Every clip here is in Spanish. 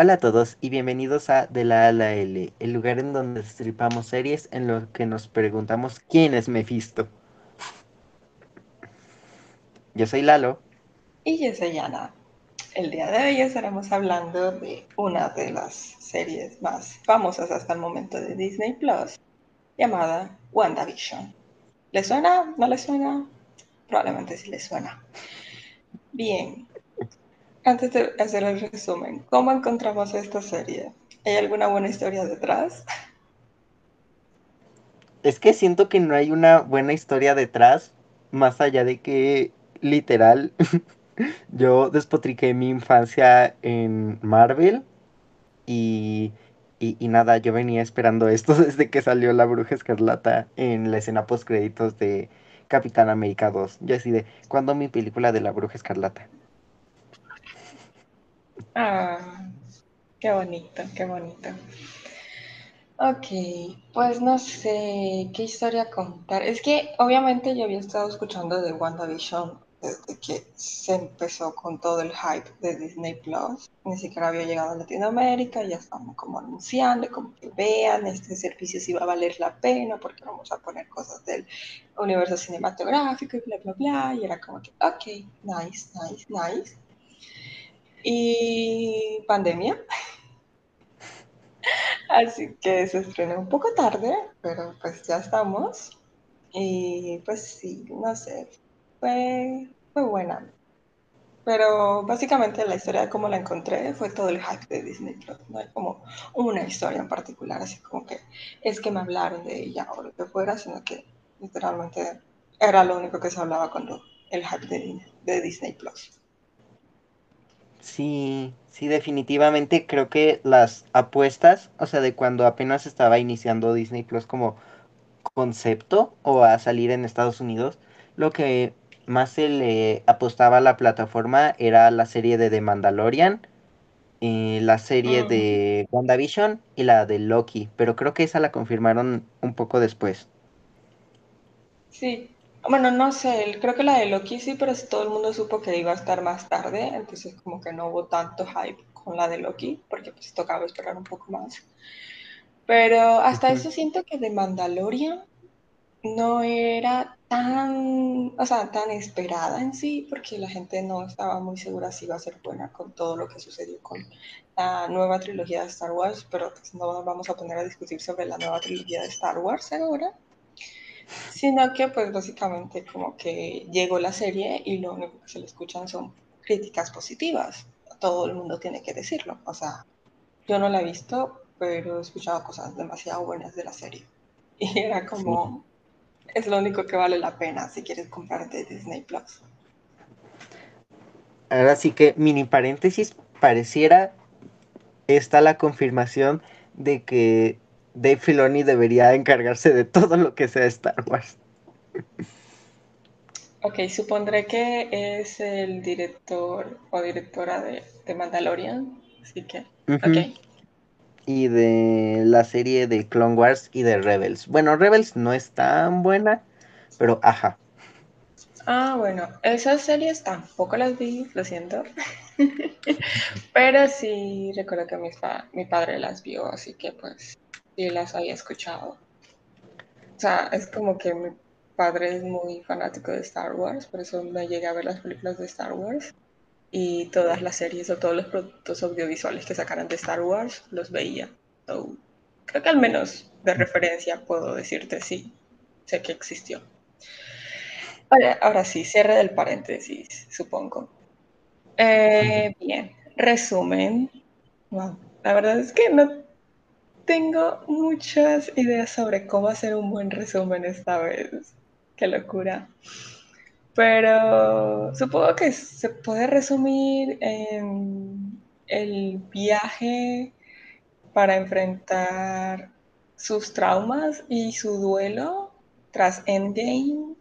Hola a todos y bienvenidos a De la A la L, el lugar en donde destripamos series en lo que nos preguntamos quién es Mephisto. Yo soy Lalo. Y yo soy Ana. El día de hoy estaremos hablando de una de las series más famosas hasta el momento de Disney Plus, llamada WandaVision. ¿Le suena? ¿No le suena? Probablemente sí le suena. Bien, antes de hacer el resumen, ¿cómo encontramos esta serie? ¿Hay alguna buena historia detrás? Es que siento que no hay una buena historia detrás, más allá de que literal yo despotriqué mi infancia en Marvel y, y, nada, yo venía esperando esto desde que salió la bruja escarlata en la escena post créditos de Capitán América 2. Yo así de, ¿cuándo mi película de la bruja escarlata? Ah, qué bonito, qué bonito. Ok, pues no sé qué historia contar. Es que obviamente yo había estado escuchando de WandaVision desde que se empezó con todo el hype de Disney Plus. Ni siquiera había llegado a Latinoamérica, ya estamos como anunciando, como que vean, este servicio si va a valer la pena porque vamos a poner cosas del universo cinematográfico y bla, bla, bla. Y era como que, ok, nice, nice, nice y pandemia. Así que se estrenó un poco tarde, pero pues ya estamos. Y pues sí, no sé, fue, fue buena. Pero básicamente la historia de cómo la encontré fue todo el hype de Disney Plus. No hay como una historia en particular, así como que es que me hablaron de ella o lo que fuera, sino que literalmente era lo único que se hablaba cuando el hype de, de Disney Plus. Sí, sí, definitivamente creo que las apuestas, o sea, de cuando apenas estaba iniciando Disney Plus como concepto o a salir en Estados Unidos, lo que más se le apostaba a la plataforma era la serie de The Mandalorian, eh, la serie Mm, de WandaVision y la de Loki, pero creo que esa la confirmaron un poco después. sí. Bueno, no sé, creo que la de Loki sí, pero todo el mundo supo que iba a estar más tarde, entonces como que no hubo tanto hype con la de Loki, porque pues tocaba esperar un poco más. Pero hasta eso siento que de Mandalorian no era tan, o sea, tan esperada en sí, porque la gente no estaba muy segura si iba a ser buena con todo lo que sucedió con la nueva trilogía de Star Wars, pero pues no nos vamos a poner a discutir sobre la nueva trilogía de Star Wars ahora, sino que pues básicamente como que llegó la serie y lo único que se le escuchan son críticas positivas. Todo el mundo tiene que decirlo, o sea, yo no la he visto, pero he escuchado cosas demasiado buenas de la serie. Y era como, es lo único que vale la pena si quieres comprarte Disney Plus. Ahora sí que, mini paréntesis, pareciera esta la confirmación de que Dave Filoni debería encargarse de todo lo que sea Star Wars. Ok, supondré que es el director o directora de, de Mandalorian, así que, ok. Y de la serie de Clone Wars y de Rebels. Bueno, Rebels no es tan buena, pero ajá. Ah, bueno, esas series tampoco las vi, lo siento, pero sí recuerdo que mi, mi padre las vio, así que pues sí las había escuchado. O sea, es como que mi padre es muy fanático de Star Wars, por eso me llegué a ver las películas de Star Wars y todas las series o todos los productos audiovisuales que sacaran de Star Wars los veía. So, creo que al menos de referencia puedo decirte sí, sé que existió. Ahora, ahora sí, cierre del paréntesis, supongo. Eh, bien, resumen. Wow, la verdad es que no tengo muchas ideas sobre cómo hacer un buen resumen esta vez. Qué locura. Pero supongo que se puede resumir en el viaje para enfrentar sus traumas y su duelo tras Endgame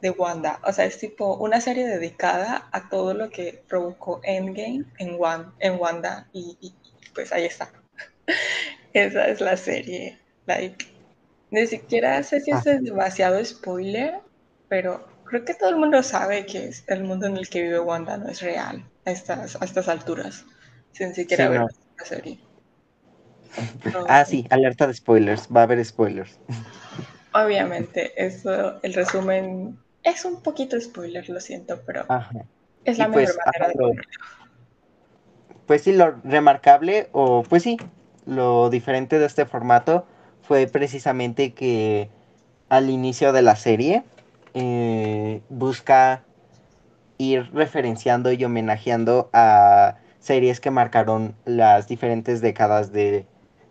de Wanda. O sea, es tipo una serie dedicada a todo lo que provocó Endgame en, Wan- en Wanda y, pues ahí está. Esa es la serie. Like, ni siquiera sé si Ah, es demasiado spoiler, pero creo que todo el mundo sabe que es el mundo en el que vive Wanda no es real a estas, a estas alturas. sin siquiera Sí, ver no. la serie. Ah, sí, alerta de spoilers. Va a haber spoilers. Obviamente, eso, el resumen es un poquito spoiler, lo siento, pero Ajá. es Y la mejor pues, manera ajá, de lo-. Pues sí, lo remarcable, o pues sí, lo diferente de este formato fue precisamente que al inicio de la serie eh, busca ir referenciando y homenajeando a series que marcaron las diferentes décadas de,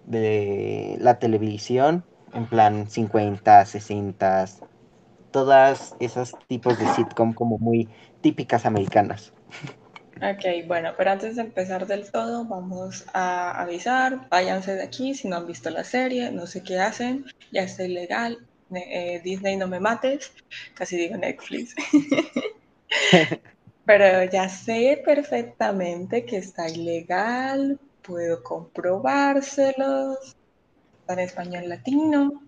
de la televisión, en plan 50, 60, todas esos tipos de sitcom como muy típicas americanas. Ok, bueno, pero antes de empezar del todo, vamos a avisar, váyanse de aquí si no han visto la serie, no sé qué hacen, ya está ilegal, eh, Disney no me mates, casi digo Netflix, pero ya sé perfectamente que está ilegal, puedo comprobárselos, está en español latino,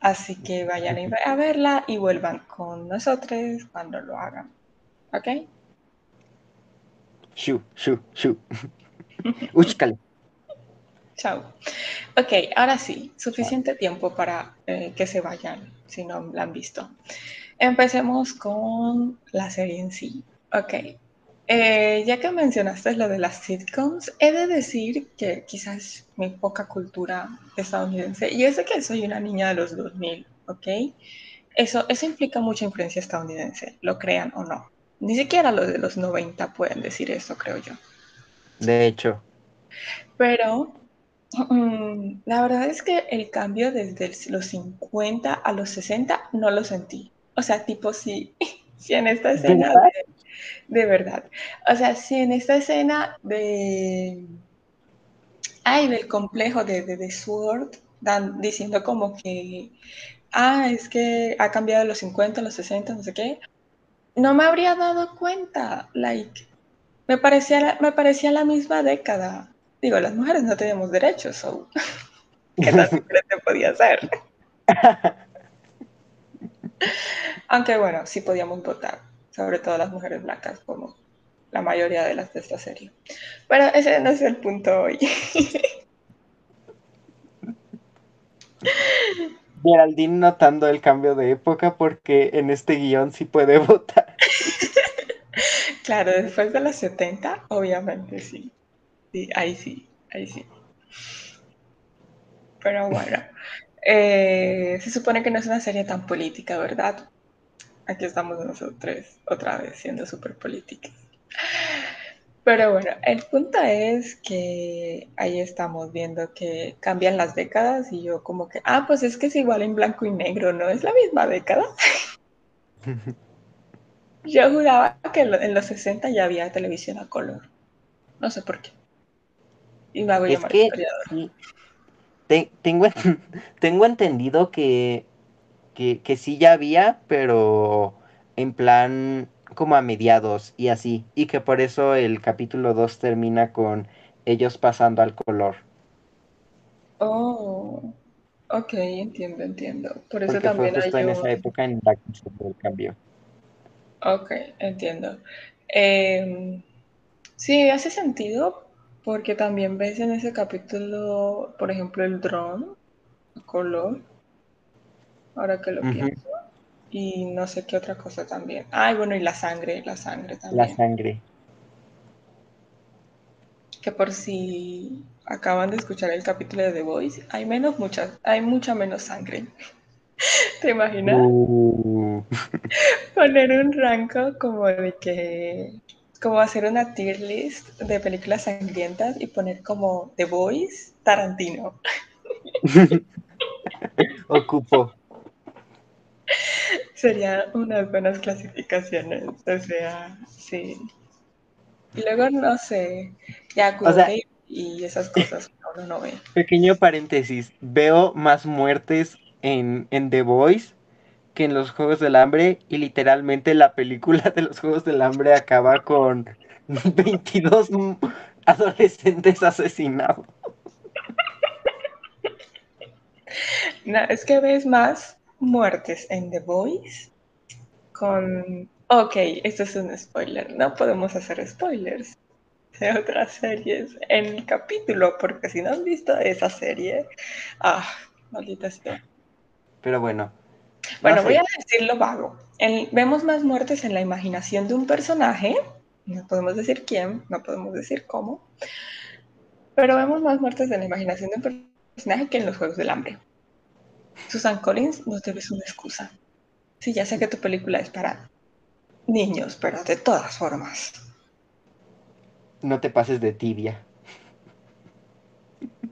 así que vayan a verla y vuelvan con nosotros cuando lo hagan, ¿ok? Shu, shu, shu. Úchcale. Chao. Ok, ahora sí, suficiente tiempo para eh, que se vayan si no la han visto. Empecemos con la serie en sí. Ok, eh, ya que mencionaste lo de las sitcoms, he de decir que quizás mi poca cultura estadounidense, y es de que soy una niña de los 2000, ¿ok? Eso, eso implica mucha influencia estadounidense, lo crean o no. Ni siquiera los de los 90 pueden decir eso, creo yo. De hecho, Pero mm, la verdad es que el cambio desde los 50 a los 60 no lo sentí. O sea, tipo, si, si en esta escena ¿verdad? de, de verdad. O sea, si en esta escena de... Ay, del complejo de, de, de Sword, dan, diciendo como que, ah, es que ha cambiado de los 50 a los 60, no sé qué, no me habría dado cuenta, like, me parecía, la- me parecía la misma década. Digo, las mujeres no tenemos derechos, so, ¿qué tan diferente podía ser? Aunque bueno, sí podíamos votar, sobre todo las mujeres blancas, como la mayoría de las de esta serie. Pero ese no es el punto hoy. Geraldine notando el cambio de época porque en este guion sí puede votar. claro, después de los 70, obviamente sí. Sí, ahí sí, ahí sí. Pero bueno, eh, se supone que no es una serie tan política, ¿verdad? Aquí estamos nosotros otra vez siendo súper políticas. Pero bueno, el punto es que ahí estamos viendo que cambian las décadas y yo como que, ah, pues es que es igual en blanco y negro, ¿no? Es la misma década. Yo juraba que en los 60 ya había televisión a color. No sé por qué. Y me hago Es llamar que te- tengo, en- tengo entendido que, que, que sí ya había, pero en plan como a mediados y así. Y que por eso el capítulo 2 termina con ellos pasando al color. Oh, ok, entiendo, entiendo. Por eso Porque fue también justo hay en un... esa época en la que se el cambio. Ok, entiendo. Em, sí, hace sentido porque también ves en ese capítulo, por ejemplo, el dron color, ahora que lo pienso, y no sé qué otra cosa también. Ay, bueno, y la sangre, la sangre La también. sangre. Que por si acaban de escuchar el capítulo de The Voice, hay menos, mucha, hay mucha menos sangre. ¿Te imaginas? Uh, Poner un rango como de que, como hacer una tier list de películas sangrientas y poner como The Voice, Tarantino. ocupo. Serían unas buenas clasificaciones. O sea, sí. Y luego, no sé, ya O sea, y esas cosas que uno no ve. pequeño paréntesis. Veo más muertes en, en The Voice que en los Juegos del Hambre y literalmente la película de los Juegos del Hambre acaba con 22 m- adolescentes asesinados. No, es que ves más muertes en The Voice con... Ok, esto es un spoiler. No podemos hacer spoilers. de otras series en el capítulo, porque si no has visto esa serie, ah, maldita sea. Pero bueno. Bueno, voy a decirlo vago. vemos más muertes en la imaginación de un personaje, no podemos decir quién, no podemos decir cómo, pero vemos más muertes en la imaginación de un personaje que en los Juegos del Hambre. Susan Collins, no debes una excusa. Sí, ya sé que tu película es para niños, pero de todas formas. No te pases de tibia.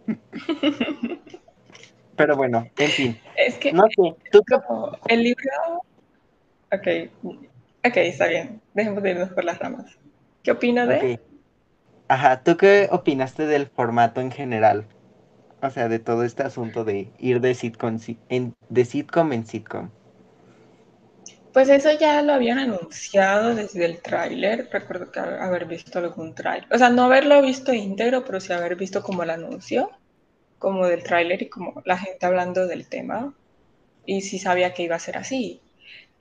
pero bueno, en fin. Es que no sé, ¿tú el libro. Ok, ok, está bien. Dejemos de irnos por las ramas. ¿Qué opinas de? Ajá, ¿tú qué opinaste del formato en general? O sea, de todo este asunto de ir de sitcom en, de sitcom en sitcom. Pues eso ya lo habían anunciado desde el tráiler. Recuerdo que haber visto algún tráiler. O sea, no haberlo visto íntegro, pero sí haber visto como el anuncio, como del tráiler y como la gente hablando del tema. Y sí sabía que iba a ser así.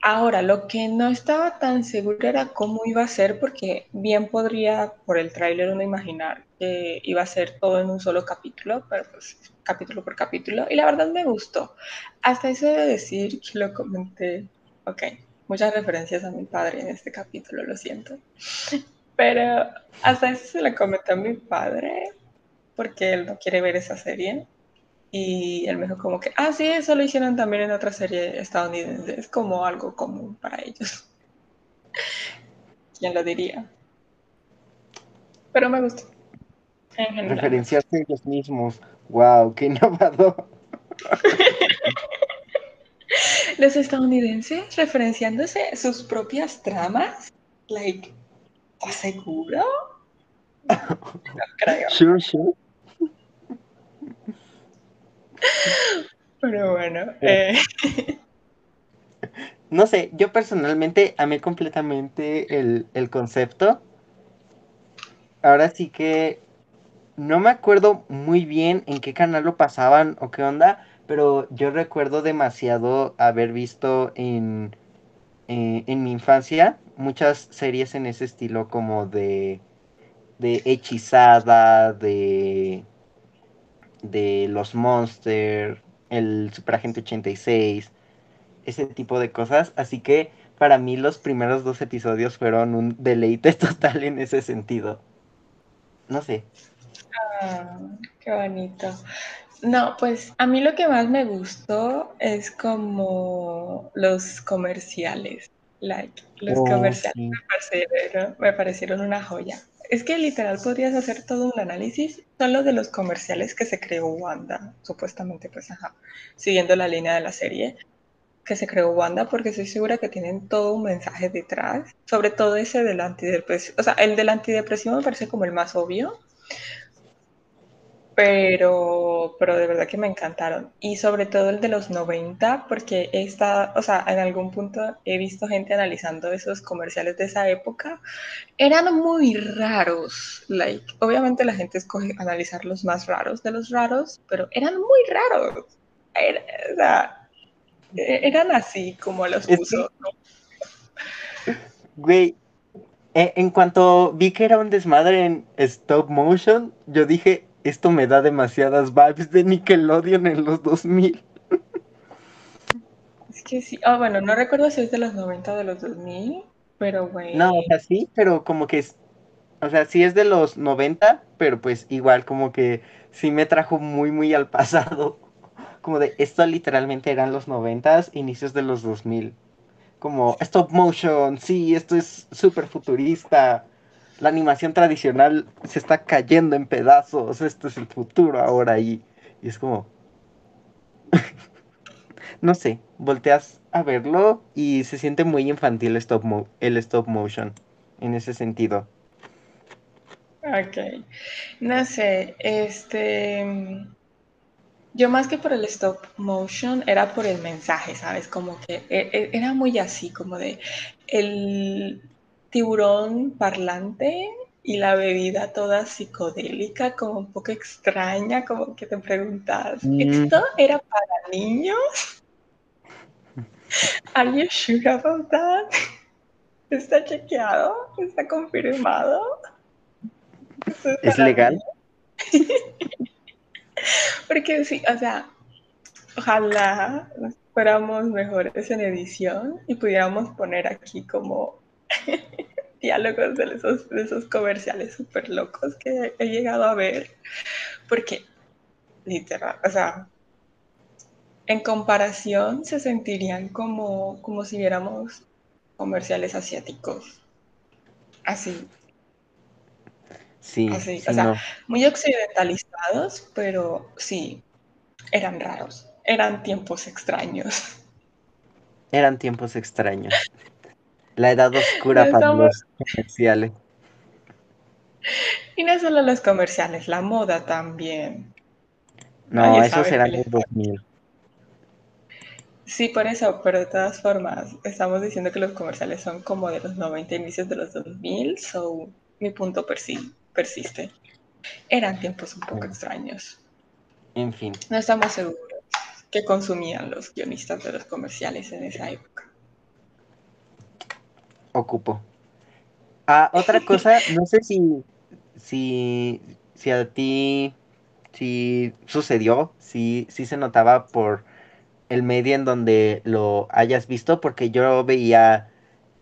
Ahora, lo que no estaba tan seguro era cómo iba a ser, porque bien podría por el tráiler uno imaginar que iba a ser todo en un solo capítulo, pero pues capítulo por capítulo. Y la verdad me gustó. Hasta eso de decir que lo comenté Ok, muchas referencias a mi padre en este capítulo, lo siento. Pero hasta eso se le comenté a mi padre, porque él no quiere ver esa serie. Y él me dijo como que, ah, sí, eso lo hicieron también en otra serie estadounidense. Es como algo común para ellos. ¿Quién lo diría? Pero me gustó. Referenciarse ellos mismos. Wow, qué innovador. Los estadounidenses referenciándose sus propias tramas. Like, ¿estás seguro? No creo. Sure, sure. Pero bueno. Eh. No sé, yo personalmente amé completamente el, el concepto. Ahora sí que no me acuerdo muy bien en qué canal lo pasaban o qué onda, pero yo recuerdo demasiado haber visto en, eh, en mi infancia muchas series en ese estilo como de, de hechizada, de, de los Monsters, el Superagente 86, ese tipo de cosas. Así que para mí los primeros dos episodios fueron un deleite total en ese sentido. No sé. Ah, qué bonito. No, pues a mí lo que más me gustó es como los comerciales. Like, los oh, comerciales me, parecieron, una joya. Es que literal podrías hacer todo un análisis solo de los comerciales que se creó Wanda, supuestamente, pues ajá, siguiendo la línea de la serie que se creó Wanda, porque estoy segura que tienen todo un mensaje detrás, sobre todo ese del antidepresivo. O sea, el del antidepresivo me parece como el más obvio, pero, pero de verdad que me encantaron. Y sobre todo el de los 90, porque he estado, o sea, en algún punto he visto gente analizando esos comerciales de esa época. Eran muy raros. Like, obviamente la gente escoge analizar los más raros de los raros, pero eran muy raros. o sea, e, eran así como los puso. Güey, e, en cuanto vi que era un desmadre en stop motion, yo dije, esto me da demasiadas vibes de Nickelodeon en los 2000. Es que sí, ah, bueno, no recuerdo si es de los 90 o de los 2000, pero bueno. No, o sea, sí, pero como que es, o sea, sí es de los 90, pero pues igual como que sí me trajo muy, muy al pasado. Como de, esto literalmente eran los 90, inicios de los 2000. Como stop motion, sí, esto es súper futurista la animación tradicional se está cayendo en pedazos, esto es el futuro ahora y, y es como... no sé, volteas a verlo y se siente muy infantil el stop motion en ese sentido. Ok, no sé, este... Yo más que por el stop motion era por el mensaje, ¿sabes? Como que e, e, era muy así, como de el tiburón parlante y la bebida toda psicodélica, como un poco extraña, como que te preguntas, mm. ¿esto era para niños? ¿Are you sure about that? ¿Está chequeado? ¿Está confirmado? ¿Es legal? Porque sí, o sea, ojalá fuéramos mejores en edición y pudiéramos poner aquí como diálogos de esos, de esos comerciales súper locos que he llegado a ver. Porque, literal, o sea, en comparación se sentirían como, como si viéramos comerciales asiáticos. Así. Sí, así. sí, o sea, no. muy occidentalizados, pero sí, eran raros. Eran tiempos extraños. Eran tiempos extraños. La edad oscura No para estamos- los comerciales. Y no solo los comerciales, la moda también. No, Nadie sabe eran qué los les 2000. Sí, por eso, pero de todas formas, estamos diciendo que los comerciales son como de los 90, inicios de los 2000, so mi punto persi- persiste. Eran tiempos un poco extraños. En fin. No estamos seguros que consumían los guionistas de los comerciales en esa época. Ocupo. Ah, otra cosa, no sé si, si, si a ti, si sucedió, si, si se notaba por el medio en donde lo hayas visto, porque yo veía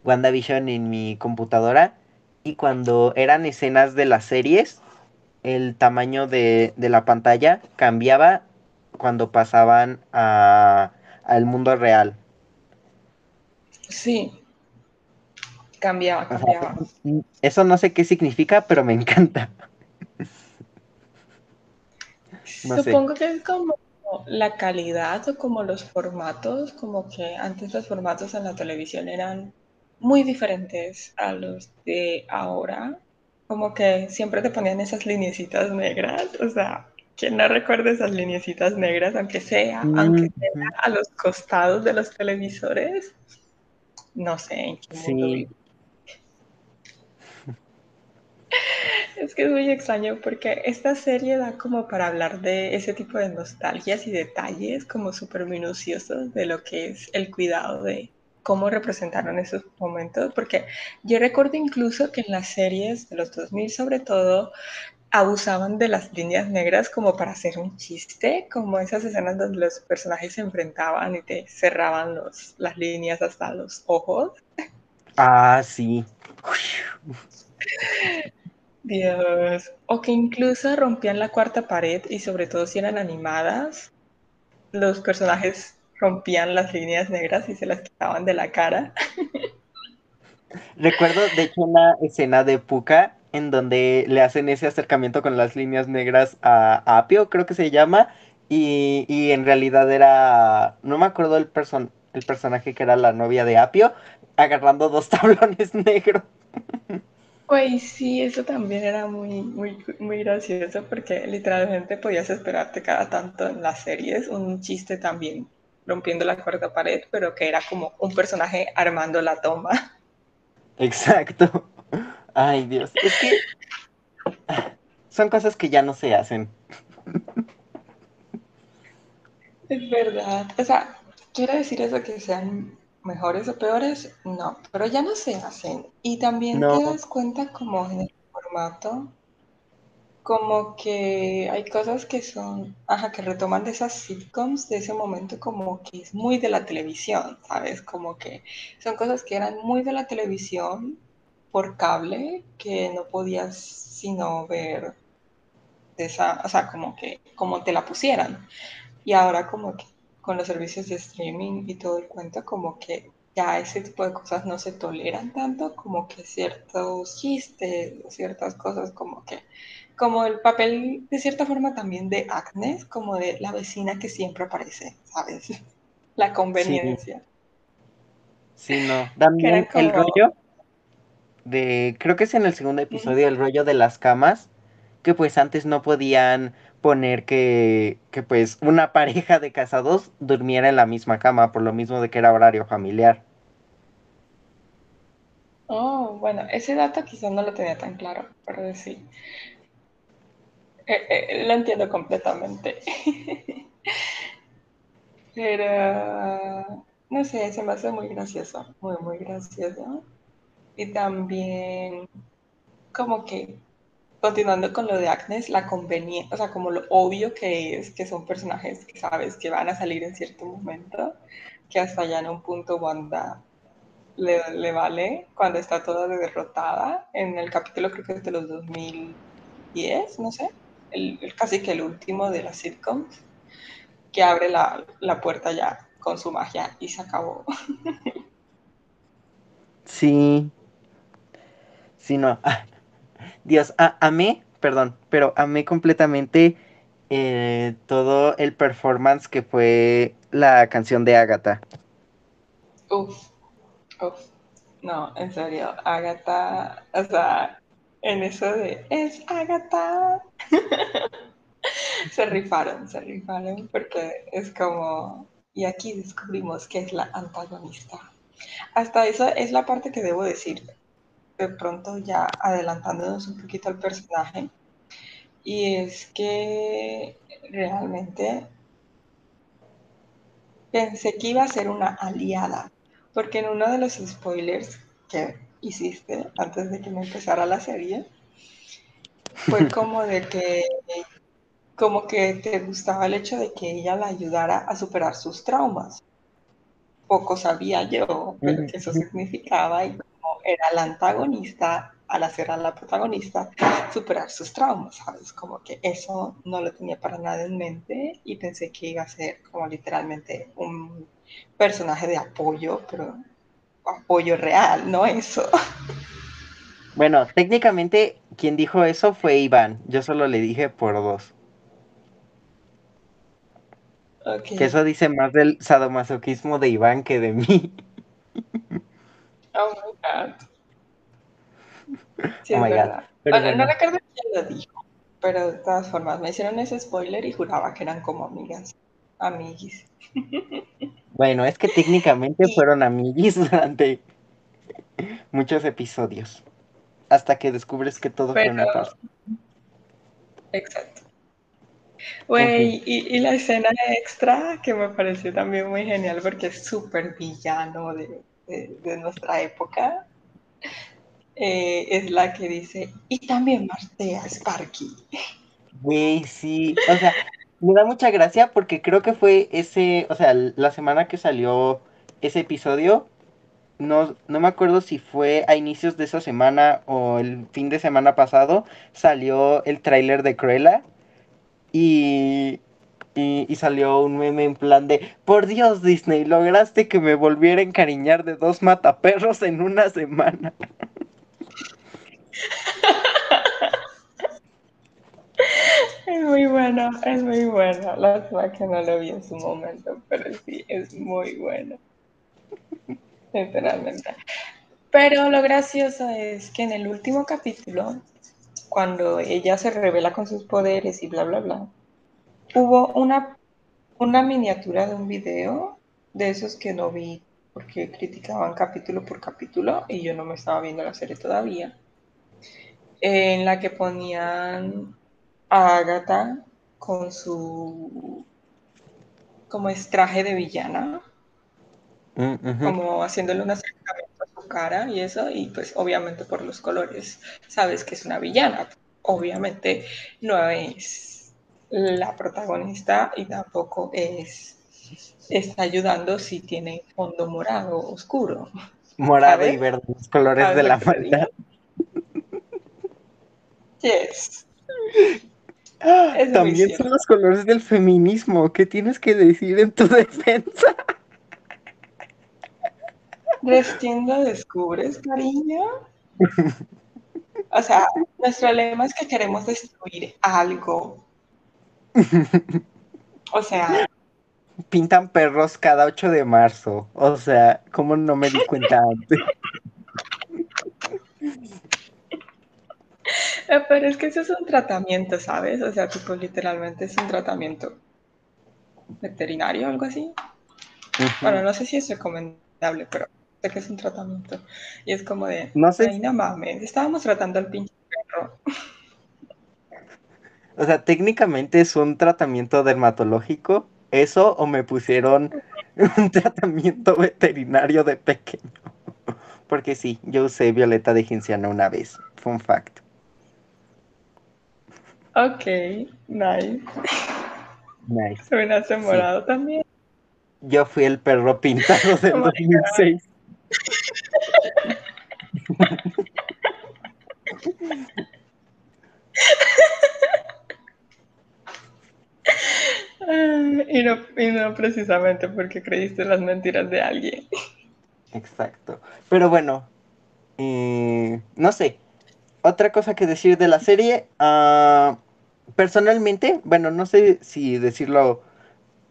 WandaVision en mi computadora y cuando eran escenas de las series, el tamaño de, de la pantalla cambiaba cuando pasaban a, al mundo real. Sí, cambiaba, cambiaba. eso no sé qué significa, pero me encanta. no sé. Supongo que es como la calidad o como los formatos, como que antes los formatos en la televisión eran muy diferentes a los de ahora. Como que siempre te ponían esas lineecitas negras, o sea, ¿quién no recuerda esas lineecitas negras, aunque sea, aunque sea a los costados de los televisores? No sé en qué mundo Sí, vivo. Es que es muy extraño porque esta serie da como para hablar de ese tipo de nostalgias y detalles como súper minuciosos de lo que es el cuidado de cómo representaron esos momentos. Porque yo recuerdo incluso que en las series de los 2000 sobre todo abusaban de las líneas negras como para hacer un chiste, como esas escenas donde los personajes se enfrentaban y te cerraban los, las líneas hasta los ojos. ah, sí. Dios. O que incluso rompían la cuarta pared y sobre todo si eran animadas, los personajes rompían las líneas negras y se las quitaban de la cara. Recuerdo, de hecho, una escena de Puka en donde le hacen ese acercamiento con las líneas negras a Apio, creo que se llama, y, y en realidad era, no me acuerdo el, person el personaje que era la novia de Apio, agarrando dos tablones negros. Güey, sí, eso también era muy, muy, muy gracioso porque literalmente podías esperarte cada tanto en las series un chiste también rompiendo la cuarta pared, pero que era como un personaje armando la toma. Exacto. Ay, Dios. Es que son cosas que ya no se hacen. Es verdad. O sea, ¿quiere decir eso que sean mejores o peores? No, pero ya no se hacen. Y también No. te das cuenta como en el formato, como que hay cosas que son, ajá, que retoman de esas sitcoms de ese momento como que es muy de la televisión, ¿sabes? Como que son cosas que eran muy de la televisión por cable, que no podías sino ver de esa, o sea, como que como te la pusieran. Y ahora como que con los servicios de streaming y todo el cuento, como que ya ese tipo de cosas no se toleran tanto, como que ciertos chistes o ciertas cosas como que, como el papel de cierta forma también de Agnes, como de la vecina que siempre aparece, ¿sabes? La conveniencia. Sí, no. También el rollo de, creo que es en el segundo episodio, el rollo de las camas, que pues antes no podían poner que, que pues una pareja de casados durmiera en la misma cama, por lo mismo de que era horario familiar. oh, bueno, ese dato quizás no lo tenía tan claro, pero sí, eh, eh, lo entiendo completamente. Pero, no sé, se me hace muy gracioso, muy, muy gracioso. Y también, como que continuando con lo de Agnes, la conveniencia, o sea, como lo obvio que es que son personajes que sabes que van a salir en cierto momento, que hasta ya en un punto Wanda le, le vale cuando está toda derrotada en el capítulo creo que es de los 2010, no sé, el casi que el último de las sitcoms, que abre la, la puerta ya con su magia y se acabó. Sí. Sí, no. Dios, a, amé, perdón, pero amé completamente eh, todo el performance que fue la canción de Agatha. Uf, uf. No, en serio, Agatha, o sea, en eso de es Agatha. se rifaron, se rifaron, porque es como, y aquí descubrimos que es la antagonista. Hasta eso es la parte que debo decir, de pronto ya adelantándonos un poquito al personaje, y es que realmente pensé que iba a ser una aliada, porque en uno de los spoilers que hiciste antes de que me empezara la serie, fue como de que como que te gustaba el hecho de que ella la ayudara a superar sus traumas. Poco sabía yo pero que eso significaba y era la antagonista, al hacer a la protagonista, superar sus traumas, ¿sabes? Como que eso no lo tenía para nada en mente y pensé que iba a ser como literalmente un personaje de apoyo, pero apoyo real, no eso. Bueno, técnicamente quien dijo eso fue Iván. Yo solo le dije por dos. Okay. Que eso dice más del sadomasoquismo de Iván que de mí. Oh my god. Sí, Oh es my God. verdad. Pero Bueno, bueno. No recuerdo quién lo dijo, pero de todas formas me hicieron ese spoiler y juraba que eran como amigas, amiguis. Bueno, es que técnicamente Y- fueron amiguis durante muchos episodios. Hasta que descubres que todo fue Pero, una farsa. exacto. Güey, y, y la escena extra que me pareció también muy genial porque es súper villano de, de- de nuestra época, eh, es la que dice, y también martea Sparky. Güey, sí. O sea, me da mucha gracia porque creo que fue ese, o sea, la semana que salió ese episodio. No, no me acuerdo si fue a inicios de esa semana o el fin de semana pasado. Salió el tráiler de Cruella. Y, y, salió un meme en plan de, por Dios Disney, lograste que me volviera a encariñar de dos mataperros en una semana. Es muy bueno, es muy bueno. Lástima que no lo vi en su momento, pero sí, es muy bueno. Literalmente. Pero lo gracioso es que en el último capítulo, cuando ella se revela con sus poderes y bla, bla, bla, hubo una, una miniatura de un video de esos que no vi porque criticaban capítulo por capítulo y yo no me estaba viendo la serie todavía, en la que ponían a Agatha con su como es traje de villana, Mm, como haciéndole un acercamiento a su cara y eso, y pues obviamente por los colores sabes que es una villana. Obviamente no es la protagonista y tampoco es está ayudando si tiene fondo morado oscuro. Morado y verde, los colores ¿Sabes de la maldad. Yes. También son los colores del feminismo. ¿Qué tienes que decir en tu defensa? Recién lo descubres, cariño. O sea, nuestro lema es que queremos destruir algo. O sea, Pintan perros cada 8 de marzo. O sea, ¿cómo no me di cuenta antes? eh, pero es que eso es un tratamiento, ¿sabes? O sea, tipo, literalmente es un tratamiento veterinario o algo así. Bueno, no sé si es recomendable, pero sé que es un tratamiento. Y es como de, No sé, ay, no mames, estábamos tratando al pinche perro. o sea, técnicamente es un tratamiento dermatológico. Eso o me pusieron un tratamiento veterinario de pequeño. Porque sí, yo usé violeta de genciana una vez. Fun fact. Ok, nice. Nice. Terminaste morado también. Yo fui el perro pintado del Oh my 2006. Y no, y no precisamente porque creíste las mentiras de alguien. Exacto. Pero bueno, eh, no sé. Otra cosa que decir de la serie. ah, personalmente, bueno, no sé si decirlo,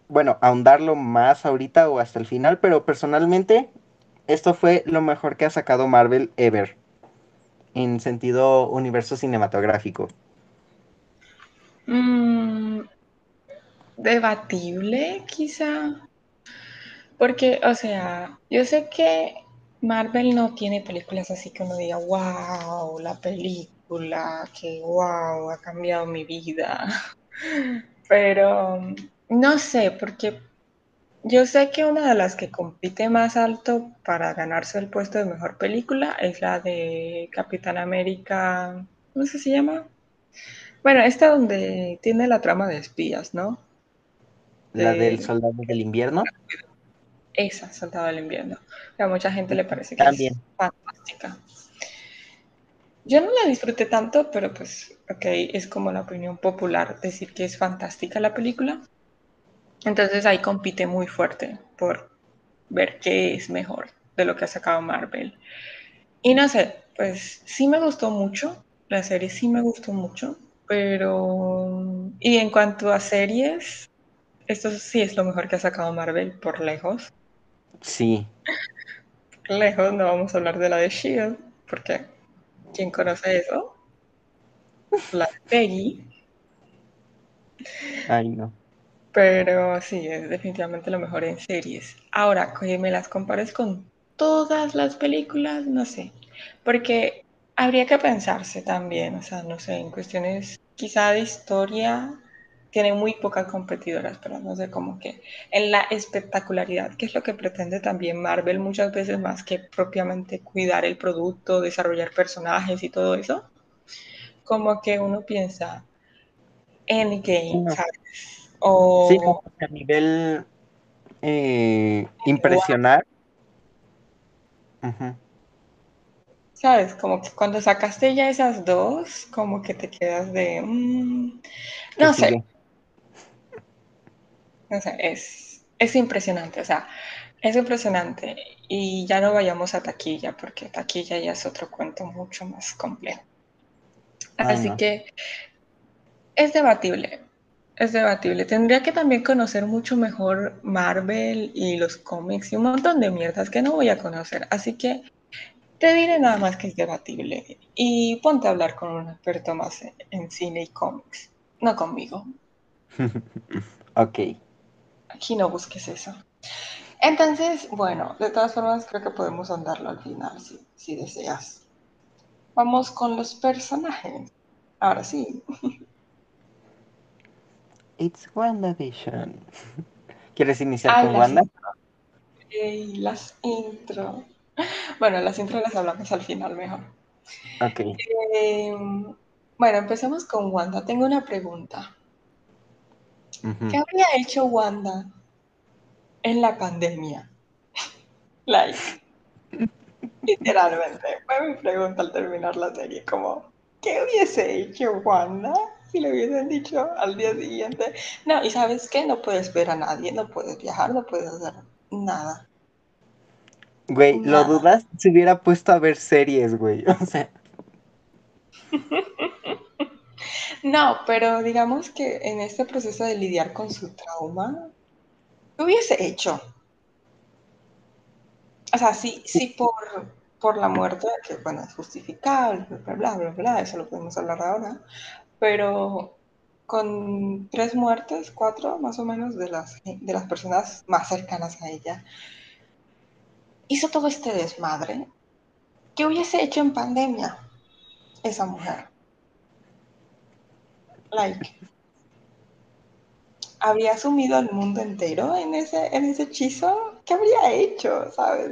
bueno, ahondarlo más ahorita o hasta el final, pero personalmente, esto fue lo mejor que ha sacado Marvel ever. En sentido universo cinematográfico. Mm, debatible, quizá. Porque, o sea, yo sé que Marvel no tiene películas así que uno diga, wow, la película, que wow, ha cambiado mi vida. Pero no sé, porque yo sé que una de las que compite más alto para ganarse el puesto de mejor película es la de Capitán América, ¿cómo se llama? Bueno, esta donde tiene la trama de espías, ¿no? La De- del Soldado del Invierno. Esa, Soldado del Invierno. A mucha gente le parece que También. es fantástica. Yo no la disfruté tanto, pero pues, ok, es como la opinión popular decir que es fantástica la película. Entonces ahí compite muy fuerte por ver qué es mejor de lo que ha sacado Marvel. Y no sé, pues sí me gustó mucho, la serie sí me gustó mucho, pero... Y en cuanto a series, esto sí es lo mejor que ha sacado Marvel por lejos. Sí. Lejos, no vamos a hablar de la de Shield, porque ¿quién conoce eso? La de Peggy, Ay, no. pero sí, es definitivamente lo mejor en series. Ahora, que me las compares con todas las películas, no sé, porque habría que pensarse también, o sea, no sé, en cuestiones quizá de historia, tiene muy pocas competidoras, pero no sé, como que en la espectacularidad, que es lo que pretende también Marvel muchas veces más que propiamente cuidar el producto, desarrollar personajes y todo eso, como que uno piensa Endgame, No. ¿sabes? O Sí, como que a nivel eh, impresionar. ¿sabes? Como que cuando sacaste ya esas dos, como que te quedas de... mm, ¿Qué no sé? No sé, es, es impresionante, o sea, es impresionante. Y ya no vayamos a taquilla, porque taquilla ya es otro cuento mucho más complejo. Ay, Así no. que es debatible, es debatible. Tendría que también conocer mucho mejor Marvel y los cómics y un montón de mierdas que no voy a conocer. Así que te diré nada más que es debatible. Y ponte a hablar con un experto más en, en cine y cómics, no conmigo. ok. Aquí no busques eso. Entonces, bueno, de todas formas creo que podemos andarlo al final si, si deseas. Vamos con los personajes. Ahora sí. It's WandaVision. ¿Quieres iniciar Ay, con las Wanda? intro. Las intro. Bueno, las intro las hablamos al final mejor. Ok. Eh, bueno, empecemos con Wanda. Tengo una pregunta. ¿Qué habría hecho Wanda en la pandemia? Like, literalmente. Fue mi pregunta al terminar la serie, como, ¿qué hubiese hecho Wanda si le hubiesen dicho al día siguiente? No, y ¿sabes qué? No puedes ver a nadie, no puedes viajar, no puedes hacer nada. Güey, ¿lo dudas? Se hubiera puesto a ver series, güey. O sea, No, pero digamos que en este proceso de lidiar con su trauma, ¿qué hubiese hecho? O sea, sí, sí por, por la muerte, que bueno, es justificable, bla, bla, bla, bla, eso lo podemos hablar ahora, pero con tres muertes, cuatro más o menos, de las, de las personas más cercanas a ella, hizo todo este desmadre. ¿Qué hubiese hecho en pandemia esa mujer? Like, ¿habría sumido al mundo entero en ese, en ese hechizo? ¿Qué habría hecho? ¿Sabes?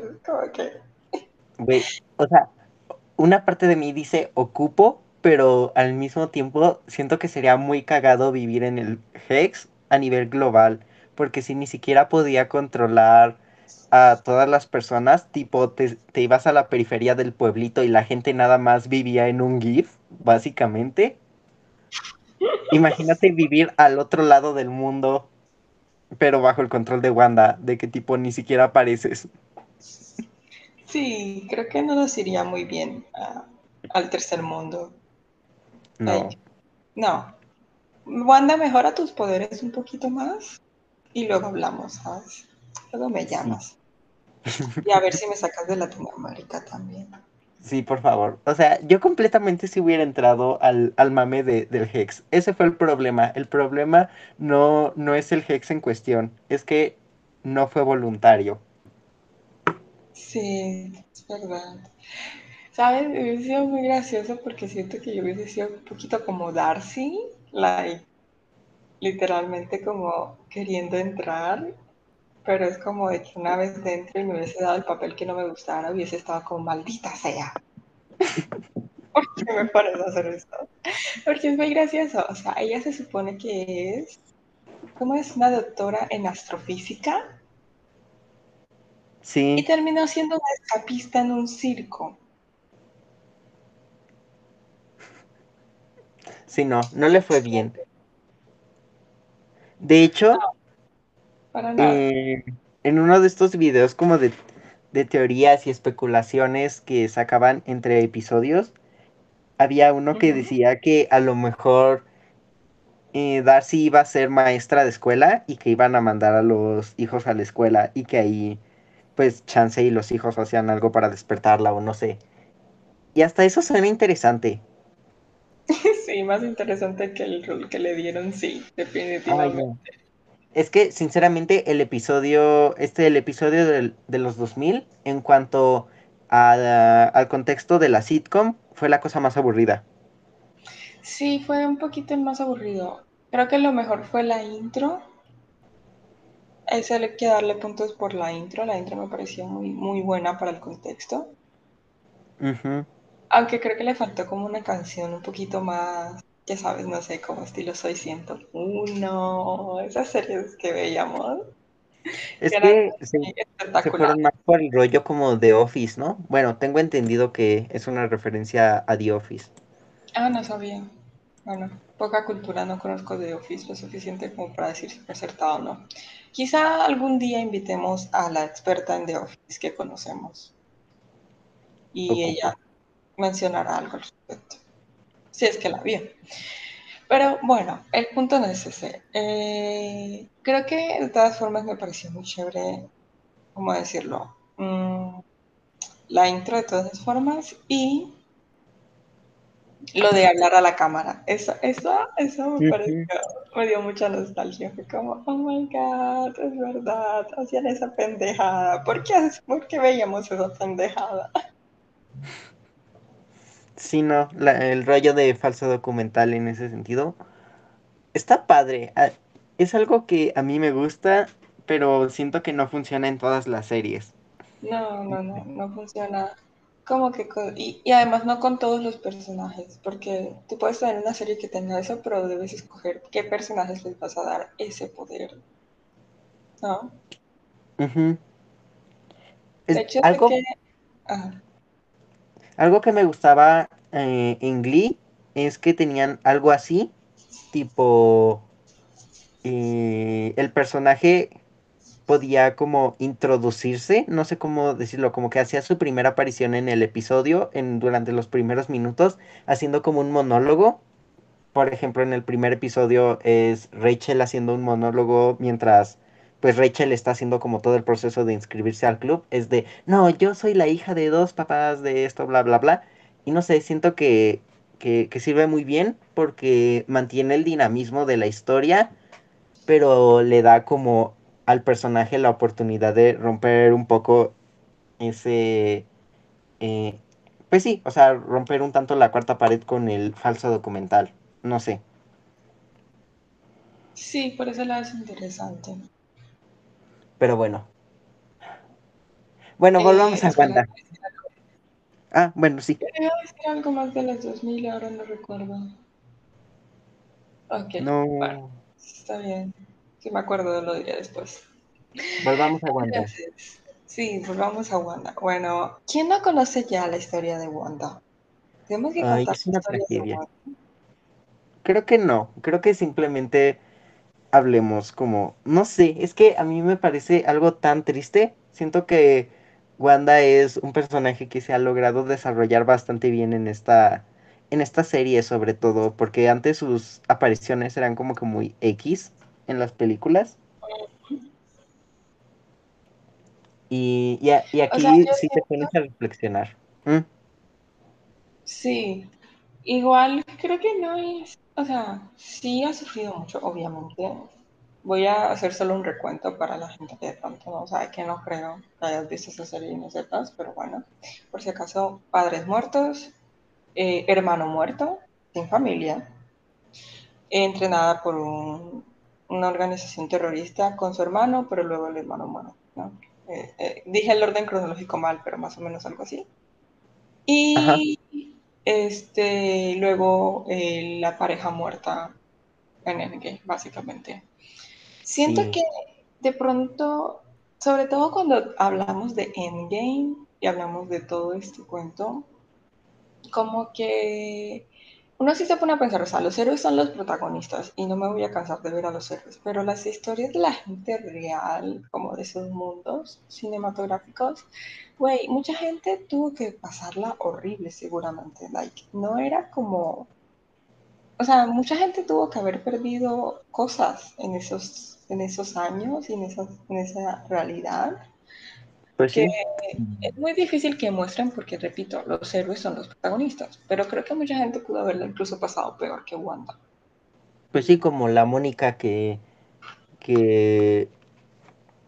O sea, una parte de mí dice ocupo pero al mismo tiempo siento que sería muy cagado vivir en el Hex a nivel global, porque si ni siquiera podía controlar a todas las personas, tipo te, te ibas a la periferia del pueblito y la gente nada más vivía en un GIF, básicamente. Imagínate vivir al otro lado del mundo, pero bajo el control de Wanda, de que tipo ni siquiera apareces. Sí, creo que no nos iría muy bien a- al tercer mundo. No. Ay, no. Wanda, mejora tus poderes un poquito más y luego hablamos, ¿sabes? Luego me llamas. Y a ver si me sacas de Latinoamérica también. Sí, por favor. O sea, yo completamente si hubiera entrado al, al mame de- del Hex. Ese fue el problema. El problema no, no es el Hex en cuestión, es que no fue voluntario. Sí, es verdad. ¿Sabes? Hubiese sido muy gracioso porque siento que yo hubiese sido un poquito como Darcy, like, literalmente como queriendo entrar, pero es como de que una vez dentro y me hubiese dado el papel que no me gustara, hubiese estado como maldita sea. ¿Por qué me pones a hacer esto? Porque es muy gracioso. O sea, ella se supone que es, ¿cómo es? Una doctora en astrofísica y Sí, terminó siendo una escapista en un circo. sí, no, no le fue bien. De hecho, Para nada. eh, en uno de estos videos como de, de teorías y especulaciones que sacaban entre episodios, había uno que decía que a lo mejor eh, Darcy iba a ser maestra de escuela y que iban a mandar a los hijos a la escuela y que ahí pues Chance y los hijos hacían algo para despertarla o no sé. Y hasta eso suena interesante. Sí, más interesante que el rol que le dieron, sí, Ay, definitivamente. no. Es que sinceramente el episodio, este el episodio del- de los 2000 en cuanto a- al contexto de la sitcom fue la cosa más aburrida. Sí, fue un poquito el más aburrido. Creo que lo mejor fue la intro. A ese hay que darle puntos por la intro. La intro me pareció muy, muy buena para el contexto. Aunque creo que le faltó como una canción un poquito más, ya sabes, no sé, como estilo Soy 101, esas series que veíamos, Es que que se, fueron más por el rollo como de Office, ¿no? Bueno, tengo entendido que es una referencia a The Office. Ah, no sabía. Bueno, poca cultura, no conozco de Office lo suficiente como para decir si fue acertado o no. Quizá algún día invitemos a la experta en The Office que conocemos y ella mencionará algo al respecto, si es que la vio. Pero bueno, el punto no es ese. Eh, creo que de todas formas me pareció muy chévere, ¿cómo decirlo? Mm, la intro de todas formas y lo de hablar a la cámara. Eso, eso, eso me pareció, me dio mucha nostalgia. Fue como, oh my god, es verdad, hacían esa pendejada. ¿Por qué, por qué veíamos esa pendejada? Sí, no, la- el rollo de falso documental en ese sentido está padre. Es algo que a mí me gusta, pero siento que no funciona en todas las series. No, no, no, no funciona. Como que con- y, y además no con todos los personajes, porque tú puedes tener una serie que tenga eso, pero debes escoger qué personajes les vas a dar ese poder, ¿no? De hecho, algo, que... ajá. Algo que me gustaba eh, en Glee es que tenían algo así, tipo eh, el personaje podía como introducirse, no sé cómo decirlo, como que hacía su primera aparición en el episodio en, durante los primeros minutos, haciendo como un monólogo. Por ejemplo, en el primer episodio es Rachel haciendo un monólogo mientras pues Rachel está haciendo como todo el proceso de inscribirse al club. Es de, no, yo soy la hija de dos papás de esto, bla, bla, bla. Y no sé, siento que, que, sirve muy bien porque mantiene el dinamismo de la historia pero le da como al personaje la oportunidad de romper un poco ese, eh, pues sí, o sea, romper un tanto la cuarta pared con el falso documental, no sé, Sí, por eso la es interesante. Pero bueno. Bueno, volvamos Eh, a Wanda. Ah, bueno, sí. Quería decir algo más de los 2000, ahora no recuerdo. Ok, No. bueno, está bien. Si me acuerdo, lo diré después. Volvamos a Wanda. Entonces, sí, volvamos a Wanda. Bueno, ¿quién no conoce ya la historia de Wanda? Tenemos que Ay, contar es una tragedia. Wanda. Creo que no. Creo que simplemente hablemos como, no sé, es que a mí me parece algo tan triste. Siento que Wanda es un personaje que se ha logrado desarrollar bastante bien en esta en esta serie sobre todo, porque antes sus apariciones eran como que muy X en las películas. Y, y, a- y O sea, aquí sí te pones a reflexionar. Mm, sí, igual creo que no es, o sea, sí ha sufrido mucho, obviamente. Voy a hacer solo un recuento para la gente que de pronto no sabe, que no creo que hayas visto esa serie y no sepas, pero bueno, por si acaso, padres muertos, eh, hermano muerto, sin familia, entrenada por un- una organización terrorista con su hermano, pero luego el hermano muere, ¿no? Eh, eh, dije el orden cronológico mal, pero más o menos algo así. Y este, luego eh, la pareja muerta en Endgame, básicamente. Siento sí. que de pronto, sobre todo cuando hablamos de Endgame y hablamos de todo este cuento, como que uno sí se pone a pensar, o sea, los héroes son los protagonistas y no me voy a cansar de ver a los héroes, pero las historias de la gente real, como de esos mundos cinematográficos, güey, mucha gente tuvo que pasarla horrible seguramente, like, no era como, o sea, mucha gente tuvo que haber perdido cosas en esos, en esos años y en, en esa realidad Pues que sí. es muy difícil que muestren porque, repito, los héroes son los protagonistas, pero creo que mucha gente pudo haberla incluso pasado peor que Wanda. Pues sí, como la Mónica que, que,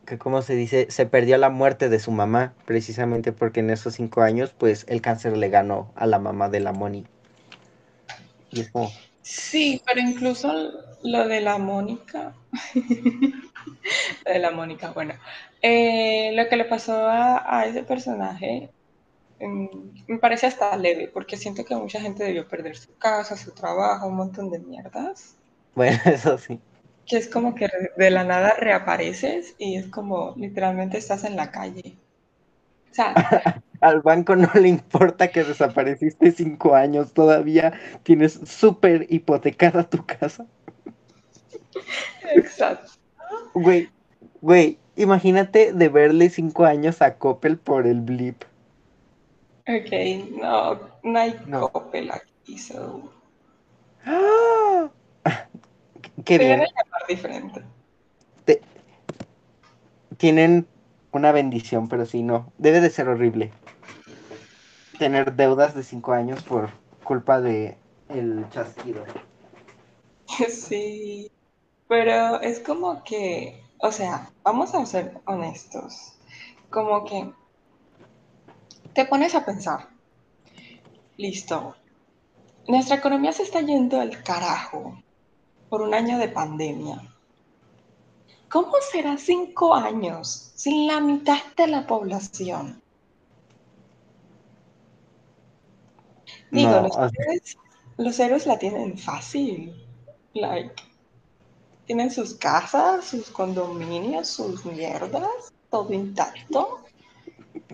que, ¿cómo se dice? Se perdió la muerte de su mamá, precisamente porque en esos cinco años, pues el cáncer le ganó a la mamá de la Moni. Y es como, Sí, pero incluso lo de la Mónica, lo de la Mónica, bueno, eh, lo que le pasó a, a ese personaje mm, me parece hasta leve, porque siento que mucha gente debió perder su casa, su trabajo, un montón de mierdas. bueno, eso sí. que es como que de la nada reapareces y es como literalmente estás en la calle. O sea, Al banco no le importa que desapareciste cinco años, todavía tienes súper hipotecada tu casa. exacto. Güey, güey, imagínate de verle cinco años a Coppel por el blip. Ok, no, no hay No. Coppel aquí, so. ¡Ah! Qué bien. Te- tienen una bendición, pero sí, no. Debe de ser horrible. Tener deudas de cinco años por culpa de el chasquido. Sí, pero es como que, o sea, vamos a ser honestos. Como que te pones a pensar, listo, nuestra economía se está yendo al carajo por un año de pandemia. ¿Cómo será cinco años sin la mitad de la población? Digo, No, los o sea, héroes, los héroes la tienen fácil. Like, tienen sus casas, sus condominios, sus mierdas, todo intacto.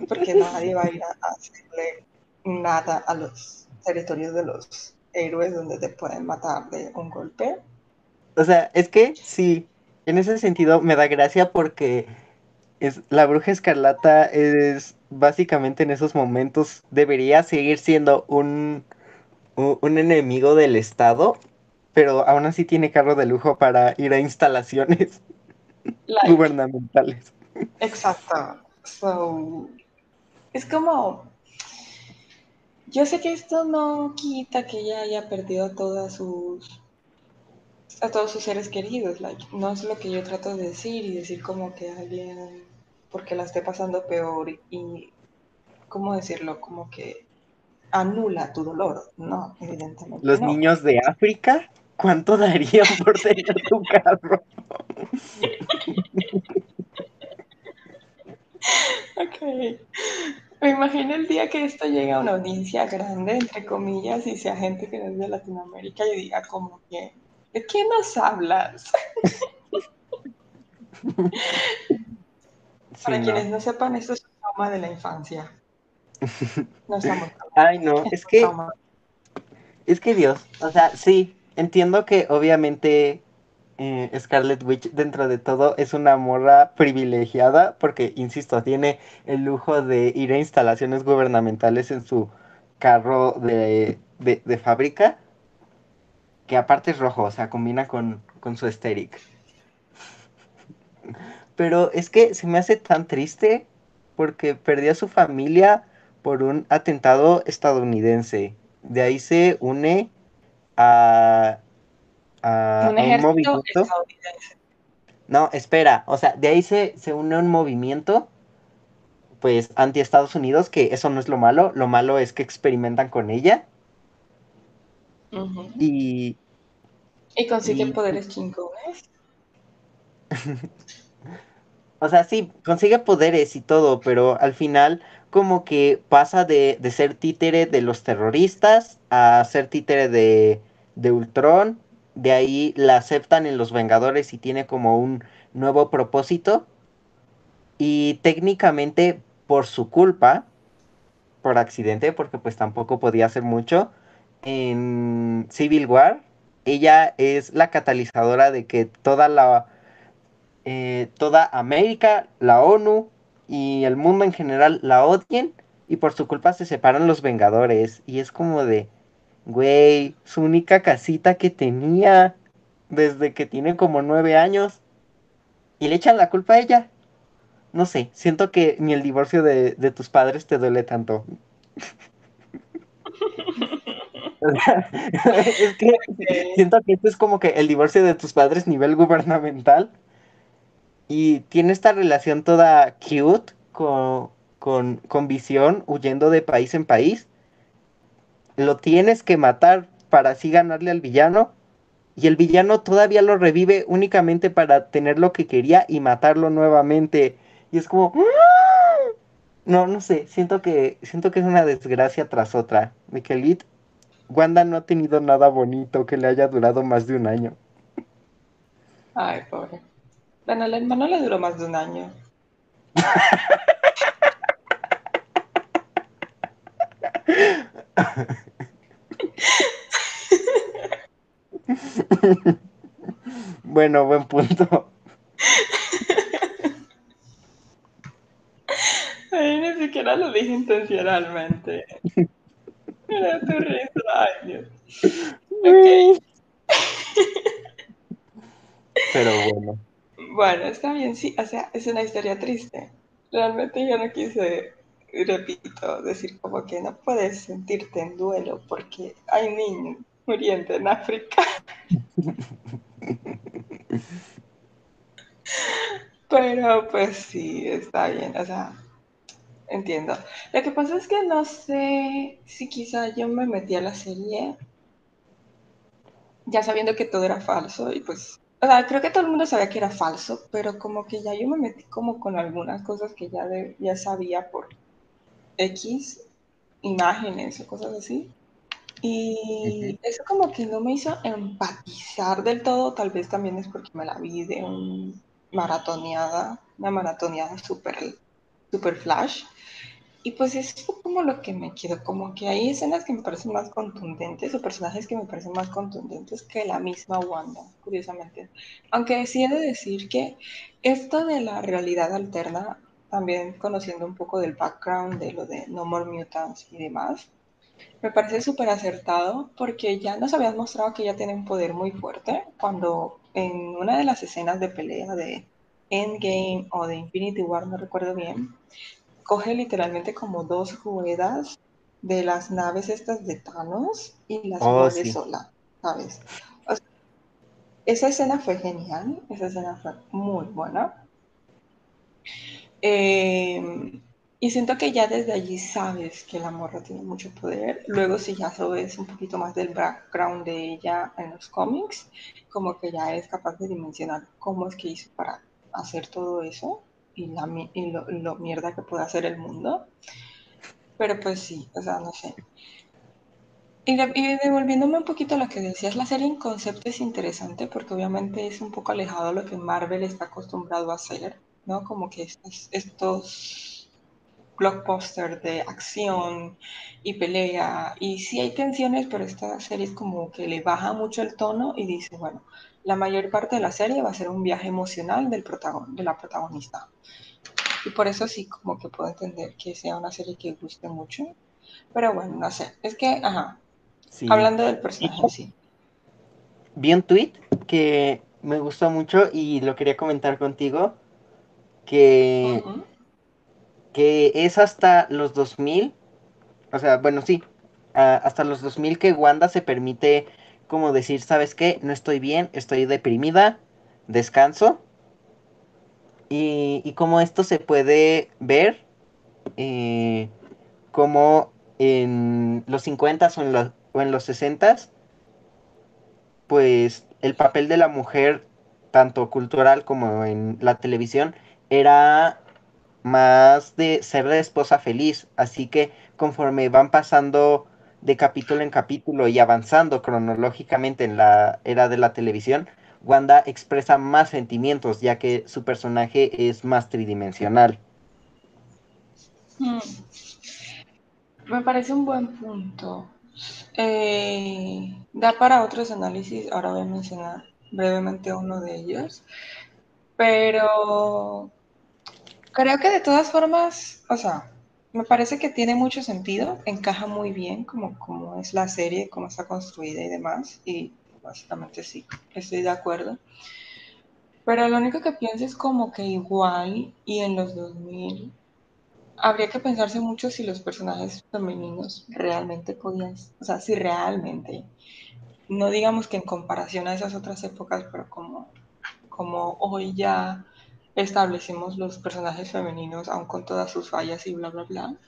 Porque nadie va a ir a hacerle nada a los territorios de los héroes donde te pueden matar de un golpe. o sea, es que sí, en ese sentido me da gracia porque es, la bruja escarlata es básicamente en esos momentos debería seguir siendo un, un, un enemigo del Estado, pero aún así tiene carro de lujo para ir a instalaciones Like, gubernamentales. exacto. So, es como, yo sé que esto no quita que ella haya perdido todas sus a todos sus seres queridos, like, no es lo que yo trato de decir y decir como que alguien porque la esté pasando peor y cómo decirlo, como que anula tu dolor, no, evidentemente Los no. niños de África, ¿cuánto darían por tener tu carro? Ok, Me imagino el día que esto llegue a una audiencia grande, entre comillas, y sea gente que no es de Latinoamérica y diga como que, ¿de qué nos hablas? Para quienes no sepan, esto es un trauma de la infancia. No estamos. Ay, no, es que. Es que Dios, o sea, sí, entiendo que obviamente eh, Scarlet Witch dentro de todo es una morra privilegiada porque, insisto, tiene el lujo de ir a instalaciones gubernamentales en su carro de, de, fábrica, que aparte es rojo, o sea, combina con, con su aesthetic. Pero es que se me hace tan triste porque perdió a su familia por un atentado estadounidense. De ahí se une a, un, movimiento. No, espera, o sea, de ahí se, se une un movimiento pues anti Estados Unidos, que eso no es lo malo, lo malo es que experimentan con ella. Y. Y consiguen poderes chingones. o sea, sí, consigue poderes y todo, pero al final como que pasa de, ser títere de los terroristas a ser títere de, de Ultron. De ahí la aceptan en los Vengadores y tiene como un nuevo propósito. Y técnicamente por su culpa, por accidente, porque pues tampoco podía hacer mucho, en Civil War, ella es la catalizadora de que toda la... Eh, toda América, la ONU, y el mundo en general la odien y por su culpa se separan los Vengadores. Y es como de, güey, su única casita que tenía desde que tiene como nueve años. Y le echan la culpa a ella. No sé, siento que ni el divorcio de, tus padres te duele tanto. es que siento que esto es como que el divorcio de tus padres nivel gubernamental y tiene esta relación toda cute con, con, visión, huyendo de país en país. Lo tienes que matar para así ganarle al villano. Y el villano todavía lo revive únicamente para tener lo que quería y matarlo nuevamente. Y es como. ¡ah! No, no sé. Siento que. Siento que es una desgracia tras otra. De que Wanda no ha tenido nada bonito que le haya durado más de un año. Ay, pobre. Bueno, al hermano le duró más de un año. bueno, buen punto. Ay, ni siquiera lo dije intencionalmente. Era tu risa, ay Ok. Pero bueno. Bueno, está bien, sí, o sea, es una historia triste. Realmente yo no quise, repito, decir como que no puedes sentirte en duelo porque hay niños muriendo en África. Pero pues sí, está bien, o sea, entiendo. Lo que pasa es que no sé si quizá yo me metí a la serie ya sabiendo que todo era falso y pues o sea, creo que todo el mundo sabía que era falso, pero como que ya yo me metí como con algunas cosas que ya, ya sabía por X imágenes o cosas así. Y eso como que no me hizo empatizar del todo, tal vez también es porque me la vi de un maratoneada, una maratoneada super, super flash. Y pues es como lo que me quedó, como que hay escenas que me parecen más contundentes o personajes que me parecen más contundentes que la misma Wanda, curiosamente. Aunque sí he de decir que esto de la realidad alterna, también conociendo un poco del background de lo de No More Mutants y demás, me parece súper acertado porque ya nos habían mostrado que ella tiene un poder muy fuerte cuando en una de las escenas de pelea de Endgame o de Infinity War, no recuerdo bien, coge literalmente como dos ruedas de las naves estas de Thanos y las oh, mueve sola, ¿sabes? esa escena fue genial, esa escena fue muy buena. Em, y siento que ya desde allí sabes que la morra tiene mucho poder. Luego si ya sabes un poquito más del background de ella en los cómics, como que ya es capaz de dimensionar cómo es que hizo para hacer todo eso y, la, lo, mierda que puede hacer el mundo. Pero pues sí, o sea, no sé. Y, de- y devolviéndome un poquito a lo que decías, la serie en concepto es interesante porque obviamente es un poco alejado de lo que Marvel está acostumbrado a hacer, ¿no? Como que estos, estos blockbusters de acción y pelea, y sí hay tensiones, pero esta serie es como que le baja mucho el tono y dice, bueno, la mayor parte de la serie va a ser un viaje emocional del protagon de la protagonista. Y por eso sí, como que puedo entender que sea una serie que guste mucho. Pero bueno, no sé. Es que, ajá, Sí. hablando del personaje sí. Vi un tweet que me gustó mucho y lo quería comentar contigo, que, que es hasta los 2000, o sea, bueno, sí, hasta los 2000 que Wanda se permite como decir, ¿sabes qué? No estoy bien, estoy deprimida, descanso. Y, como esto se puede ver eh, como en los 50 o en, los, o en los 60 pues el papel de la mujer, tanto cultural como en la televisión, era más de ser la esposa feliz. Así que conforme van pasando de capítulo en capítulo y avanzando cronológicamente en la era de la televisión, Wanda expresa más sentimientos, ya que su personaje es más tridimensional. Mm, Me parece un buen punto. Eh, da para otros análisis, ahora voy a mencionar brevemente uno de ellos, pero creo que de todas formas, o sea, me parece que tiene mucho sentido, encaja muy bien como, como es la serie, cómo está construida y demás, y básicamente sí, estoy de acuerdo. Pero lo único que pienso es como que igual y en los 2000 habría que pensarse mucho si los personajes femeninos realmente podían, o sea, si realmente, no digamos que en comparación a esas otras épocas, pero como, como hoy ya establecimos los personajes femeninos, aun con todas sus fallas y bla, bla, bla,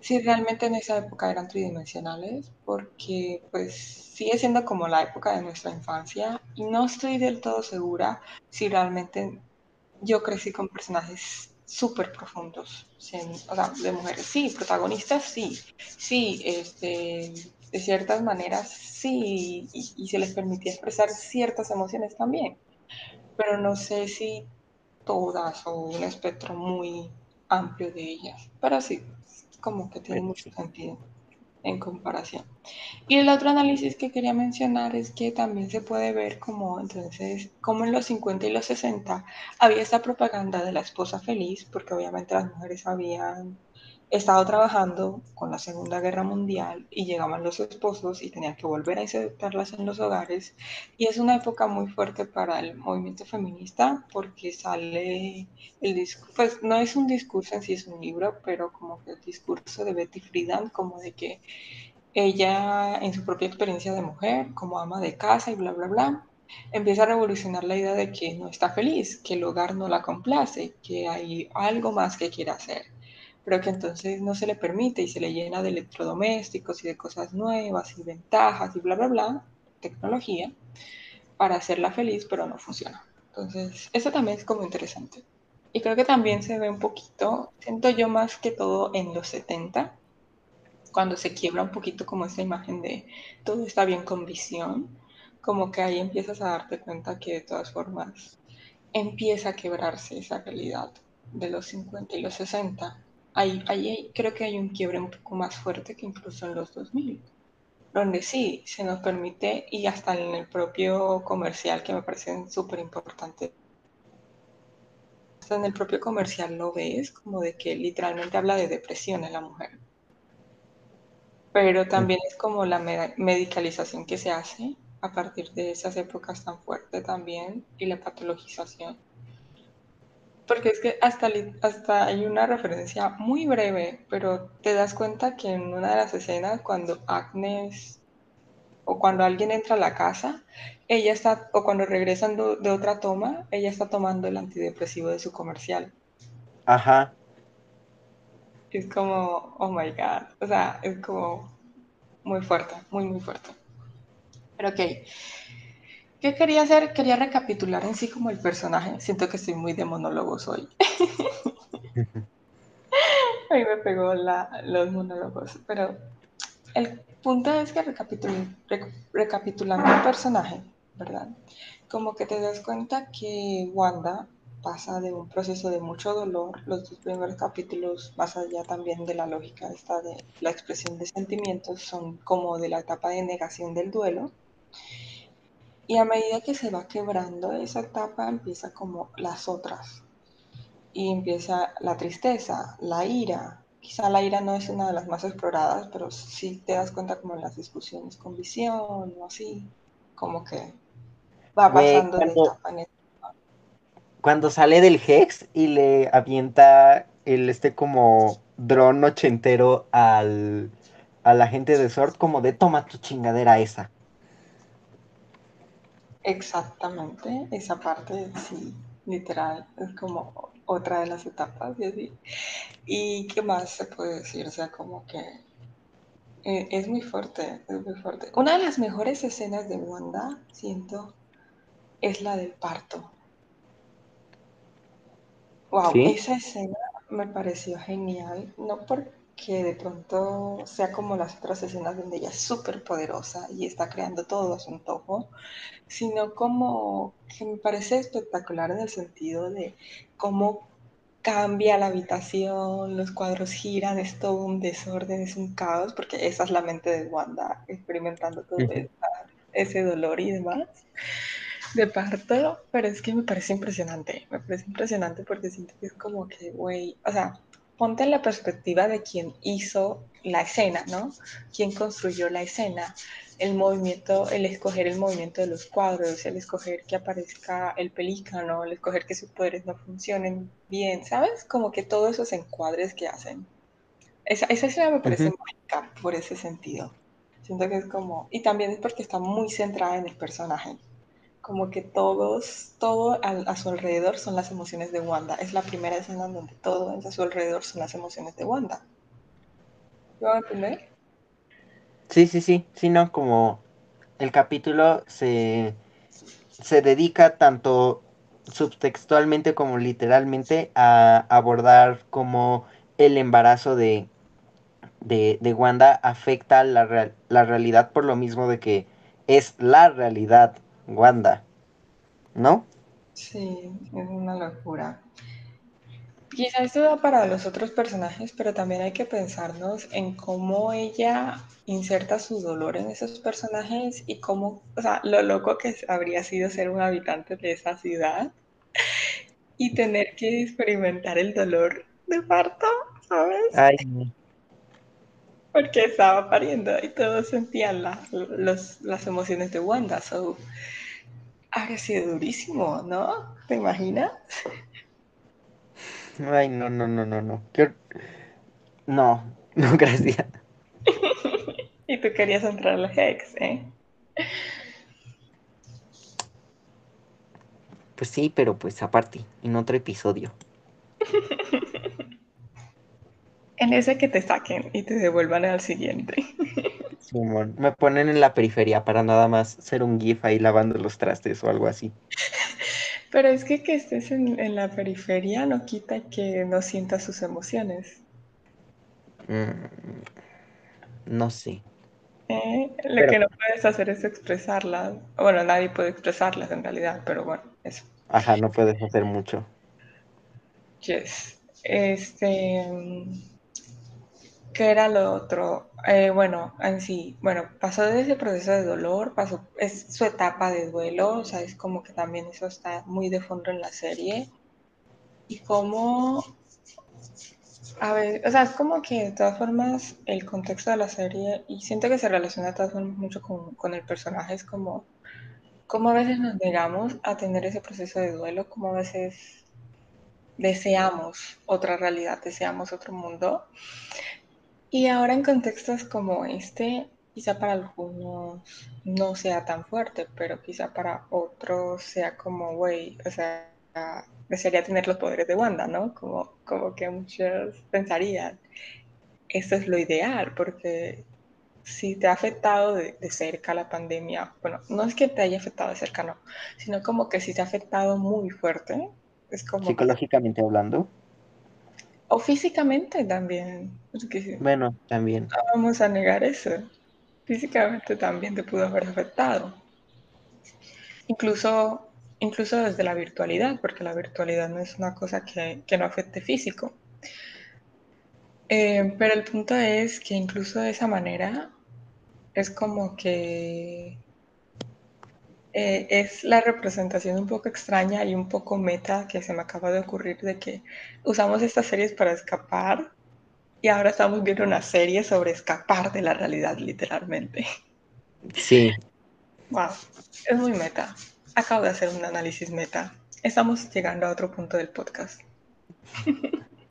si realmente en esa época eran tridimensionales, porque pues sigue siendo como la época de nuestra infancia y no estoy del todo segura si realmente yo crecí con personajes súper profundos, sin- o sea, de mujeres, sí, protagonistas, sí, sí, este, de ciertas maneras, sí, y, y se les permitía expresar ciertas emociones también, pero no sé si todas o un espectro muy amplio de ellas, pero sí, como que tiene mucho sentido en comparación. Y el otro análisis que quería mencionar es que también se puede ver como entonces, como en los 50 y los 60 había esta propaganda de la esposa feliz, porque obviamente las mujeres habían estado trabajando con la Segunda Guerra Mundial y llegaban los esposos y tenían que volver a insertarlas en los hogares. Y es una época muy fuerte para el movimiento feminista porque sale el discurso, pues no es un discurso en sí, es un libro, pero como que el discurso de Betty Friedan, como de que ella, en su propia experiencia de mujer, como ama de casa y bla, bla, bla, empieza a revolucionar la idea de que no está feliz, que el hogar no la complace, que hay algo más que quiere hacer, pero que entonces no se le permite y se le llena de electrodomésticos y de cosas nuevas y ventajas y bla, bla, bla, tecnología, para hacerla feliz, pero no funciona. Entonces, eso también es como interesante. Y creo que también se ve un poquito, siento yo más que todo en los 70, cuando se quiebra un poquito como esa imagen de todo está bien con visión, como que ahí empiezas a darte cuenta que de todas formas empieza a quebrarse esa realidad de los 50 y los 60. Ahí, ahí creo que hay un quiebre un poco más fuerte que incluso en los 2000, donde sí se nos permite, y hasta en el propio comercial, que me parecen súper importantes, hasta en el propio comercial lo ves, como de que literalmente habla de depresión en la mujer. Pero también es como la me- medicalización que se hace a partir de esas épocas tan fuertes también y la patologización. Porque es que hasta, hasta hay una referencia muy breve, pero te das cuenta que en una de las escenas, cuando Agnes o cuando alguien entra a la casa, ella está, o cuando regresan de otra toma, ella está tomando el antidepresivo de su comercial. Ajá. Es como, oh my God, o sea, es como muy fuerte, muy, muy fuerte. Pero ok, ¿Qué quería hacer? Quería recapitular en sí como el personaje. Siento que estoy muy de monólogos hoy. Mí me pegó la, los monólogos, pero el punto es que recapitulando el personaje, ¿verdad? Como que te das cuenta que Wanda pasa de un proceso de mucho dolor, los dos primeros capítulos, más allá también de la lógica esta de la expresión de sentimientos, son como de la etapa de negación del duelo. Y a medida que se va quebrando esa etapa, empieza como las otras. Y empieza la tristeza, la ira. Quizá la ira no es una de las más exploradas, pero sí te das cuenta como en las discusiones con visión o así, como que va pasando de etapa en etapa cuando sale del Hex y le avienta el este como dron ochentero al, a la gente de Sword como de toma tu chingadera esa. Exactamente, esa parte sí, literal, es como otra de las etapas y así. ¿Y qué más se puede decir? O sea, como que eh, es muy fuerte, es muy fuerte. Una de las mejores escenas de Wanda, siento, es la del parto. Wow, esa escena me pareció genial, no porque de pronto sea como las otras escenas donde ella es súper poderosa y está creando todo a su antojo, sino como que me parece espectacular en el sentido de cómo cambia la habitación, los cuadros giran, es todo un desorden, es un caos, porque esa es la mente de Wanda experimentando todo ese dolor y demás de parto, pero es que me parece impresionante, me parece impresionante porque siento que es como que, güey, o sea, ponte en la perspectiva de quien hizo la escena, ¿no? Quien construyó la escena, el movimiento, el escoger el movimiento de los cuadros, el escoger que aparezca el pelícano, el escoger que sus poderes no funcionen bien, ¿sabes? Como que todos esos encuadres que hacen. Esa, esa escena me parece mágica por ese sentido. Siento que es como, y también es porque está muy centrada en el personaje como que todos, todo a, su alrededor son las emociones de Wanda. Es la primera escena donde todo a su alrededor son las emociones de Wanda. ¿Lo van a entender? Sí, sí, sí, sino como el capítulo se, se dedica tanto subtextualmente como literalmente a abordar como el embarazo de, de, de Wanda afecta la, la realidad por lo mismo de que es la realidad Wanda, ¿no? Sí, es una locura. Quizá esto da para los otros personajes, pero también hay que pensarnos en cómo ella inserta su dolor en esos personajes y cómo, o sea, lo loco que habría sido ser un habitante de esa ciudad y tener que experimentar el dolor de parto, ¿sabes? Ay, porque estaba pariendo y todos sentían las emociones de Wanda. So, habría sido durísimo, ¿no? ¿Te imaginas? Ay, no, no, no, no, no. No, no, gracias. y tú querías entrar a la Hex, ¿eh? Pues sí, pero pues aparte, en otro episodio. en ese que te saquen y te devuelvan al siguiente. me ponen en la periferia para nada más ser un GIF ahí lavando los trastes o algo así. Pero es que que estés en, la periferia no quita que no sientas sus emociones. Mm, no sé. ¿Eh? Lo que no puedes hacer es expresarlas. Bueno, nadie puede expresarlas en realidad, pero bueno, eso. Ajá, no puedes hacer mucho. Yes. Este. ¿Qué era lo otro? Eh, bueno, en sí, bueno, pasó de ese proceso de dolor, pasó, es su etapa de duelo, o sea, es como que también eso está muy de fondo en la serie. Y como, a ver, o sea, es como que de todas formas el contexto de la serie, y siento que se relaciona de todas formas mucho con, con el personaje, es como, como a veces nos negamos a tener ese proceso de duelo, como a veces deseamos otra realidad, deseamos otro mundo. Y ahora en contextos como este, quizá para algunos no sea tan fuerte, pero quizá para otros sea como, güey, o sea, desearía tener los poderes de Wanda, ¿no? Como, como que muchos pensarían, esto es lo ideal, porque si te ha afectado de, de, cerca la pandemia, bueno, no es que te haya afectado de cerca, no, sino como que si te ha afectado muy fuerte, es como... Psicológicamente hablando O físicamente también. bueno, también. No vamos a negar eso. Físicamente también te pudo haber afectado. Incluso, incluso desde la virtualidad, porque la virtualidad no es una cosa que, no afecte físico. Eh, pero el punto es que incluso de esa manera es como que eh, es la representación un poco extraña y un poco meta que se me acaba de ocurrir de que usamos estas series para escapar y ahora estamos viendo una serie sobre escapar de la realidad literalmente. Sí. Wow, es muy meta. Acabo de hacer un análisis meta. Estamos llegando a otro punto del podcast.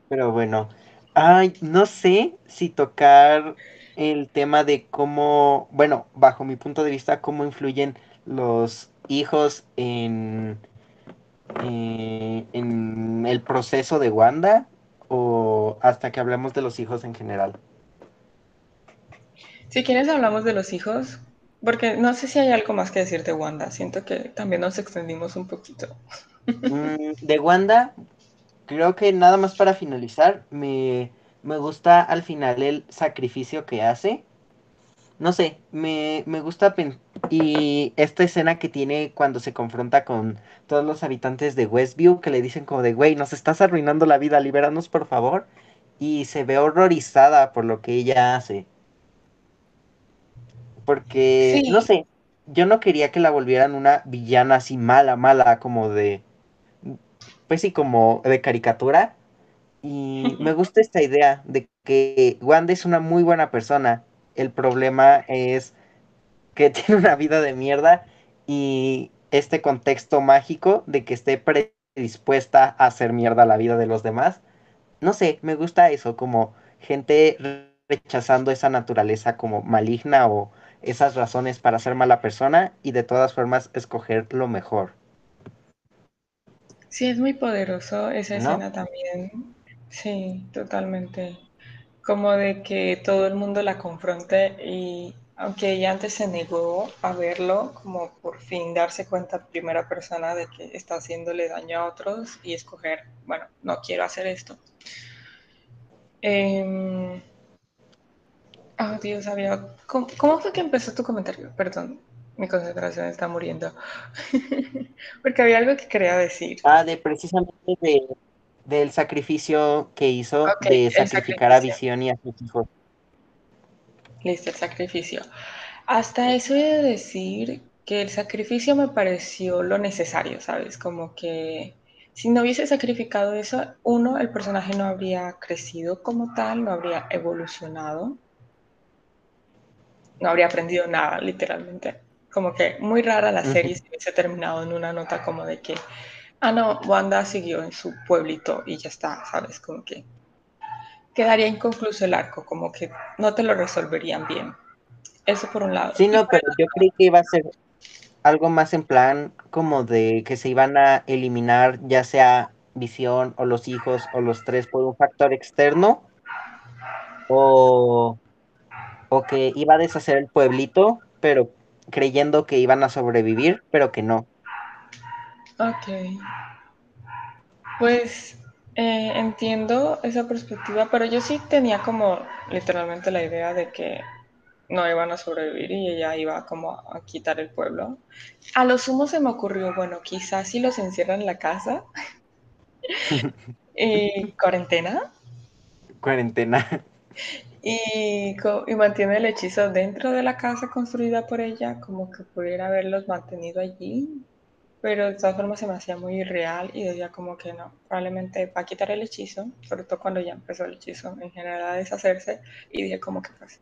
Pero bueno, ay, no sé si tocar el tema de cómo, bueno, bajo mi punto de vista, cómo influyen los hijos en, eh, en el proceso de Wanda o hasta que hablemos de los hijos en general? Si quieres hablamos de los hijos, porque no sé si hay algo más que decir de Wanda. Siento que también nos extendimos un poquito. Mm, de Wanda, creo que nada más para finalizar, me, me gusta al final el sacrificio que hace no sé, me, me gusta y esta escena que tiene cuando se confronta con todos los habitantes de Westview que le dicen como de, güey, nos estás arruinando la vida, libéranos por favor. Y se ve horrorizada por lo que ella hace. Porque, no sé, yo no quería que la volvieran una villana así mala, mala, como de, pues sí, como de caricatura. Y me gusta esta idea de que Wanda es una muy buena persona el problema es que tiene una vida de mierda y este contexto mágico de que esté predispuesta a hacer mierda la vida de los demás. No sé, me gusta eso, como gente rechazando esa naturaleza como maligna o esas razones para ser mala persona y de todas formas escoger lo mejor. Sí, es muy poderoso esa escena también. Sí, totalmente como de que todo el mundo la confronte y aunque ella antes se negó a verlo, como por fin darse cuenta primera persona de que está haciéndole daño a otros y escoger, bueno, no quiero hacer esto. Eh... Oh, Dios, había... ¿Cómo, ¿Cómo, fue que empezó tu comentario? Perdón, mi concentración está muriendo. Porque había algo que quería decir. Ah, de precisamente de del sacrificio que hizo de sacrificar a Visión y a sus hijos. Listo, el sacrificio. Hasta eso he de decir que el sacrificio me pareció lo necesario, ¿sabes? Como que si no hubiese sacrificado eso, uno, el personaje no habría crecido como tal, no habría evolucionado, no habría aprendido nada, literalmente. Como que muy rara la serie si hubiese terminado en una nota como de que Ah, no, Wanda siguió en su pueblito y ya está, ¿sabes? Como que quedaría inconcluso el arco, como que no te lo resolverían bien. Eso por un lado. Sí, no, pero yo creí que iba a ser algo más en plan como de que se iban a eliminar ya sea Visión o los hijos o los tres por un factor externo o, o que iba a deshacer el pueblito, pero creyendo que iban a sobrevivir, pero que no. Ok. Pues eh, entiendo esa perspectiva, pero yo sí tenía como literalmente la idea de que no iban a sobrevivir y ella iba como a quitar el pueblo. A lo sumo se me ocurrió, bueno, quizás si los encierran en la casa. y cuarentena. Cuarentena. Y, y, mantiene el hechizo dentro de la casa construida por ella, como que pudiera haberlos mantenido allí pero de todas formas se me hacía muy irreal y decía como que no, probablemente va a quitar el hechizo, sobre todo cuando ya empezó el hechizo en general a deshacerse, y dije como que pues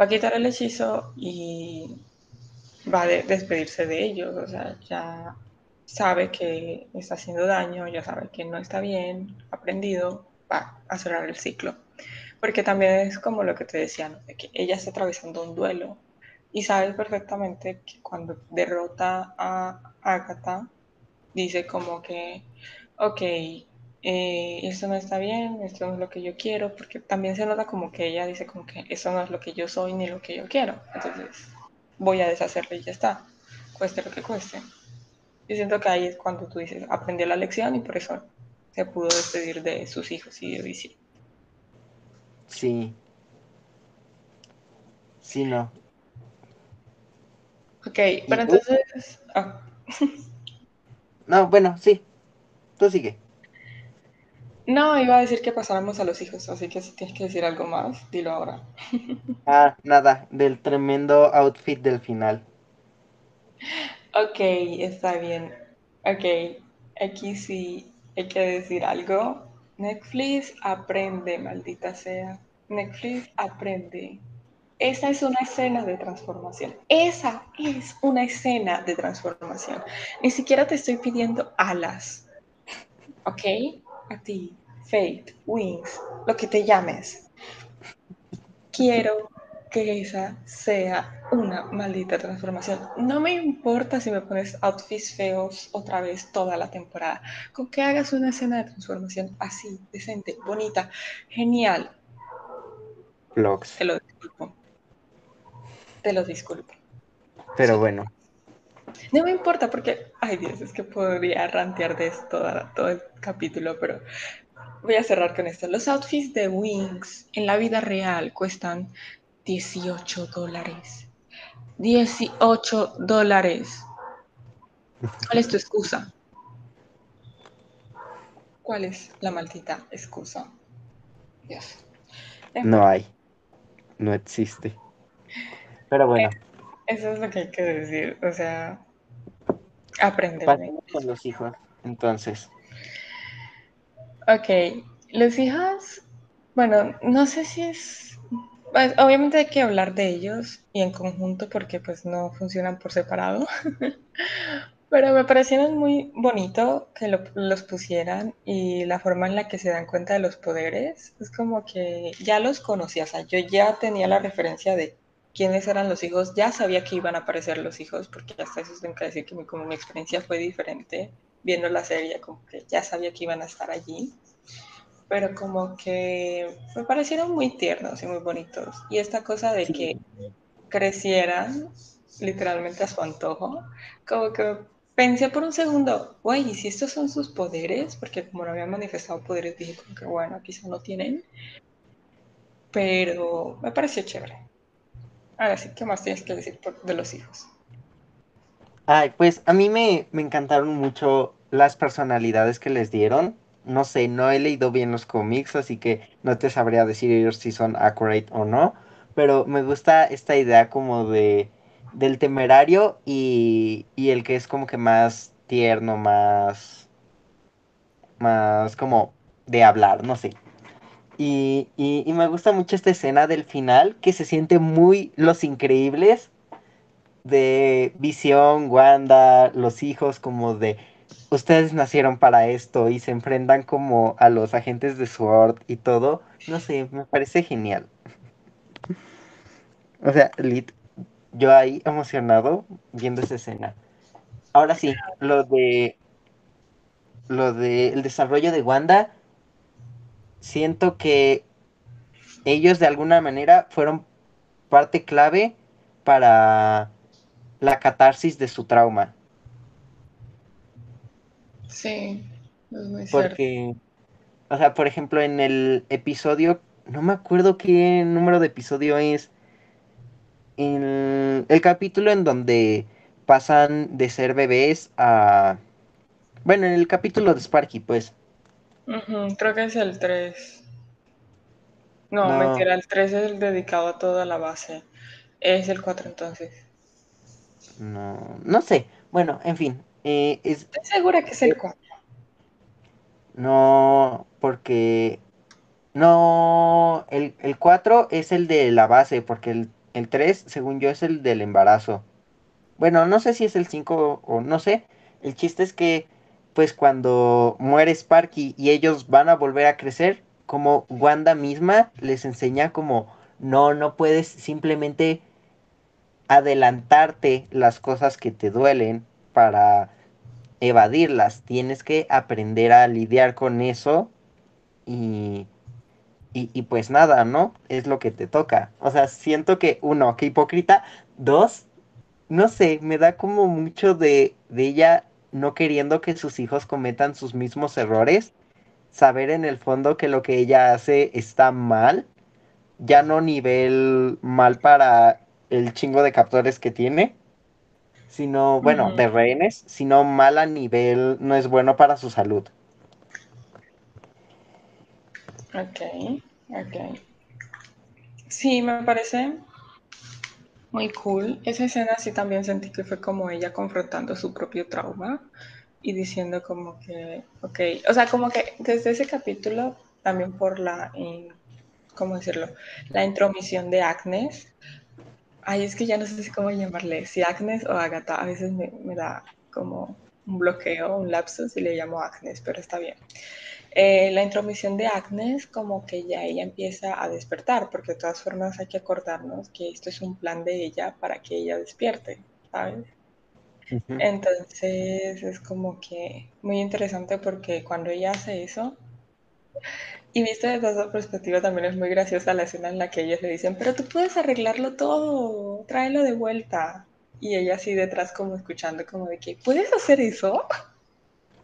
va a quitar el hechizo y va a despedirse de ellos, o sea, ya sabe que está haciendo daño, ya sabe que no está bien, aprendido, va a cerrar el ciclo. Porque también es como lo que te decía, ¿no? de que ella está atravesando un duelo y sabes perfectamente que cuando derrota a Agatha, dice como que, ok, eh, esto no está bien, esto no es lo que yo quiero, porque también se nota como que ella dice como que eso no es lo que yo soy ni lo que yo quiero. Entonces voy a deshacerlo y ya está, cueste lo que cueste. Yo siento que ahí es cuando tú dices, aprendió la lección y por eso se pudo despedir de sus hijos y de Sí. Sí, no. Ok, pero entonces... Ah. No, bueno, sí. Tú sigue. No, iba a decir que pasáramos a los hijos, así que si tienes que decir algo más, dilo ahora. Ah, nada, del tremendo outfit del final. Ok, está bien. Ok, aquí sí hay que decir algo. Netflix aprende, maldita sea. Netflix aprende. Esa es una escena de transformación. Esa es una escena de transformación. Ni siquiera te estoy pidiendo alas. ¿Ok? A ti, Fate, Wings, lo que te llames. Quiero que esa sea una maldita transformación. No me importa si me pones outfits feos otra vez toda la temporada. Con que hagas una escena de transformación así, decente, bonita, genial. Vlogs. Te lo disculpo. Te lo disculpo. Pero bueno. No me importa porque, ay Dios, es que podría rantear de esto todo, todo el capítulo, pero voy a cerrar con esto. Los outfits de Wings en la vida real cuestan 18 dólares. 18 dólares. ¿Cuál es tu excusa? ¿Cuál es la maldita excusa? Dios. No hay. No existe. Pero bueno. Eso es lo que hay que decir. O sea, aprender. Pasemos con los hijos, entonces. Ok. Los hijos, bueno, no sé si es pues, obviamente hay que hablar de ellos y en conjunto porque pues no funcionan por separado. Pero me parecieron muy bonito que lo, los pusieran y la forma en la que se dan cuenta de los poderes. Es como que ya los conocía, o sea, yo ya tenía la referencia de quiénes eran los hijos, ya sabía que iban a aparecer los hijos, porque hasta eso tengo que decir que mi, como mi experiencia fue diferente viendo la serie, como que ya sabía que iban a estar allí pero como que me parecieron muy tiernos y muy bonitos. Y esta cosa de que crecieran literalmente a su antojo, como que pensé por un segundo, güey, ¿y si estos son sus poderes? Porque como no habían manifestado poderes, dije como que bueno, quizá no tienen. Pero me pareció chévere. Ahora sí, ¿qué más tienes que decir de los hijos? Ay, pues a mí me, me encantaron mucho las personalidades que les dieron no sé, no he leído bien los cómics, así que no te sabría decir si son accurate o no. Pero me gusta esta idea como de del temerario y, y el que es como que más tierno, más más como de hablar, no sé. Y, y, me gusta mucho esta escena del final que se siente muy Los Increíbles de Visión, Wanda, los hijos como de ustedes nacieron para esto y se enfrentan como a los agentes de SWORD y todo, no sé, me parece genial. O sea, Lit, yo ahí emocionado viendo esa escena. Ahora sí, lo de lo de el desarrollo de Wanda, siento que ellos de alguna manera fueron parte clave para la catarsis de su trauma. Sí, es muy Porque, o sea, por ejemplo, en el episodio, no me acuerdo qué número de episodio es. En el capítulo en donde pasan de ser bebés a... Bueno, en el capítulo de Sparky, pues. Creo que es el 3. No, no, mentira, el 3 es el dedicado a toda la base. Es el 4 entonces. No, no sé. Bueno, en fin, eh, Estoy segura que es el 4. No, porque... No, el, el 4 es el de la base, porque el, el 3, según yo, es el del embarazo. Bueno, no sé si es el 5 o no sé. El chiste es que, pues cuando muere Sparky y ellos van a volver a crecer, como Wanda misma les enseña como, no, no puedes simplemente adelantarte las cosas que te duelen para evadirlas, tienes que aprender a lidiar con eso y, y, pues nada, ¿no? Es lo que te toca. O sea, siento que uno, que hipócrita, dos, no sé, me da como mucho de, de ella no queriendo que sus hijos cometan sus mismos errores, saber en el fondo que lo que ella hace está mal, ya no nivel mal para el chingo de captores que tiene, sino, bueno, de rehenes, sino mal a nivel no es bueno para su salud. Ok, ok. Sí, me parece muy cool. Esa escena sí también sentí que fue como ella confrontando su propio trauma y diciendo como que, ok, o sea, como que desde ese capítulo, también por la, ¿cómo decirlo? La intromisión de Agnes. Ay, es que ya no sé cómo llamarle, si Agnes o Agatha. A veces me, me da como un bloqueo, un lapsus y le llamo Agnes, pero está bien. Eh, la intromisión de Agnes como que ya ella empieza a despertar, porque de todas formas hay que acordarnos que esto es un plan de ella para que ella despierte, ¿sabes? Entonces es como que muy interesante porque cuando ella hace eso, y viste desde esa perspectiva también es muy graciosa la escena en la que ellos le dicen, pero tú puedes arreglarlo todo, tráelo de vuelta. Y ella así detrás como escuchando como de que, ¿puedes hacer eso?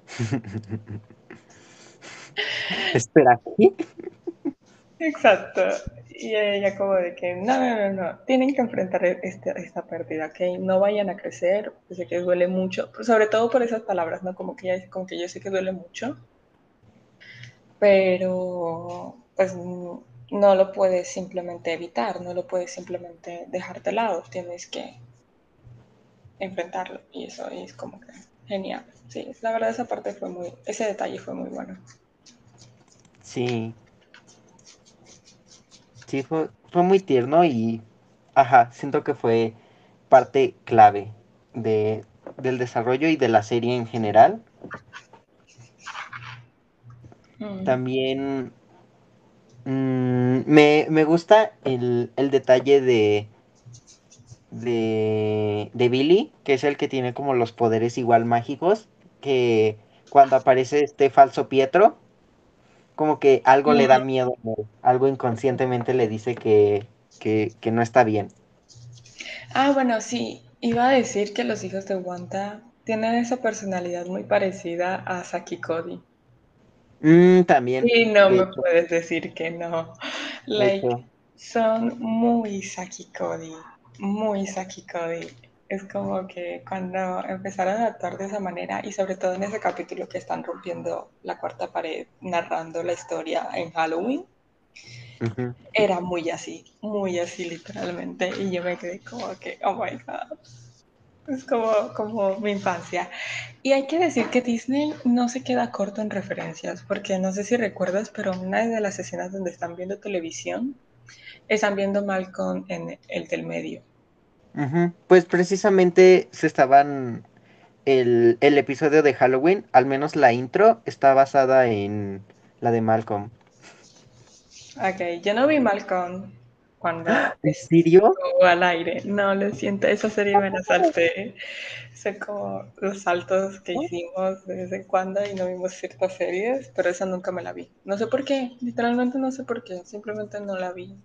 Espera, ¿qué? Exacto. Y ella como de que, no, no, no, no, tienen que enfrentar este, esta pérdida, que no vayan a crecer, yo sé que duele mucho, sobre todo por esas palabras, ¿no? Como que ella dice, como que yo sé que duele mucho, pero pues no lo puedes simplemente evitar, no lo puedes simplemente dejar de lado, tienes que enfrentarlo y eso es como que genial. Sí, la verdad esa parte fue muy, ese detalle fue muy bueno. Sí, sí, fue, fue muy tierno y, ajá, siento que fue parte clave de, del desarrollo y de la serie en general. Mm. También mm, me, me gusta el, el detalle de, de, de Billy, que es el que tiene como los poderes igual mágicos, que cuando aparece este falso Pietro, como que algo le da miedo, algo inconscientemente le dice que, que, que no está bien. Ah, bueno, sí, iba a decir que los hijos de Wanda tienen esa personalidad muy parecida a Saki Cody. Mm, también, Y no me puedes decir que no. Like, son muy Saki Cody, muy Saki Cody. Es como que cuando empezaron a actuar de esa manera, y sobre todo en ese capítulo que están rompiendo la cuarta pared, narrando la historia en Halloween, era muy así, muy así literalmente. Y yo me quedé como que, oh my god. Es como, como mi infancia. Y hay que decir que Disney no se queda corto en referencias, porque no sé si recuerdas, pero una de las escenas donde están viendo televisión, están viendo Malcolm en el del medio. Pues precisamente se estaban. El, el episodio de Halloween, al menos la intro, está basada en la de Malcolm. Ok, yo no vi Malcolm cuando ¿En serio? al aire. No, lo siento, esa serie me la salté. Sé como los saltos que hicimos de vez en cuando y no vimos ciertas series, pero esa nunca me la vi. No sé por qué, literalmente no sé por qué, simplemente no la vi.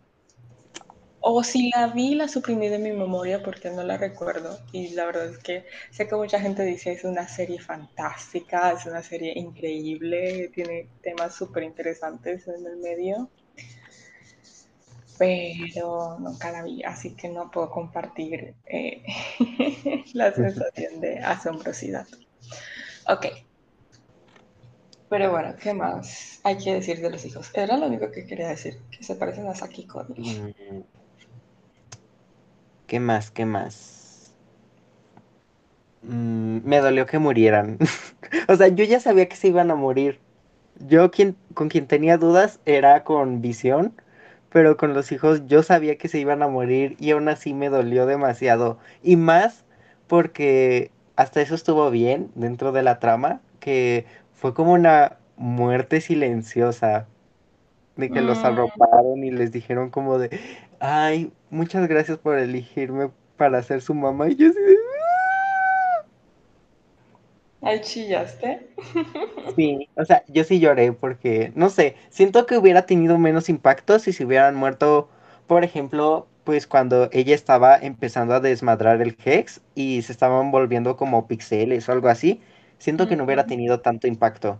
O si la vi, la suprimí de mi memoria porque no la recuerdo. Y la verdad es que sé que mucha gente dice es una serie fantástica, es una serie increíble, tiene temas súper interesantes en el medio, pero nunca la vi, así que no puedo compartir eh, la sensación de asombrosidad. Ok, pero bueno, ¿qué más hay que decir de los hijos? Era lo único que quería decir, que se parecen a Saki Cody. ¿Qué más? ¿Qué más? Mm, me dolió que murieran. o sea, yo ya sabía que se iban a morir. Yo quien, con quien tenía dudas era con Visión, pero con los hijos yo sabía que se iban a morir y aún así me dolió demasiado. Y más porque hasta eso estuvo bien dentro de la trama, que fue como una muerte silenciosa, de que los Mm, arroparon y les dijeron como de, ay, muchas gracias por elegirme para ser su mamá. Y yo así de, ahí chillaste. Sí, o sea, yo sí lloré porque, no sé, siento que hubiera tenido menos impacto si se hubieran muerto, por ejemplo, pues cuando ella estaba empezando a desmadrar el Hex y se estaban volviendo como pixeles o algo así, siento que no hubiera tenido tanto impacto.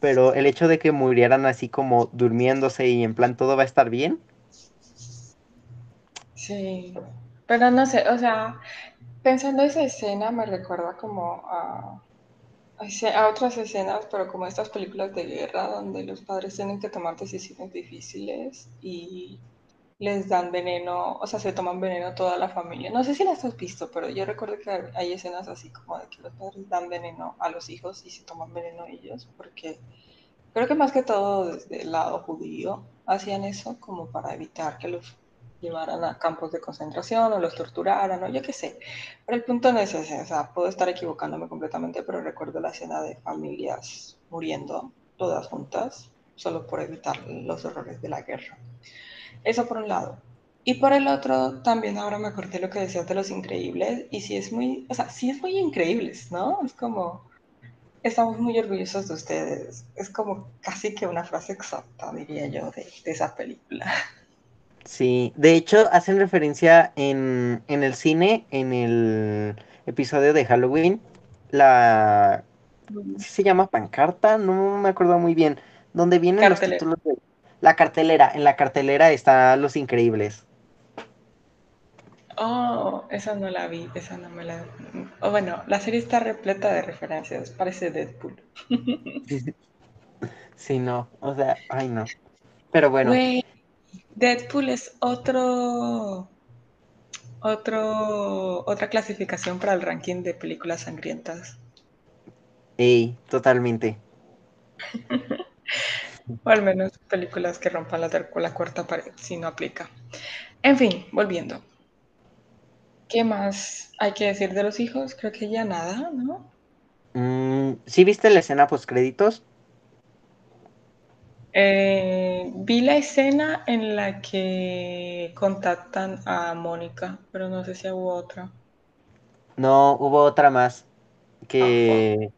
Pero el hecho de que murieran así como durmiéndose y en plan todo va a estar bien, Sí, pero no sé, o sea, pensando esa escena me recuerda como a, a otras escenas, pero como estas películas de guerra donde los padres tienen que tomar decisiones difíciles y les dan veneno, o sea, se toman veneno toda la familia. No sé si las has visto, pero yo recuerdo que hay escenas así como de que los padres dan veneno a los hijos y se toman veneno ellos, porque creo que más que todo desde el lado judío hacían eso como para evitar que los llevaran a campos de concentración o los torturaran o yo qué sé. Pero el punto no es ese, o sea, puedo estar equivocándome completamente, pero recuerdo la escena de familias muriendo todas juntas solo por evitar los horrores de la guerra. Eso por un lado. Y por el otro, también ahora me acordé lo que decías de los increíbles, y sí es muy, o sea, sí es muy increíbles, ¿no? Es como, estamos muy orgullosos de ustedes. Es como casi que una frase exacta, diría yo, de, esa película. Sí, de hecho hacen referencia en, en el cine, en el episodio de Halloween, la... ¿Sí se llama pancarta? No me acuerdo muy bien. Donde vienen los títulos de la cartelera, en la cartelera está Los Increíbles. Oh, esa no la vi, esa no me la... Oh, bueno, la serie está repleta de referencias, parece Deadpool. sí, no, o sea, ay no. Pero bueno. Deadpool es otro... Otro, otra clasificación para el ranking de películas sangrientas. Ey, totalmente. O al menos películas que rompan la, la cuarta pared, si no aplica. En fin, volviendo. ¿Qué más hay que decir de los hijos? Creo que ya nada, ¿no? Mm, ¿Sí viste la escena post créditos? Eh, vi la escena en la que contactan a Mónica, pero no sé si hubo otra. No, hubo otra más. Que, ah,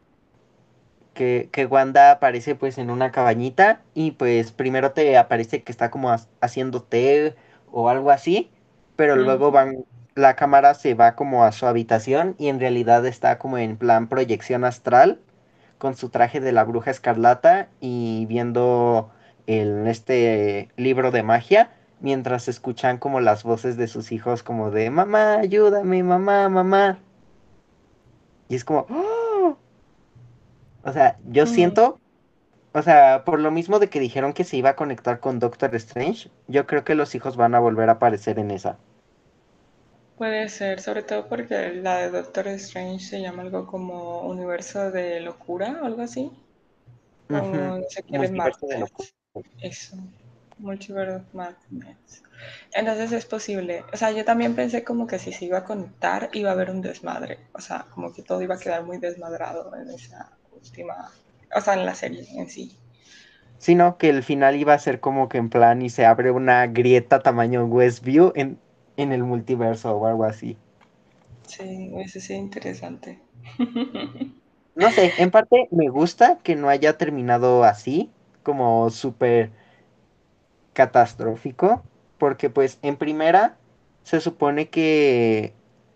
que, que, Wanda aparece pues en una cabañita y pues primero te aparece que está como haciendo té o algo así, pero luego van, la cámara se va como a su habitación y en realidad está como en plan proyección astral con su traje de la bruja escarlata y viendo el, este libro de magia mientras escuchan como las voces de sus hijos como de mamá, ayúdame, mamá, mamá. Y es como, ¡Oh! O sea, yo siento, o sea, por lo mismo de que dijeron que se iba a conectar con Doctor Strange, yo creo que los hijos van a volver a aparecer en esa. Puede ser, sobre todo porque la de Doctor Strange se llama algo como universo de locura o algo así. Como se quiere de Eso, Multiverse Madness. Entonces es posible. O sea, yo también pensé como que si se iba a conectar iba a haber un desmadre. O sea, como que todo iba a quedar muy desmadrado en esa última, o sea, en la serie en sí. Sino que el final iba a ser como que en plan y se abre una grieta tamaño Westview en, en el multiverso o algo así. Sí, eso sí interesante. No sé, en parte me gusta que no haya terminado así, como súper catastrófico, porque pues en primera se supone que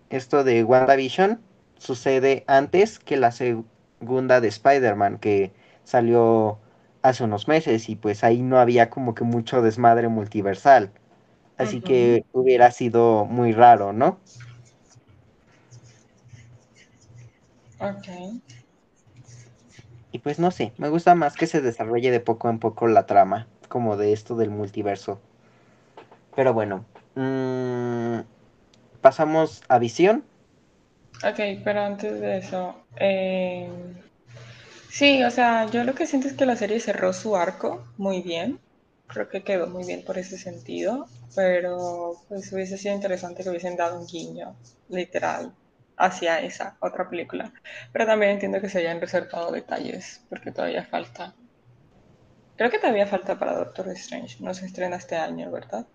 esto de WandaVision sucede antes que la, segunda de Spider-Man que salió hace unos meses y pues ahí no había como que mucho desmadre multiversal. Así que hubiera sido muy raro, ¿no? Ok. Y pues no sé, me gusta más que se desarrolle de poco en poco la trama, como de esto del multiverso. Pero bueno, mm, pasamos a visión. Ok, pero antes de eso, eh, sí, o sea, yo lo que siento es que la serie cerró su arco muy bien. Creo que quedó muy bien por ese sentido, pero pues hubiese sido interesante que hubiesen dado un guiño literal hacia esa otra película. Pero también entiendo que se hayan reservado detalles, porque todavía falta. Creo que todavía falta para Doctor Strange. No se estrena este año, ¿verdad?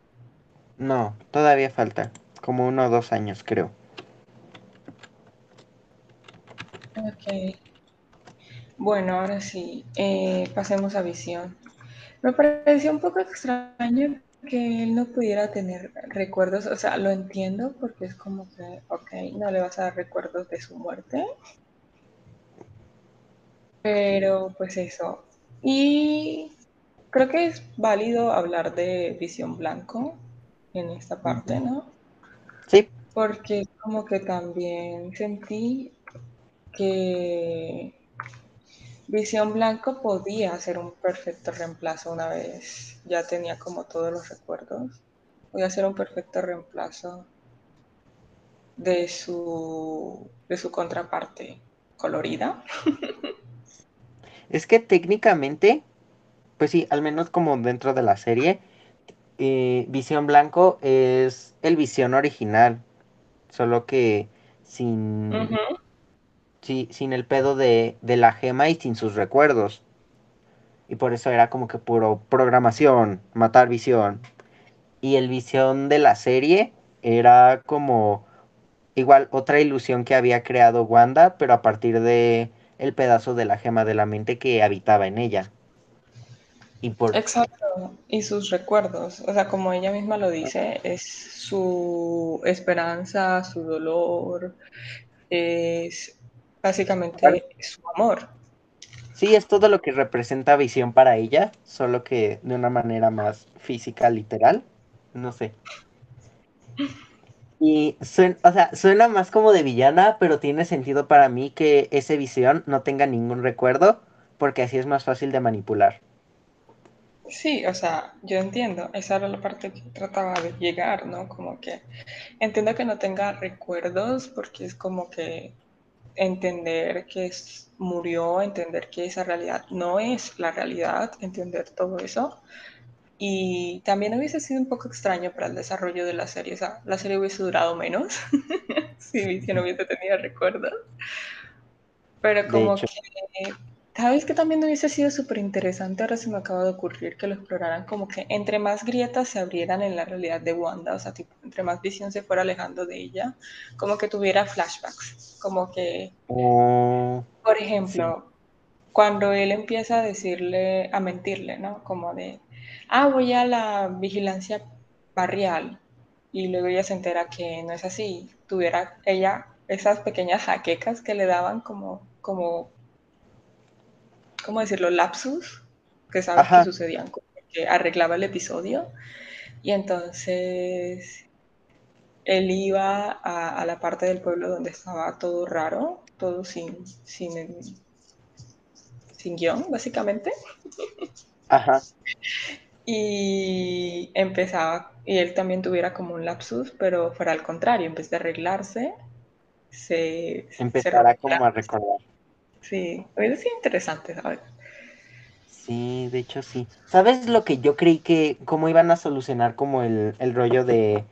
No, todavía falta. Como uno o dos años, creo. Ok. Bueno, ahora sí, eh, pasemos a visión. Me pareció un poco extraño que él no pudiera tener recuerdos, o sea, lo entiendo porque es como que, ok, no le vas a dar recuerdos de su muerte. Pero pues eso. Y creo que es válido hablar de visión blanco en esta parte, ¿no? Sí. Porque como que también sentí que Visión Blanco podía ser un perfecto reemplazo una vez ya tenía como todos los recuerdos. Podía ser un perfecto reemplazo de su, de su contraparte colorida. Es que técnicamente, pues sí, al menos como dentro de la serie, eh, Visión Blanco es el Visión original, solo que sin. Sin el pedo de, de la gema y sin sus recuerdos. Y por eso era como que puro programación, matar visión. Y el visión de la serie era como igual otra ilusión que había creado Wanda, pero a partir de el pedazo de la gema de la mente que habitaba en ella. Exacto, y sus recuerdos, o sea, como ella misma lo dice, es su esperanza, su dolor, es básicamente su amor. Sí, es todo lo que representa visión para ella, solo que de una manera más física, literal. No sé. Y suena, o sea, suena más como de villana, pero tiene sentido para mí que ese visión no tenga ningún recuerdo, porque así es más fácil de manipular. Sí, o sea, yo entiendo, esa era la parte que trataba de llegar, ¿no? Como que entiendo que no tenga recuerdos porque es como que entender que es, murió, entender que esa realidad no es la realidad, entender todo eso. Y también hubiese sido un poco extraño para el desarrollo de la serie, o sea, la serie hubiese durado menos si Vision hubiese tenido recuerdos. Pero como que, ¿sabes que también hubiese sido súper interesante? Ahora se me acaba de ocurrir que lo exploraran como que entre más grietas se abrieran en la realidad de Wanda, o sea, tipo, entre más visión se fuera alejando de ella, como que tuviera flashbacks, como que, oh, por sí, ejemplo, cuando él empieza a decirle, a mentirle, ¿no? Como de, ah, voy a la vigilancia barrial y luego ella se entera que no es así, tuviera ella esas pequeñas jaquecas que le daban como, como ¿cómo decirlo?, lapsus que sabes que sucedían, que arreglaba el episodio. Y entonces él iba a, a, la parte del pueblo donde estaba todo raro, todo sin, sin, sin guion, básicamente. ajá, Y empezaba, y él también tuviera como un lapsus, pero fuera al contrario, en vez de arreglarse, se, rompía. como a recordar. Sí, hubiera sido interesante, ¿sabes? Sí, de hecho sí. ¿Sabes lo que yo creí que, cómo iban a solucionar como el, el rollo de,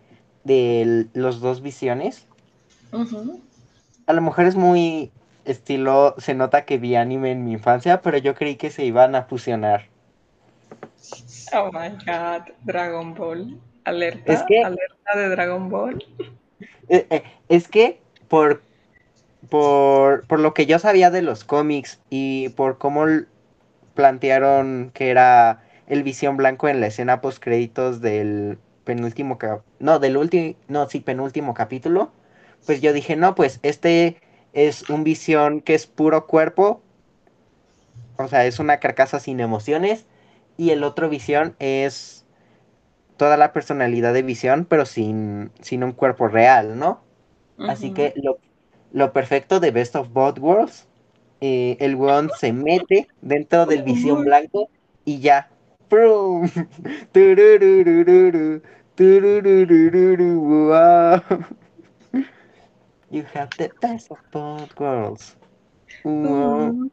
de los dos visiones? Uh -huh. A lo mejor es muy estilo, se nota que vi anime en mi infancia, pero yo creí que se iban a fusionar. Oh my god, Dragon Ball. Es Alerta, que, alerta de Dragon Ball. eh, eh, es que por, por, por lo que yo sabía de los cómics y por cómo plantearon que era el Visión Blanco en la escena post créditos del penúltimo cap no, del último, no, sí, penúltimo capítulo, pues yo dije, no, pues este es un Visión que es puro cuerpo, o sea, es una carcasa sin emociones, y el otro Visión es toda la personalidad de Visión, pero sin, sin un cuerpo real, ¿no? Uh Así que lo, lo perfecto de Best of Both Worlds eh, el weón se mete dentro del visión blanco y ya. ¡Prum! Wow. You have the best of both worlds. Wow.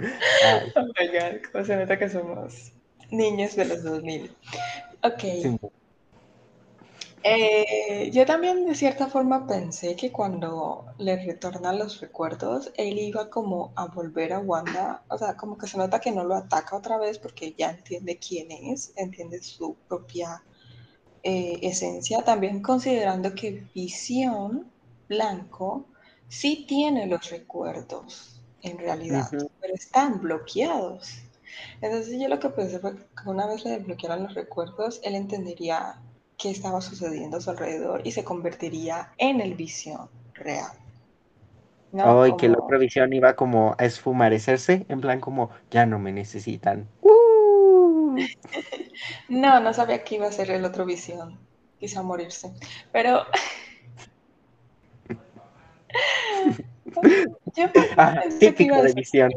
Ay, Oh my god, cómo se nota que somos niños de los 2000. Ok. sí. Eh, yo también de cierta forma pensé que cuando le retornan los recuerdos, él iba como a volver a Wanda, o sea, como que se nota que no lo ataca otra vez porque ya entiende quién es, entiende su propia eh, esencia, también considerando que Visión Blanco sí tiene los recuerdos en realidad, pero están bloqueados. Entonces yo lo que pensé fue que una vez le desbloquearan los recuerdos, él entendería qué estaba sucediendo a su alrededor y se convertiría en el Visión real. ¿No? Ay, que la otra visión iba como a esfumarecerse, en plan como, ya no me necesitan. ¡Uh! no, no sabía que iba a ser el otro Visión. quizá morirse. Pero yo Ah, pensé que iba típico a de visión.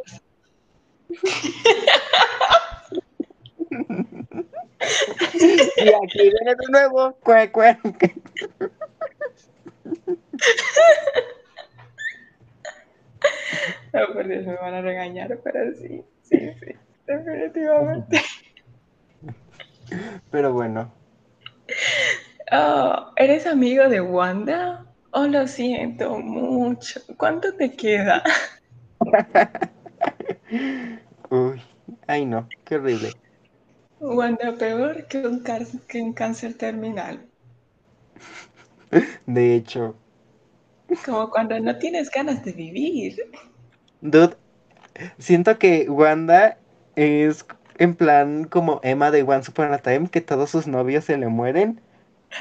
Y aquí viene de nuevo. Cue, cue. No, por Dios, me van a regañar, pero sí, sí, sí, definitivamente. Pero bueno, Oh, ¿eres amigo de Wanda? Oh, lo siento mucho. ¿Cuánto te queda? uy, ay no, qué horrible. Wanda, peor que un, que un cáncer terminal. De hecho, Como cuando no tienes ganas de vivir. dude, siento que Wanda es en plan como Emma de Once Upon a Time, que todos sus novios se le mueren.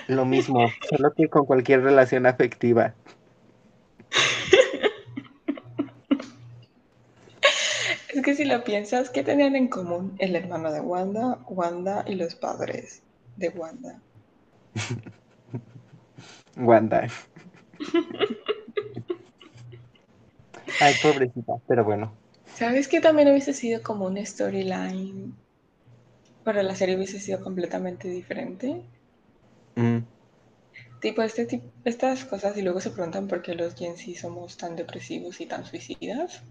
Lo mismo, solo que con cualquier relación afectiva. Es que si lo piensas, ¿qué tenían en común el hermano de Wanda, Wanda y los padres de Wanda? Wanda. Ay, pobrecita, pero bueno. ¿Sabes que también hubiese sido como una storyline? Pero la serie hubiese sido completamente diferente. Mm, Tipo, este tip- estas cosas y luego se preguntan por qué los Gen Z somos tan depresivos y tan suicidas.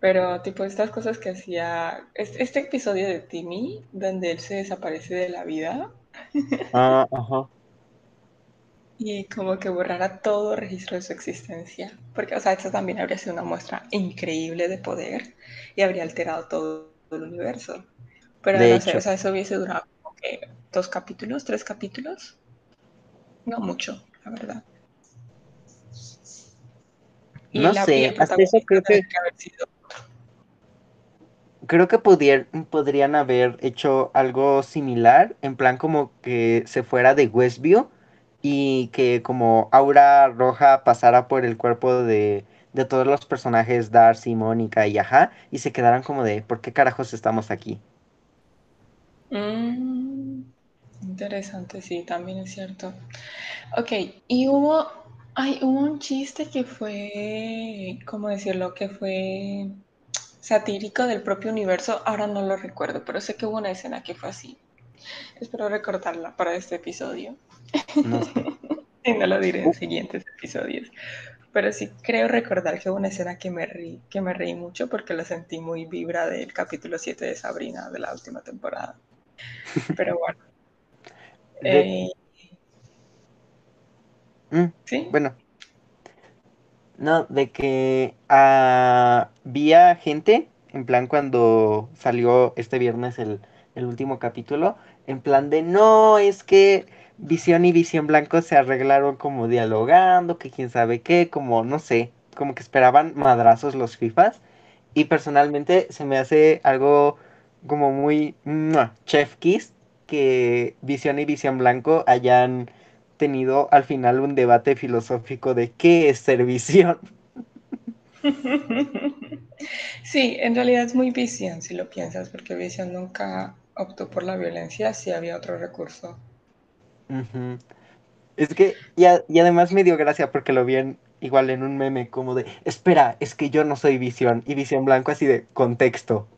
Pero tipo, estas cosas que hacía... es- Este episodio de Timmy, donde él se desaparece de la vida Ah, ajá. y como que borrara todo registro de su existencia. Porque, o sea, esto también habría sido una muestra increíble de poder y habría alterado todo el universo. Pero De no sé, hecho. o sea, eso hubiese durado como que dos capítulos, tres capítulos. No mucho, la verdad. Y No la- sé, hasta eso creo que tendría haber sido creo que pudier- podrían haber hecho algo similar, en plan como que se fuera de Westview y que como aura roja pasara por el cuerpo de, de todos los personajes Darcy, Mónica y ajá, y se quedaran como de ¿por qué carajos estamos aquí? Mm, interesante, sí, también es cierto. Ok, y hubo, ay, hubo un chiste que fue, ¿cómo decirlo? Que fue satírico del propio universo. Ahora no lo recuerdo, pero sé que hubo una escena que fue así. Espero recordarla para este episodio. No sé. Y no lo diré en siguientes episodios. Pero sí creo recordar que hubo una escena que me reí, que me reí mucho porque la sentí muy vibra del capítulo 7 de Sabrina de la última temporada. Pero bueno. Eh, Mm, ¿Sí? bueno. No, de que ah, había gente, en plan cuando salió este viernes el, el último capítulo, en plan de no, es que Visión y Visión Blanco se arreglaron como dialogando, que quién sabe qué, como no sé, como que esperaban madrazos los FIFAs. Y personalmente se me hace algo como muy chef kiss que Visión y Visión Blanco hayan tenido al final un debate filosófico de qué es ser visión. Sí, en realidad es muy Vision si lo piensas, porque Vision nunca optó por la violencia si había otro recurso. Es que, y, a- y además me dio gracia porque lo vi en- igual en un meme como de, espera, es que yo no soy visión. Y visión blanco así de contexto.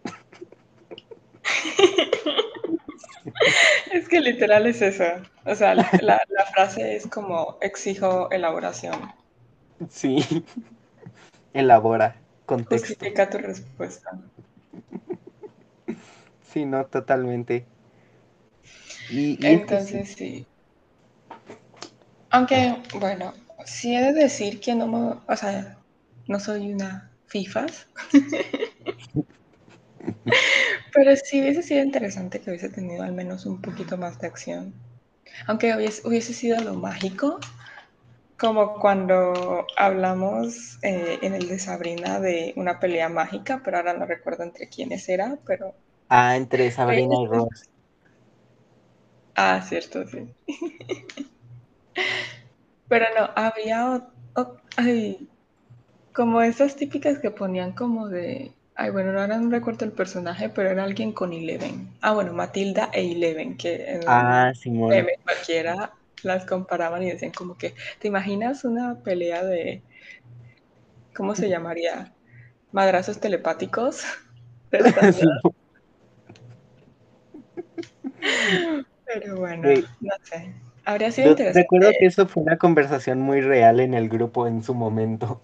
Es que literal es eso. O sea, la, la- la frase es como exijo elaboración. Sí. Elabora. Contexto. Justifica tu respuesta. Sí, no, totalmente. Y. Entonces sí. Aunque, bueno, sí he de decir que no me, o sea, no soy una FIFAs. Pero sí hubiese sido interesante que hubiese tenido al menos un poquito más de acción. Aunque hubiese, hubiese sido lo mágico, como cuando hablamos eh, en el de Sabrina de una pelea mágica, pero ahora no recuerdo entre quiénes era, pero... Ah, entre Sabrina y Ross. Ah, cierto, sí. Pero no, había o- o- ay, como esas típicas que ponían como de Ay, bueno, ahora no recuerdo el personaje, pero era alguien con Eleven. Ah, bueno, Matilda e Eleven, que en Ah, meme cualquiera las comparaban y decían como que, ¿te imaginas una pelea de, ¿cómo se llamaría? Madrazos telepáticos. Pero bueno, no sé. Habría sido Yo interesante. recuerdo que eso fue una conversación muy real en el grupo en su momento.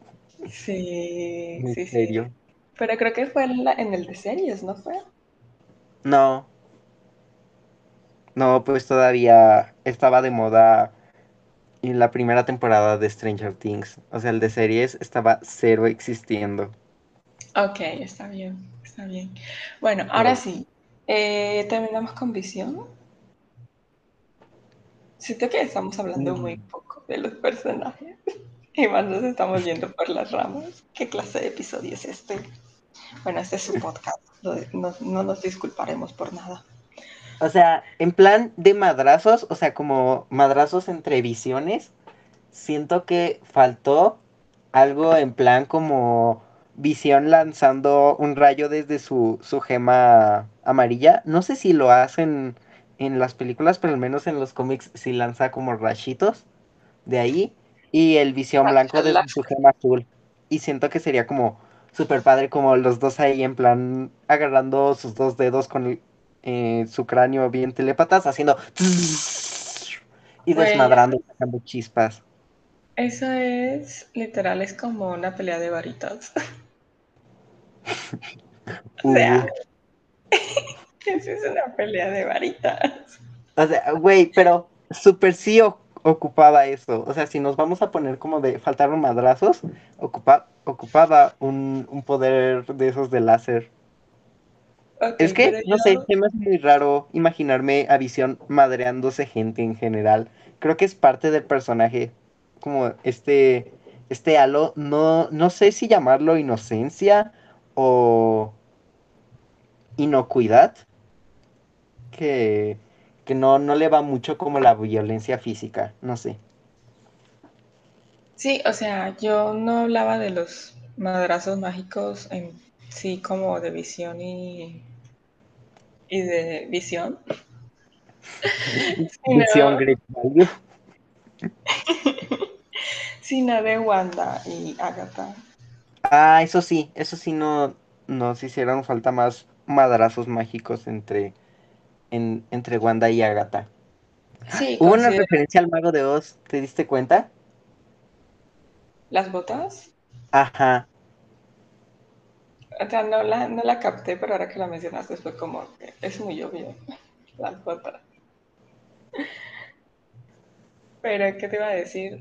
Sí, sí, sí. Pero creo que fue en, la- en el de series, ¿no fue? No, no, pues todavía estaba de moda en la primera temporada de Stranger Things. O sea, el de series estaba cero existiendo. Ok, está bien, está bien. Bueno, ahora sí. eh, terminamos con visión. Siento que estamos hablando muy mm, poco de los personajes y más nos estamos yendo por las ramas. ¿Qué clase de episodio es este? Bueno, este es su podcast. No, no- no nos disculparemos por nada. o sea, en plan de madrazos, o sea, como madrazos entre visiones, siento que faltó algo en plan como Visión lanzando un rayo desde su, su gema amarilla. No sé si lo hacen en las películas, pero al menos en los cómics sí lanza como rayitos de ahí. Y el Visión blanco desde su gema azul. Y siento que sería como súper padre como los dos ahí en plan agarrando sus dos dedos con el- eh, su cráneo bien telépatas, haciendo... Y Güey, desmadrando, sacando chispas. eso es literal, es como una pelea de varitas. O sea, Uh. eso es una pelea de varitas. O sea, güey, pero súper sí o- ocupaba eso. O sea, si nos vamos a poner como de faltaron madrazos, ocupa, ocupaba un, un poder de esos de láser. Es que, no sé, se me hace muy raro imaginarme a Visión madreándose gente en general. Creo que es parte del personaje. Como este, este halo, no, no sé si llamarlo inocencia o inocuidad. Que, que no, no le va mucho como la violencia física. No sé. sí, o sea, yo no hablaba de los madrazos mágicos en sí como de visión y, y de visión, Visión sino, sino de Wanda y Agatha. Ah, eso sí, eso sí no nos hicieron falta más madrazos mágicos entre, en- entre Wanda y Agatha. Sí, Hubo una referencia al Mago de Oz, ¿te diste cuenta? las botas. Ajá. O sea, no la, no la capté, pero ahora que la mencionaste fue como que es muy obvio. Las botas. Pero, ¿qué te iba a decir?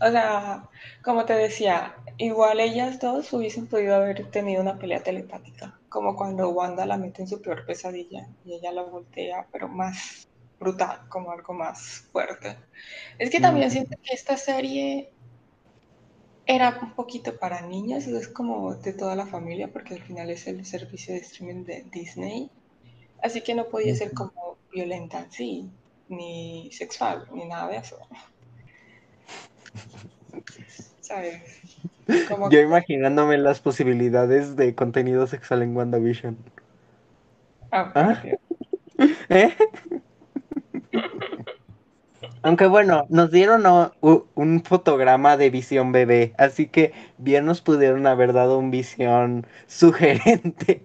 O sea, como te decía, igual ellas dos hubiesen podido haber tenido una pelea telepática, como cuando Wanda la mete en su peor pesadilla y ella la voltea, pero más brutal, como algo más fuerte. Es que también Mm, siento que esta serie era un poquito para niñas, es como de toda la familia, porque al final es el servicio de streaming de Disney, así que no podía ser como violenta en sí, ni sexual, ni nada de eso, ¿sabes? Como Yo imaginándome las posibilidades de contenido sexual en WandaVision. ¿Eh? Aunque bueno, nos dieron un fotograma de visión bebé, así que bien nos pudieron haber dado un visión sugerente.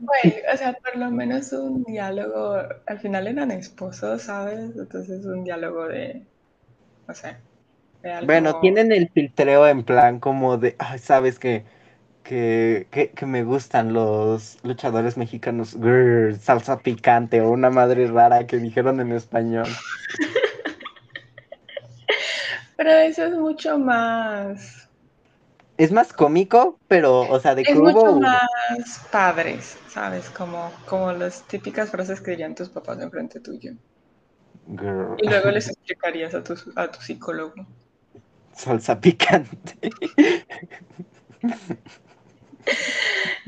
Bueno, o sea, por lo menos un diálogo, al final eran esposos, ¿sabes? Entonces un diálogo de, no sé, de Bueno, tienen el filtreo en plan como de, "Ay, sabes que, que, que, que me gustan los luchadores mexicanos, Grr, salsa picante o una madre rara que dijeron en español. Pero eso es mucho más, Es más cómico, pero, o sea, de es mucho más padres, ¿sabes? Como, como las típicas frases que dirían tus papás enfrente tuyo. Y luego les explicarías a tu, a tu psicólogo. salsa picante.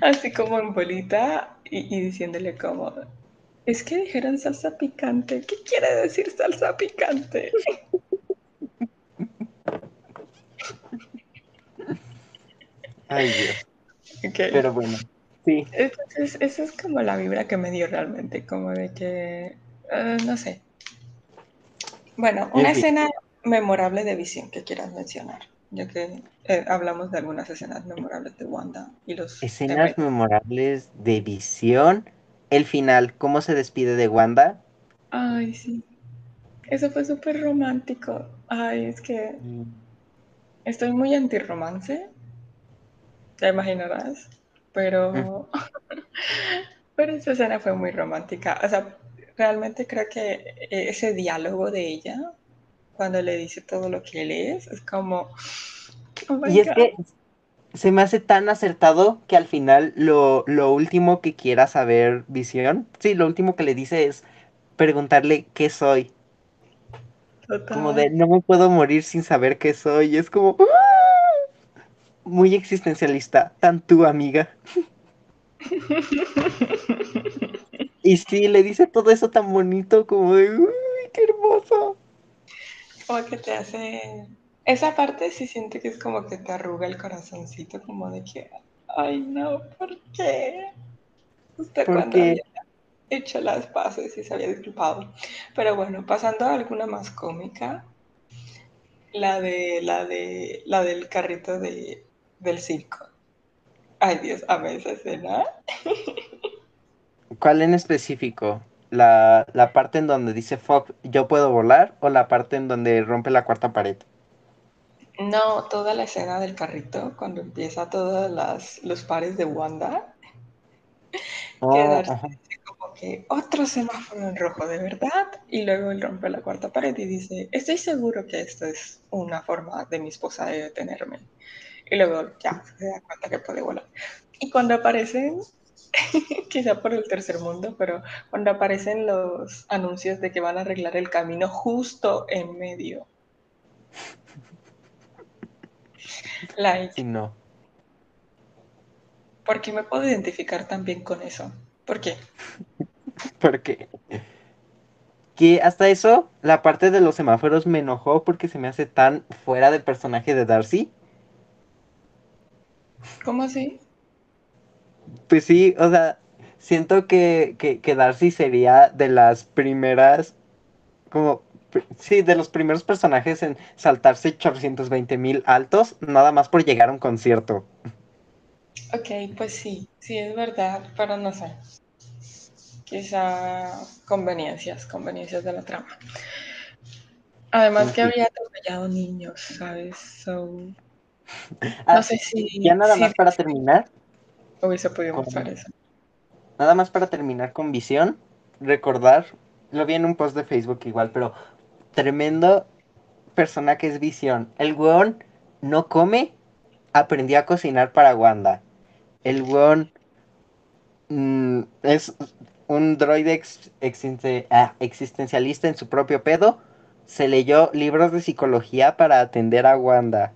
Así como en bolita y, y diciéndole como, es que dijeron salsa picante. ¿Qué quiere decir salsa picante? Ay, Dios. Okay. Pero bueno, sí. Entonces, esa es como la vibra que me dio realmente, como de que, eh, no sé. Bueno, una escena memorable de visión que quieras mencionar, ya que eh, hablamos de algunas escenas memorables de Wanda y los Escenas memorables de visión. El final, cómo se despide de Wanda. Ay, sí. Eso fue súper romántico. Ay, es que estoy muy anti-romance, ya imaginarás, pero, pero esa escena fue muy romántica. O sea, realmente creo que ese diálogo de ella, cuando le dice todo lo que él es, es como... Oh y es que se me hace tan acertado que al final lo, lo último que quiera saber Visión, sí, lo último que le dice es preguntarle qué soy. Total. Como de no me puedo morir sin saber qué soy. Y es como ¡ah! muy existencialista, tan tu amiga. y sí, le dice todo eso tan bonito como de uy, qué hermoso. Como que te hace. Esa parte sí siento que es como que te arruga el corazoncito, como de que, ay no, ¿por qué? Usted cuando había hecho las paces y se había disculpado. Pero bueno, pasando a alguna más cómica, la de la de la del carrito de, del circo. Ay Dios, amé esa escena. ¿cuál en específico? La, la parte en donde dice fuck, yo puedo volar o la parte en donde rompe la cuarta pared. No, toda la escena del carrito, cuando empieza todos los pares de Wanda, Oh, quedarse ajá. como que otro semáforo en rojo, ¿de verdad? Y luego él rompe la cuarta pared y dice, estoy seguro que esto es una forma de mi esposa de detenerme. Y luego ya se da cuenta que puede volar. Y cuando aparecen, quizá por el tercer mundo, pero cuando aparecen los anuncios de que van a arreglar el camino justo en medio. Like, Sí, no. ¿por qué me puedo identificar también con eso? ¿Por qué? Porque que hasta eso, la parte de los semáforos me enojó porque se me hace tan fuera de personaje de Darcy. ¿Cómo así? Pues sí, o sea, siento que, que, que Darcy sería de las primeras, como, sí, de los primeros personajes en saltarse 820 mil altos, nada más por llegar a un concierto. Ok, pues sí, sí es verdad, pero no sé. Quizá conveniencias, conveniencias de la trama. Además que había atropellado niños, ¿sabes? So, Ah, no sé si, ya nada si más para terminar, hubiese podido con- mostrar eso. nada más para terminar con visión, recordar, lo vi en un post de Facebook igual, pero tremendo persona que es visión. El weón no come, aprendió a cocinar para Wanda. El weón mm, es un droide ex- ah, existencialista en su propio pedo. Se leyó libros de psicología para atender a Wanda.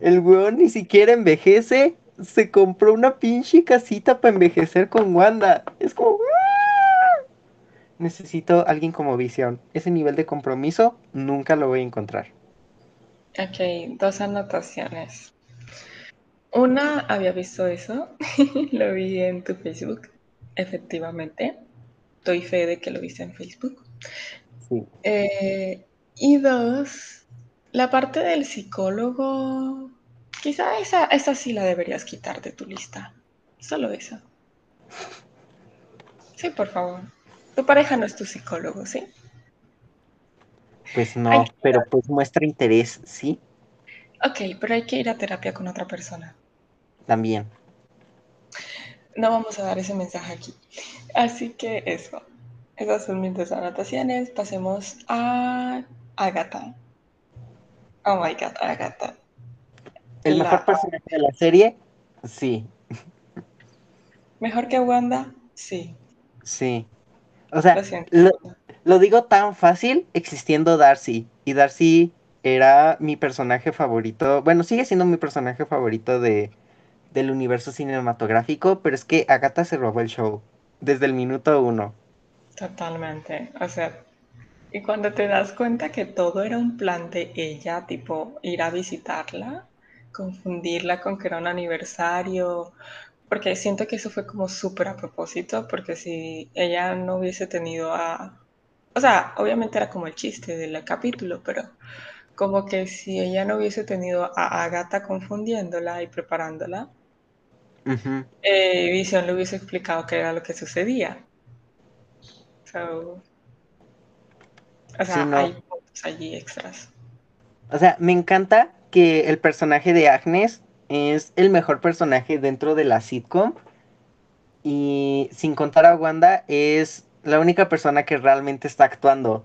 El weón ni siquiera envejece. Se compró una pinche casita para envejecer con Wanda. Es como... "Ah". Necesito alguien como visión. Ese nivel de compromiso nunca lo voy a encontrar. Ok, dos anotaciones. Una, había visto eso, lo vi en tu Facebook, efectivamente. Doy fe de que lo viste en Facebook. Sí. Eh, y dos, la parte del psicólogo, quizá esa, esa sí la deberías quitar de tu lista. Solo esa. Sí, por favor. Tu pareja no es tu psicólogo, ¿sí? Pues no, pero pues muestra interés, sí, Ok, pero hay que ir a terapia con otra persona. también. No vamos a dar ese mensaje aquí. Así que eso. Esas son mis anotaciones. Pasemos a Agatha. Oh my god, Agatha. El La- mejor personaje de la serie, sí, ¿Mejor que Wanda? Sí. sí. O sea, lo, lo digo tan fácil existiendo Darcy. Y Darcy era mi personaje favorito. Bueno, sigue siendo mi personaje favorito de, del universo cinematográfico, pero es que Agatha se robó el show. Desde el minuto uno. Totalmente. O sea, y cuando te das cuenta que todo era un plan de ella, tipo ir a visitarla, confundirla con que era un aniversario, porque siento que eso fue como súper a propósito, porque si ella no hubiese tenido a... O sea, obviamente era como el chiste del capítulo, pero como que si ella no hubiese tenido a Agatha confundiéndola y preparándola, eh, Visión le hubiese explicado qué era lo que sucedía. o sea, hay puntos allí extras. O sea, me encanta que el personaje de Agnes es el mejor personaje dentro de la sitcom. Y sin contar a Wanda, es la única persona que realmente está actuando.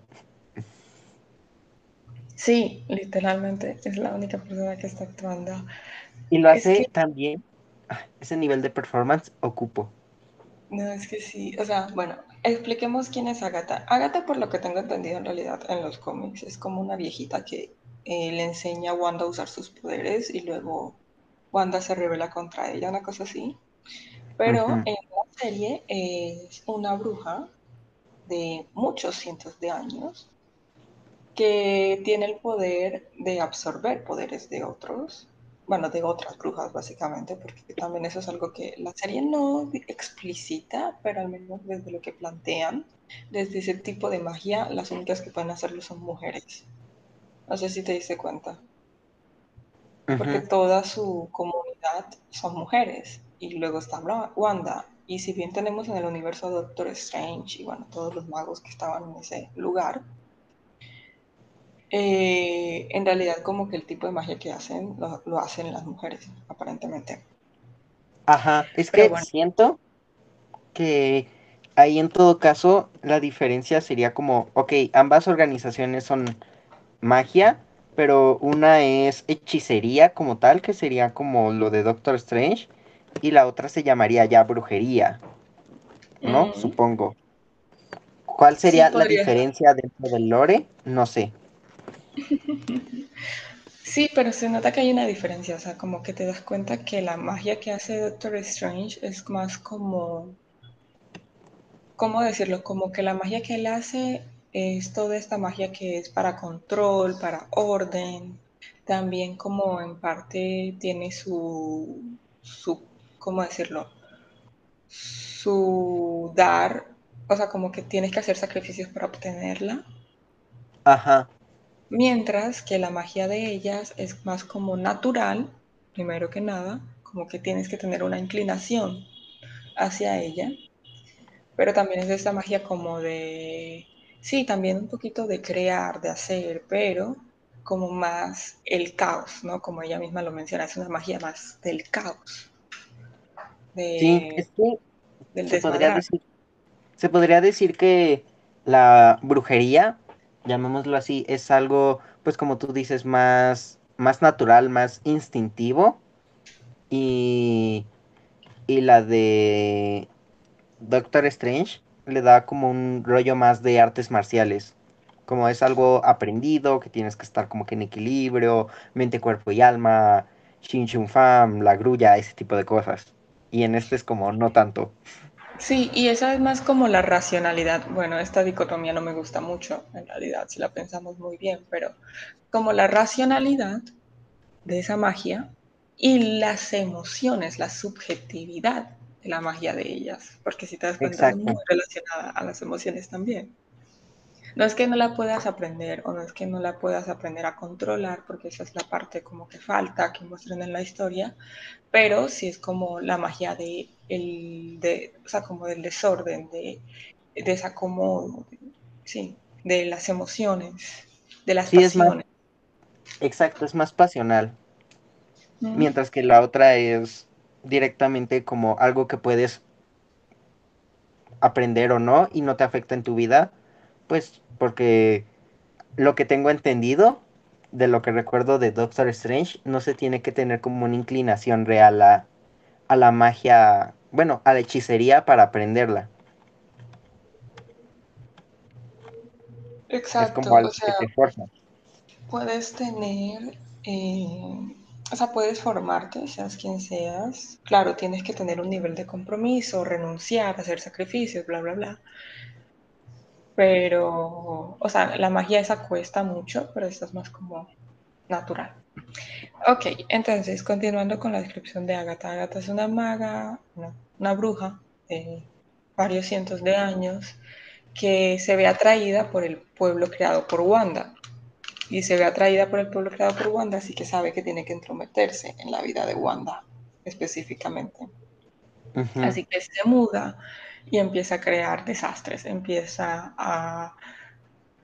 Sí, literalmente es la única persona que está actuando. Y lo hace también. Ah, ese nivel de performance ocupo. No, es que sí. O sea, bueno, expliquemos quién es Agatha. Agatha, por lo que tengo entendido en realidad en los cómics, es como una viejita que eh, le enseña a Wanda a usar sus poderes y luego Wanda se revela contra ella, una cosa así. Pero en la serie es una bruja de muchos cientos de años que tiene el poder de absorber poderes de otros, bueno, de otras brujas básicamente, porque también eso es algo que la serie no explicita, pero al menos desde lo que plantean, desde ese tipo de magia, las únicas que pueden hacerlo son mujeres. No sé si te diste cuenta. Porque toda su comunidad son mujeres. Y luego está Wanda. Y si bien tenemos en el universo Doctor Strange y bueno, todos los magos que estaban en ese lugar, eh, en realidad como que el tipo de magia que hacen lo, hacen las mujeres, aparentemente. Aja, es que siento que ahí en todo caso la diferencia sería como, ok, ambas organizaciones son magia, pero una es hechicería como tal, que sería como lo de Doctor Strange, y la otra se llamaría ya brujería, ¿no? Supongo. ¿Cuál sería la diferencia dentro del lore? No sé. Sí, pero se nota que hay una diferencia, o sea, como que te das cuenta que la magia que hace Doctor Strange es más como, ¿cómo decirlo? Como que la magia que él hace es toda esta magia que es para control, para orden, también como en parte tiene su, su ¿cómo decirlo? Su dar, o sea, como que tienes que hacer sacrificios para obtenerla. Ajá. Mientras que la magia de ellas es más como natural, primero que nada, como que tienes que tener una inclinación hacia ella, pero también es esta magia como de Sí, también un poquito de crear, de hacer, pero como más el caos, ¿no? Como ella misma lo menciona, es una magia más del caos. sí, es que se podría, decir, se podría decir que la brujería, llamémoslo así, es algo, pues como tú dices, más, más natural, más instintivo. Y, y la de Doctor Strange le da como un rollo más de artes marciales. Como es algo aprendido, que tienes que estar como que en equilibrio, mente, cuerpo y alma, Shin Chun Fam, la grulla, ese tipo de cosas. Y en este es como no tanto. Sí, y esa es más como la racionalidad. Bueno, esta dicotomía no me gusta mucho, en realidad, si la pensamos muy bien, pero como la racionalidad de esa magia y las emociones, la subjetividad la magia de ellas, porque si te das cuenta es muy relacionada a las emociones también. No es que no la puedas aprender o no es que no la puedas aprender a controlar, porque esa es la parte como que falta que muestren en la historia, pero sí es como la magia de, el, de o sea, como del desorden, de, de esa como, sí, de las emociones, de las pasiones. exacto, es más pasional. Mientras que la otra es directamente como algo que puedes aprender o no y no te afecta en tu vida, pues porque lo que tengo entendido de lo que recuerdo de Doctor Strange, no se tiene que tener como una inclinación real a, a la magia, bueno, a la hechicería para aprenderla. Exacto, o sea, puedes tener eh, o sea, puedes formarte, seas quien seas. Claro, tienes que tener un nivel de compromiso, renunciar, hacer sacrificios, bla, bla, bla. Pero, o sea, la magia esa cuesta mucho, pero esta es más como natural. Ok, entonces, continuando con la descripción de Agatha. Agatha es una maga, una bruja de varios cientos de años que se ve atraída por el pueblo creado por Wanda. Y se ve atraída por el pueblo creado por Wanda, así que sabe que tiene que entrometerse en la vida de Wanda específicamente. Así que se muda y empieza a crear desastres, empieza a,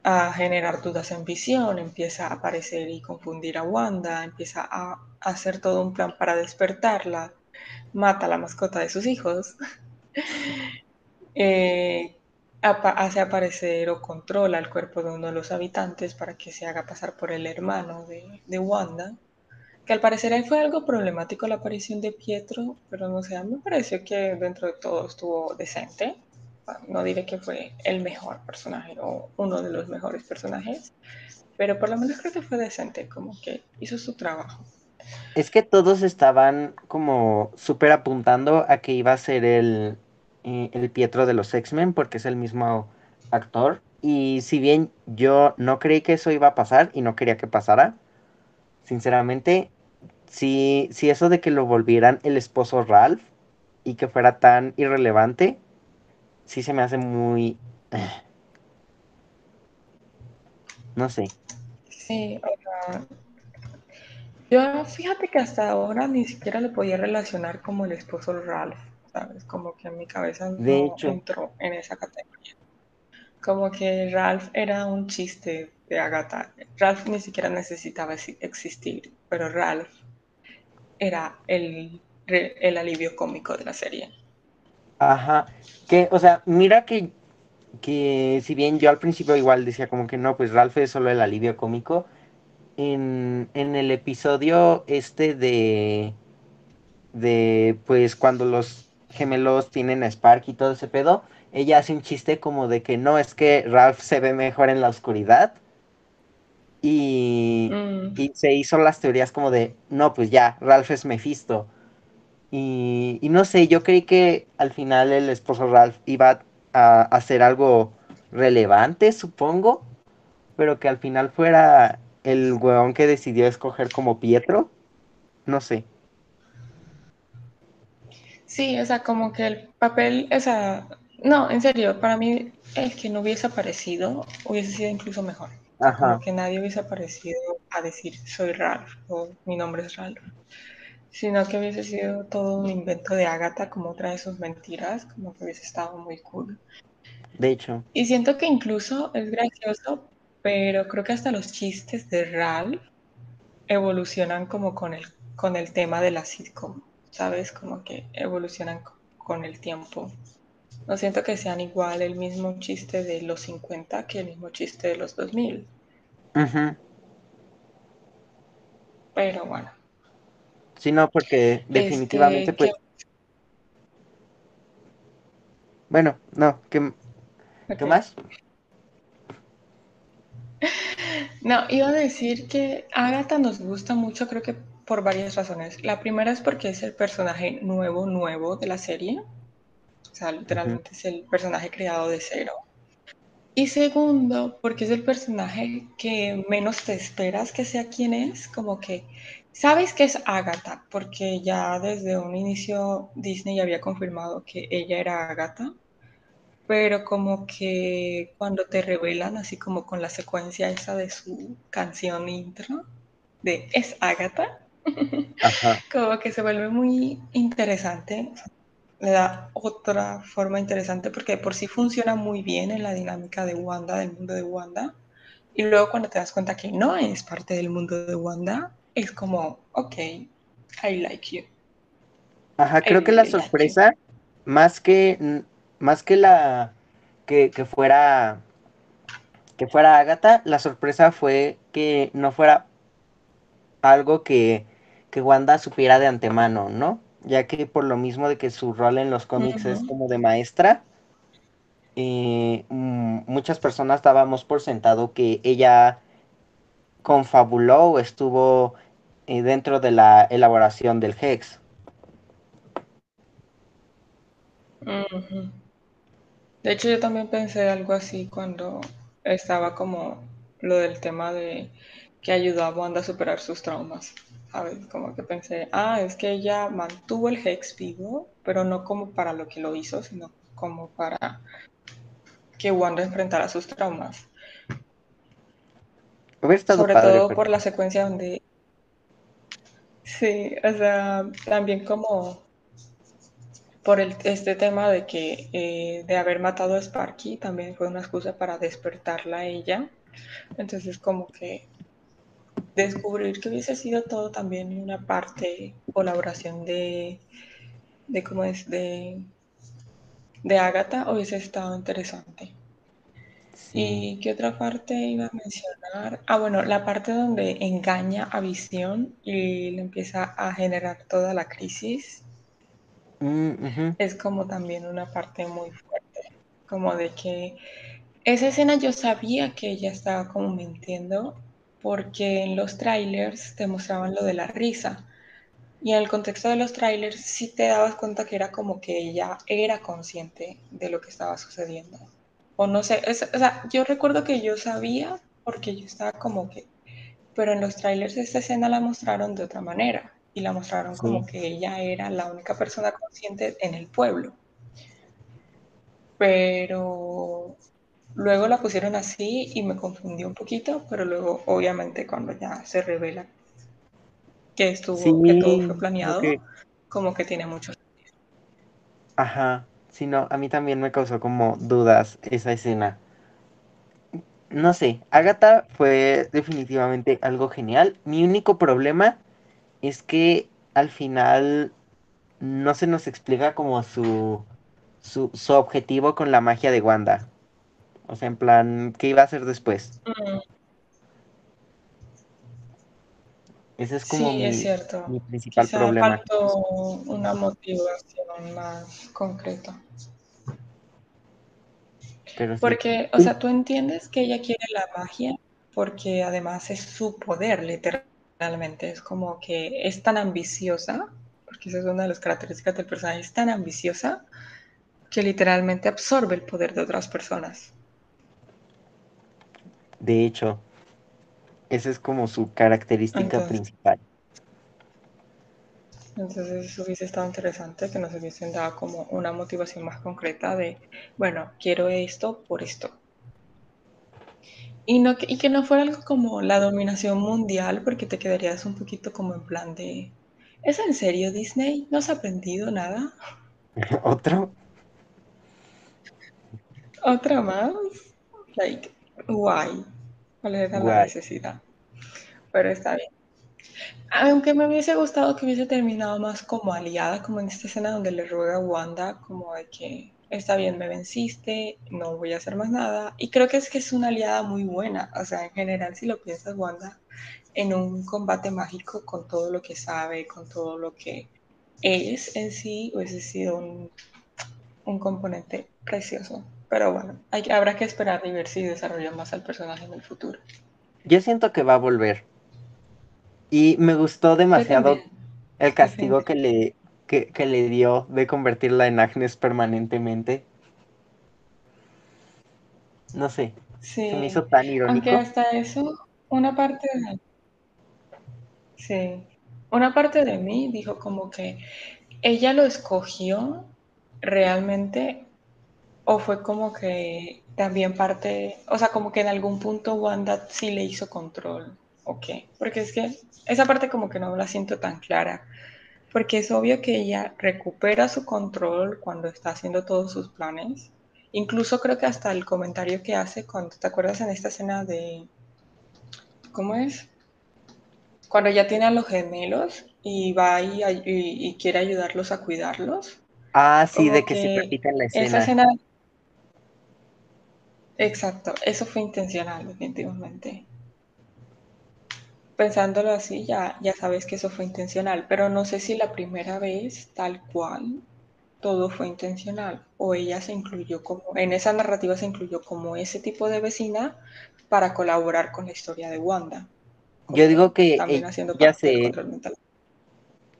a generar dudas en visión, empieza a aparecer y confundir a Wanda, empieza a, hacer todo un plan para despertarla, mata a la mascota de sus hijos, eh, hace aparecer o controla el cuerpo de uno de los habitantes para que se haga pasar por el hermano de, de Wanda. Que al parecer ahí fue algo problemático la aparición de Pietro, pero no sé, a mí me pareció que dentro de todo estuvo decente. No diré que fue el mejor personaje o uno de los mejores personajes, pero por lo menos creo que fue decente, como que hizo su trabajo. Es que todos estaban como súper apuntando a que iba a ser el, eh, el Pietro de los X-Men, porque es el mismo actor. Y si bien yo no creí que eso iba a pasar y no quería que pasara, sinceramente, si, si eso de que lo volvieran el esposo Ralph y que fuera tan irrelevante, sí se me hace muy... No sé. Sí, o sea, yo fíjate que hasta ahora ni siquiera lo podía relacionar como el esposo Ralph, ¿sabes? Como que en mi cabeza De no hecho, entró en esa categoría. Como que Ralph era un chiste de Agatha. Ralph ni siquiera necesitaba exi- existir, pero Ralph era el, el alivio cómico de la serie. ajá. Que, o sea, mira que que si bien yo al principio igual decía como que no, pues Ralph es solo el alivio cómico, en, en el episodio este de, de, pues cuando los gemelos tienen a Spark y todo ese pedo, ella hace un chiste como de que no, es que Ralph se ve mejor en la oscuridad y, Mm, y se hizo las teorías como de, no, pues ya, Ralph es Mephisto. Y, y no sé, yo creí que al final el esposo Ralph iba a hacer algo relevante, supongo, pero que al final fuera el weón que decidió escoger como Pietro, no sé. Sí, o sea, como que el papel, o sea, no, en serio, para mí el que no hubiese aparecido hubiese sido incluso mejor. Sea, como Ajá, que nadie hubiese aparecido a decir soy Ralph o mi nombre es Ralph, sino que hubiese sido todo un invento de Agatha como otra de sus mentiras, como que hubiese estado muy cool. de hecho, Y siento que incluso es gracioso, pero creo que hasta los chistes de Ralph evolucionan como con el, con el tema de la sitcom, ¿sabes? Como que evolucionan co- con el tiempo. No siento que sean igual el mismo chiste de los 50 que el mismo chiste de los 2000, ujú. pero bueno. Sí, no, porque definitivamente, Este, pues, bueno, no, ¿qué, qué más? No, iba a decir que Agatha nos gusta mucho, creo que por varias razones. La primera es porque es el personaje nuevo, nuevo de la serie. O sea, literalmente es el personaje creado de cero. Y segundo, porque es el personaje que menos te esperas que sea quien es, como que sabes que es Agatha, porque ya desde un inicio Disney había confirmado que ella era Agatha, pero como que cuando te revelan, así como con la secuencia esa de su canción intro, de es Agatha, Ajá, como que se vuelve muy interesante, le da otra forma interesante porque de por sí funciona muy bien en la dinámica de Wanda, del mundo de Wanda. Y luego cuando te das cuenta que no es parte del mundo de Wanda, es como, ok, I like you. ajá, I creo que la like sorpresa, más que, más que la, que, que fuera, que fuera Agatha, la sorpresa fue que no fuera algo que, que Wanda supiera de antemano, ¿no? Ya que por lo mismo de que su rol en los Uh cómics es como de maestra, eh, mm, muchas personas dábamos por sentado que ella confabuló o estuvo eh, dentro de la elaboración del Hex. Uh -huh. De hecho, yo también pensé algo así cuando estaba como lo del tema de que ayudó a Wanda a superar sus traumas. ¿Sabes? Como que pensé, ah, es que ella mantuvo el Hex vivo, pero no como para lo que lo hizo, sino como para que Wanda enfrentara sus traumas. Sobre todo por la secuencia donde... Sí, o sea, también como por el, este tema de que eh, de haber matado a Sparky también fue una excusa para despertarla a ella. Entonces como que descubrir que hubiese sido todo también una parte, colaboración de, de cómo es, de, de Agatha hubiese estado interesante. ¿Y qué otra parte iba a mencionar? Ah, bueno, la parte donde engaña a Visión y le empieza a generar toda la crisis. Mm, es como también una parte muy fuerte, como de que esa escena yo sabía que ella estaba como mintiendo porque en los trailers te mostraban lo de la risa. Y en el contexto de los trailers sí te dabas cuenta que era como que ella era consciente de lo que estaba sucediendo o no sé, o sea, yo recuerdo que yo sabía porque yo estaba como que, pero en los trailers esta escena la mostraron de otra manera y la mostraron como que ella era la única persona consciente en el pueblo. Pero luego la pusieron así y me confundió un poquito, pero luego obviamente cuando ya se revela que estuvo, que todo fue planeado, como que tiene mucho sentido. Ajá, Sí, no, a mí también me causó como dudas esa escena. No sé, Agatha fue definitivamente algo genial. Mi único problema es que al final no se nos explica como su, su, objetivo con la magia de Wanda. O sea, en plan, ¿qué iba a hacer después? Mm. Ese es como mi, cierto. mi, principal Quizá problema. Faltó una motivación más concreta. porque, o sea, tú entiendes que ella quiere la magia porque además es su poder, literalmente. Es como que es tan ambiciosa, porque esa es una de las características del personaje, es tan ambiciosa que literalmente absorbe el poder de otras personas. De hecho, esa es como su característica principal. Entonces eso hubiese estado interesante que nos hubiesen dado como una motivación más concreta de, bueno, quiero esto por esto. Y, no, y que no fuera algo como la dominación mundial, porque te quedarías un poquito como en plan de, ¿es en serio Disney? ¿No has aprendido nada? ¿Otro? ¿Otra más? Like, why? ¿Cuál era la necesidad? Pero está bien. Aunque me hubiese gustado que hubiese terminado más como aliada, como en esta escena donde le ruega a Wanda, como de que está bien, me venciste, no voy a hacer más nada. Y creo que es que es una aliada muy buena. O sea, en general, si lo piensas, Wanda, en un combate mágico con todo lo que sabe, con todo lo que es en sí, hubiese sido un, un componente precioso. Pero bueno, hay, habrá que esperar y ver si desarrolla más al personaje en el futuro. Yo siento que va a volver. Y me gustó demasiado el castigo que le, que, le dio de convertirla en Agnes permanentemente. No sé. Se me hizo tan irónico. Aunque hasta eso, una parte de... Sí. Una parte de mí dijo como que ella lo escogió realmente o fue como que también parte, o sea, como que en algún punto Wanda sí le hizo control. Ok, porque es que esa parte como que no la siento tan clara, porque es obvio que ella recupera su control cuando está haciendo todos sus planes. Incluso creo que hasta el comentario que hace cuando te acuerdas en esta escena de, ¿cómo es? Cuando ya tiene a los gemelos y va y, y, quiere ayudarlos a cuidarlos. Ah, sí, de que, se repita la escena. Esa escena Exacto, eso fue intencional, definitivamente. Pensándolo así, ya, ya sabes que eso fue intencional, pero no sé si la primera vez, tal cual, todo fue intencional, o ella se incluyó como, en esa narrativa se incluyó como ese tipo de vecina para colaborar con la historia de Wanda. Yo digo que también haciendo ella se,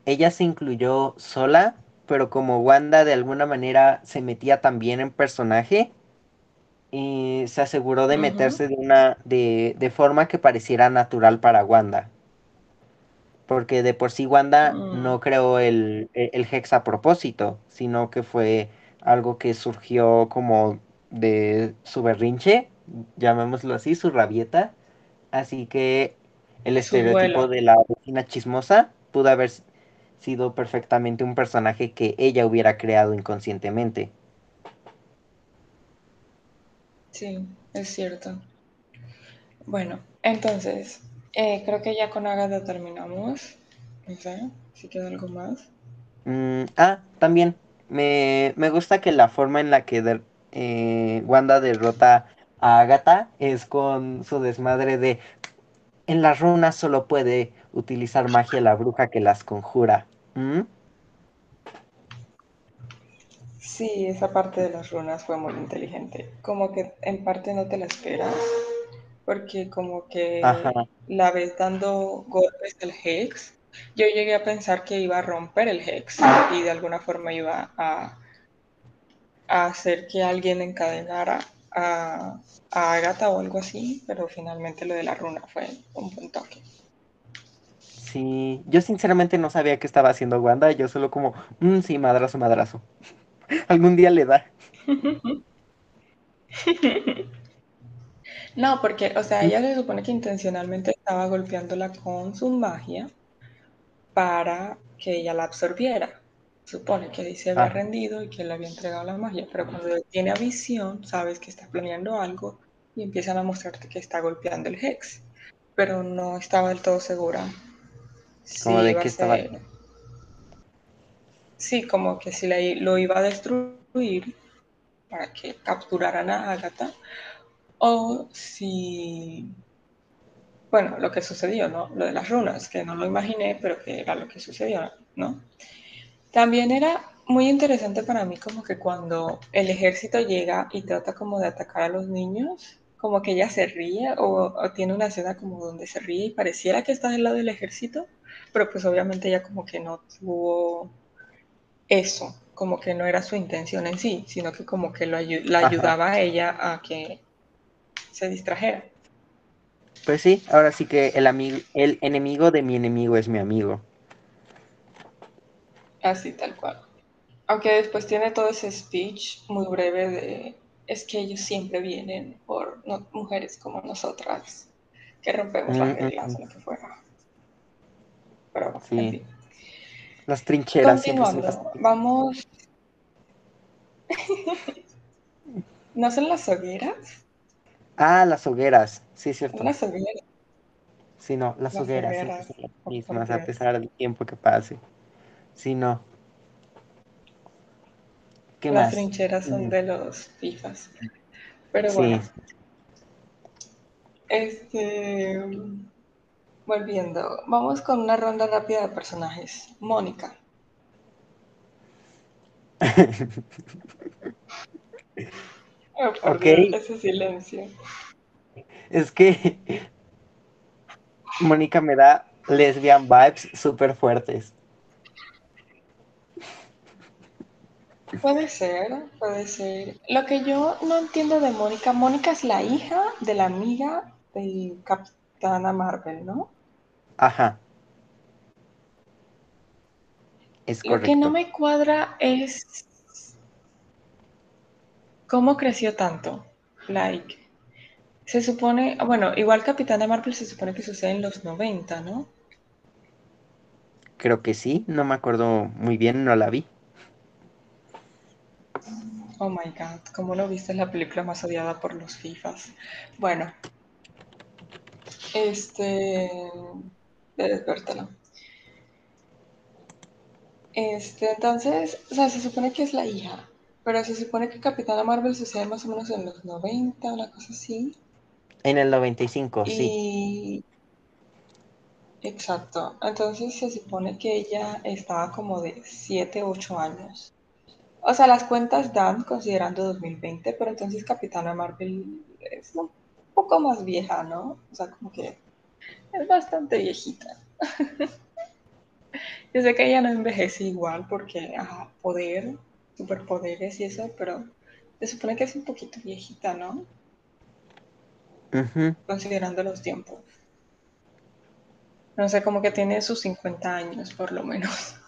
ella se incluyó sola, pero como Wanda de alguna manera se metía también en personaje, y se aseguró de meterse de una de, de forma que pareciera natural para Wanda. Porque de por sí Wanda Mm, no creó el, e- el Hex a propósito, sino que fue algo que surgió como de su berrinche, llamémoslo así, su rabieta. Así que el estereotipo de la vecina chismosa pudo haber sido perfectamente un personaje que ella hubiera creado inconscientemente. Sí, es cierto. Bueno, entonces, eh, creo que ya con Agatha terminamos. No sé, si queda algo más. Mm, ah, también me, me gusta que la forma en la que eh, Wanda derrota a Agatha es con su desmadre de en las runas solo puede utilizar magia la bruja que las conjura. Sí, esa parte de las runas fue muy inteligente. Como que en parte no te la esperas, porque como Ajá, que la ves dando golpes del Hex. Yo llegué a pensar que iba a romper el Hex y de alguna forma iba a, a hacer que alguien encadenara a, a Agatha o algo así, pero finalmente lo de la runa fue un buen toque. sí, yo sinceramente no sabía qué estaba haciendo Wanda, yo solo como, "Mm, sí, madrazo, madrazo. Algún día le da. No, porque, o sea, ella se supone que intencionalmente estaba golpeándola con su magia para que ella la absorbiera. Supone que ahí se había Ajá, rendido y que le había entregado la magia, pero cuando tiene a visión, sabes que está planeando algo y empiezan a mostrarte que está golpeando el Hex, pero no estaba del todo segura como si de qué estaba. ser, sí, como que si la lo iba a destruir para que capturaran a Agatha o si bueno, lo que sucedió, ¿no? Lo de las runas, que no lo imaginé, pero que era lo que sucedió, ¿no? También era muy interesante para mí como que cuando el ejército llega y trata como de atacar a los niños, como que ella se ríe o, o tiene una escena como donde se ríe y pareciera que está del lado del ejército, pero pues obviamente ella como que no tuvo eso, como que no era su intención en sí, sino que como que lo ayu- la Ajá. ayudaba a ella a que se distrajera, Pues sí, ahora sí que el amigo, el enemigo de mi enemigo es mi amigo. así tal cual. Aunque después tiene todo ese speech muy breve de es que ellos siempre vienen por no- mujeres como nosotras, que rompemos las Mm, mm, reglas mm, o lo que fuera. Pero, en sí, fin. Las trincheras son las... Continuando, vamos, ¿no son las hogueras? Ah, las hogueras, sí, cierto. las hogueras, Sí, no, las las hogueras hogueras, son las mismas a pesar del tiempo que pase. Sí, no. ¿Qué Las más? trincheras son Mm, de los FIFAs. Pero Sí. bueno, este, volviendo, vamos con una ronda rápida de personajes. Mónica. Oh, por Ok, Dios, ese silencio. es que Mónica me da lesbian vibes súper fuertes. Puede ser, puede ser. Lo que yo no entiendo de Mónica, Mónica es la hija de la amiga de Capitana Marvel, ¿no? Ajá, es Lo que no me cuadra es cómo creció tanto. Like, se supone, bueno, igual Capitana Marvel se supone que sucede en los 90, ¿no? Creo que sí, no me acuerdo muy bien, no la vi. Oh my god, ¿cómo no viste la película más odiada por los FIFAs? Bueno, este, debes vértela. Este, entonces, o sea, se supone que es la hija, pero se supone que Capitana Marvel sucede más o menos en los 90, una cosa así. En el 95, sí. Y, exacto, entonces se supone que ella estaba como de 7, 8 años. O sea, las cuentas dan considerando 2020, pero entonces Capitana Marvel es un poco más vieja, ¿no? O sea, como que es bastante viejita. Yo sé que ella no envejece igual porque, ajá, poder, superpoderes y eso, pero se supone que es un poquito viejita, ¿no? Considerando los tiempos. No sé, como que tiene sus 50 años, por lo menos.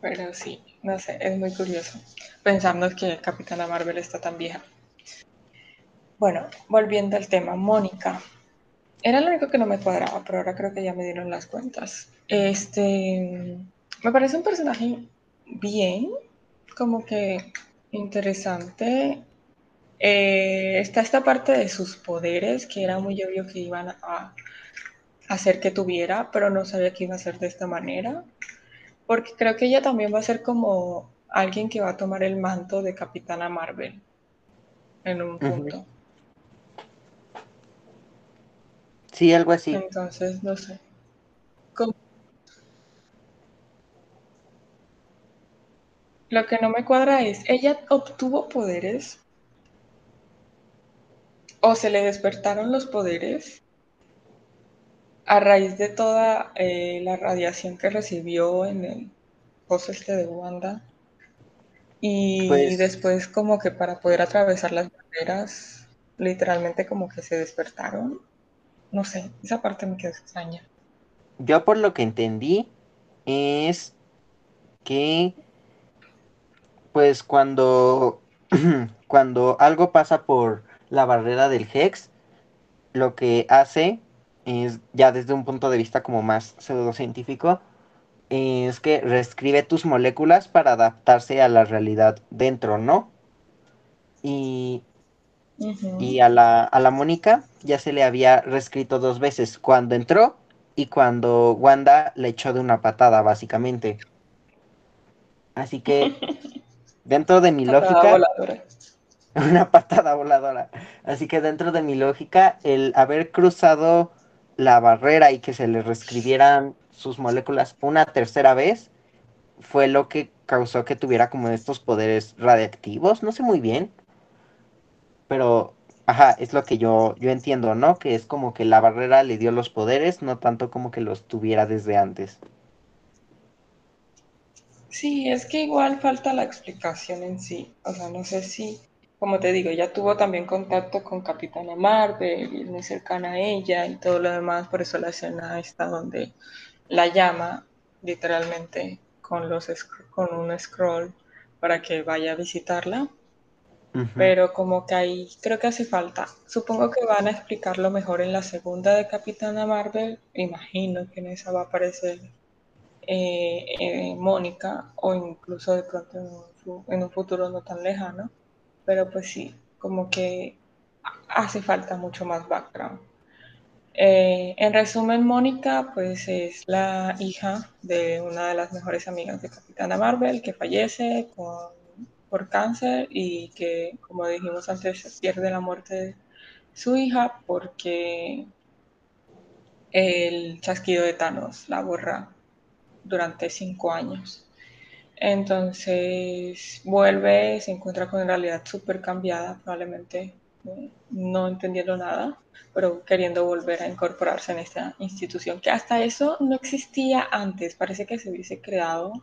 Pero sí, no sé, es muy curioso pensando que Capitana Marvel está tan vieja. Bueno, volviendo al tema, Mónica. Era lo único que no me cuadraba, pero ahora creo que ya me dieron las cuentas. Este, me parece un personaje bien, como que interesante. Eh, está esta parte de sus poderes, que era muy obvio que iban a hacer que tuviera, pero no sabía que iba a ser de esta manera. Porque creo que ella también va a ser como alguien que va a tomar el manto de Capitana Marvel en un punto. Sí, algo así. Entonces, no sé. Como- Lo que no me cuadra es, ella obtuvo poderes o se le despertaron los poderes a raíz de toda eh, la radiación que recibió en el pozo este de Wanda. Y Pues después como que para poder atravesar las barreras, literalmente como que se despertaron. No sé, esa parte me quedó extraña. yo por lo que entendí es que pues cuando cuando algo pasa por la barrera del Hex, lo que hace es ya desde un punto de vista como más pseudocientífico es que reescribe tus moléculas para adaptarse a la realidad dentro, ¿no? Y, Y a, la, a la Mónica ya se le había reescrito dos veces, cuando entró y cuando Wanda le echó de una patada, básicamente. Así que, dentro de mi Patada lógica, voladora. una patada voladora. Así que dentro de mi lógica, el haber cruzado la barrera y que se le reescribieran sus moléculas una tercera vez fue lo que causó que tuviera como estos poderes radiactivos, no sé muy bien, pero ajá, es lo que yo, yo entiendo, ¿no? Que es como que la barrera le dio los poderes, no tanto como que los tuviera desde antes. Sí, es que igual falta la explicación en sí. O sea, no sé si, como te digo, ya tuvo también contacto con Capitana Marvel y es muy cercana a ella y todo lo demás, por eso la escena está donde la llama literalmente con, los, con un scroll para que vaya a visitarla. Pero como que ahí creo que hace falta. Supongo que van a explicarlo mejor en la segunda de Capitana Marvel. Imagino que en esa va a aparecer eh, eh, Mónica o incluso de pronto en un, en un, futuro no tan lejano. Pero pues sí, como que hace falta mucho más background. Eh, en resumen, Mónica pues es la hija de una de las mejores amigas de Capitana Marvel que fallece con, por cáncer y que, como dijimos antes, pierde la muerte de su hija porque el chasquido de Thanos la borra durante cinco años. Entonces vuelve, se encuentra con una realidad súper cambiada, probablemente eh, no entendiendo nada, pero queriendo volver a incorporarse en esta institución, que hasta eso no existía antes, parece que se hubiese creado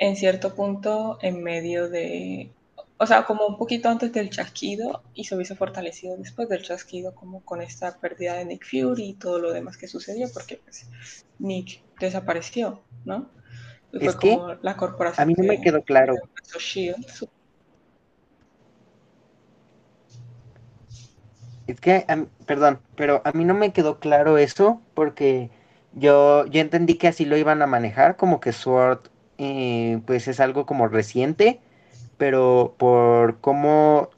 en cierto punto en medio de, o sea, como un poquito antes del chasquido y se hubiese fortalecido después del chasquido, como con esta pérdida de Nick Fury y todo lo demás que sucedió, porque pues Nick desapareció, ¿no? Y Es fue que como la a corporación mí no me que quedó claro. Es que, a perdón, pero a mí no me quedó claro eso porque yo, yo entendí que así lo iban a manejar, como que Sword eh, pues es algo como reciente, pero por cómo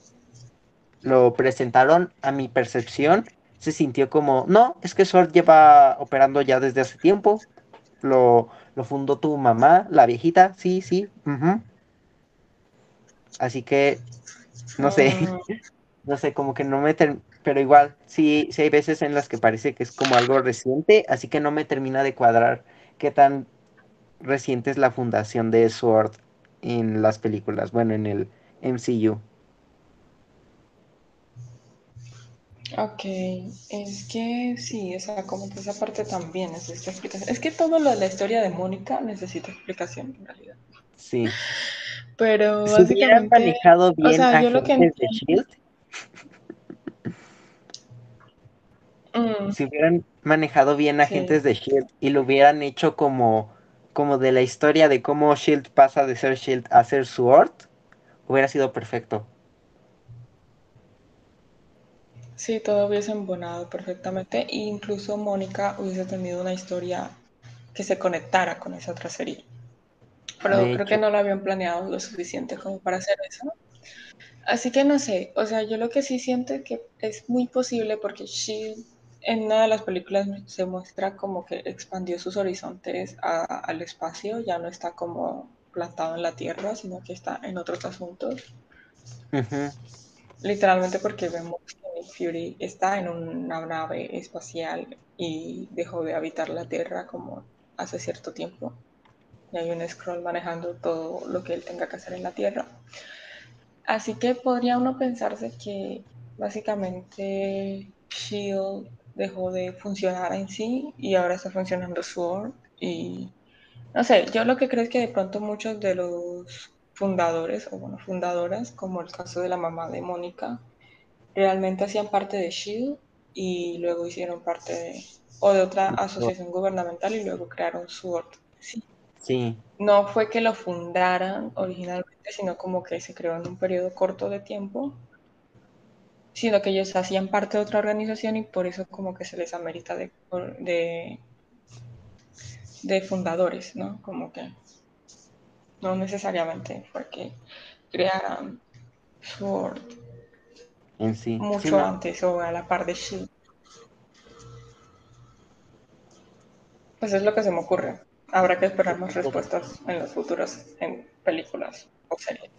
lo presentaron a mi percepción, se sintió como, no, es que Sword lleva operando ya desde hace tiempo, lo, lo fundó tu mamá, la viejita, sí, sí. Así que, no sé, Mm, no sé, como que no me pero igual, sí, sí hay veces en las que parece que es como algo reciente, así que no me termina de cuadrar qué tan reciente es la fundación de Sword en las películas, bueno, en el MCU. ok, es que sí, o sea, como que esa parte también necesita explicación. Es que todo lo de la historia de Mónica necesita explicación en realidad. Sí. Pero Si hubieran básicamente, manejado o bien sea, yo lo que agentes de entiendo. Shield, Mm, si hubieran manejado bien sí, agentes de Shield y lo hubieran hecho como, como de la historia de cómo Shield pasa de ser Shield a ser Sword, hubiera sido perfecto. sí, todo hubiese embonado perfectamente. E incluso Mónica hubiese tenido una historia que se conectara con esa otra serie. Pero De creo que no lo habían planeado lo suficiente como para hacer eso. Así que no sé, o sea, yo lo que sí siento es que es muy posible porque Shield en una de las películas se muestra como que expandió sus horizontes a- al espacio, ya no está como plantado en la Tierra, sino que está en otros asuntos. Literalmente porque vemos que Nick Fury está en una nave espacial y dejó de habitar la Tierra como hace cierto tiempo. Y hay un scroll manejando todo lo que él tenga que hacer en la Tierra. Así que podría uno pensarse que básicamente Shield dejó de funcionar en sí y ahora está funcionando Sword. Y no sé, yo lo que creo es que de pronto muchos de los fundadores, o bueno, fundadoras, como el caso de la mamá de Mónica, realmente hacían parte de Shield y luego hicieron parte de, o de otra asociación gubernamental y luego crearon Sword. Sí, Sí, no fue que lo fundaran originalmente, sino como que se creó en un periodo corto de tiempo, sino que ellos hacían parte de otra organización y por eso como que se les amerita de, de, de fundadores, ¿no? Como que no necesariamente fue que crearan Sword en sí. Sí, mucho no. antes o a la par de Shield. Pues es lo que se me ocurre. Habrá que esperar más respuestas en los futuros en películas o series.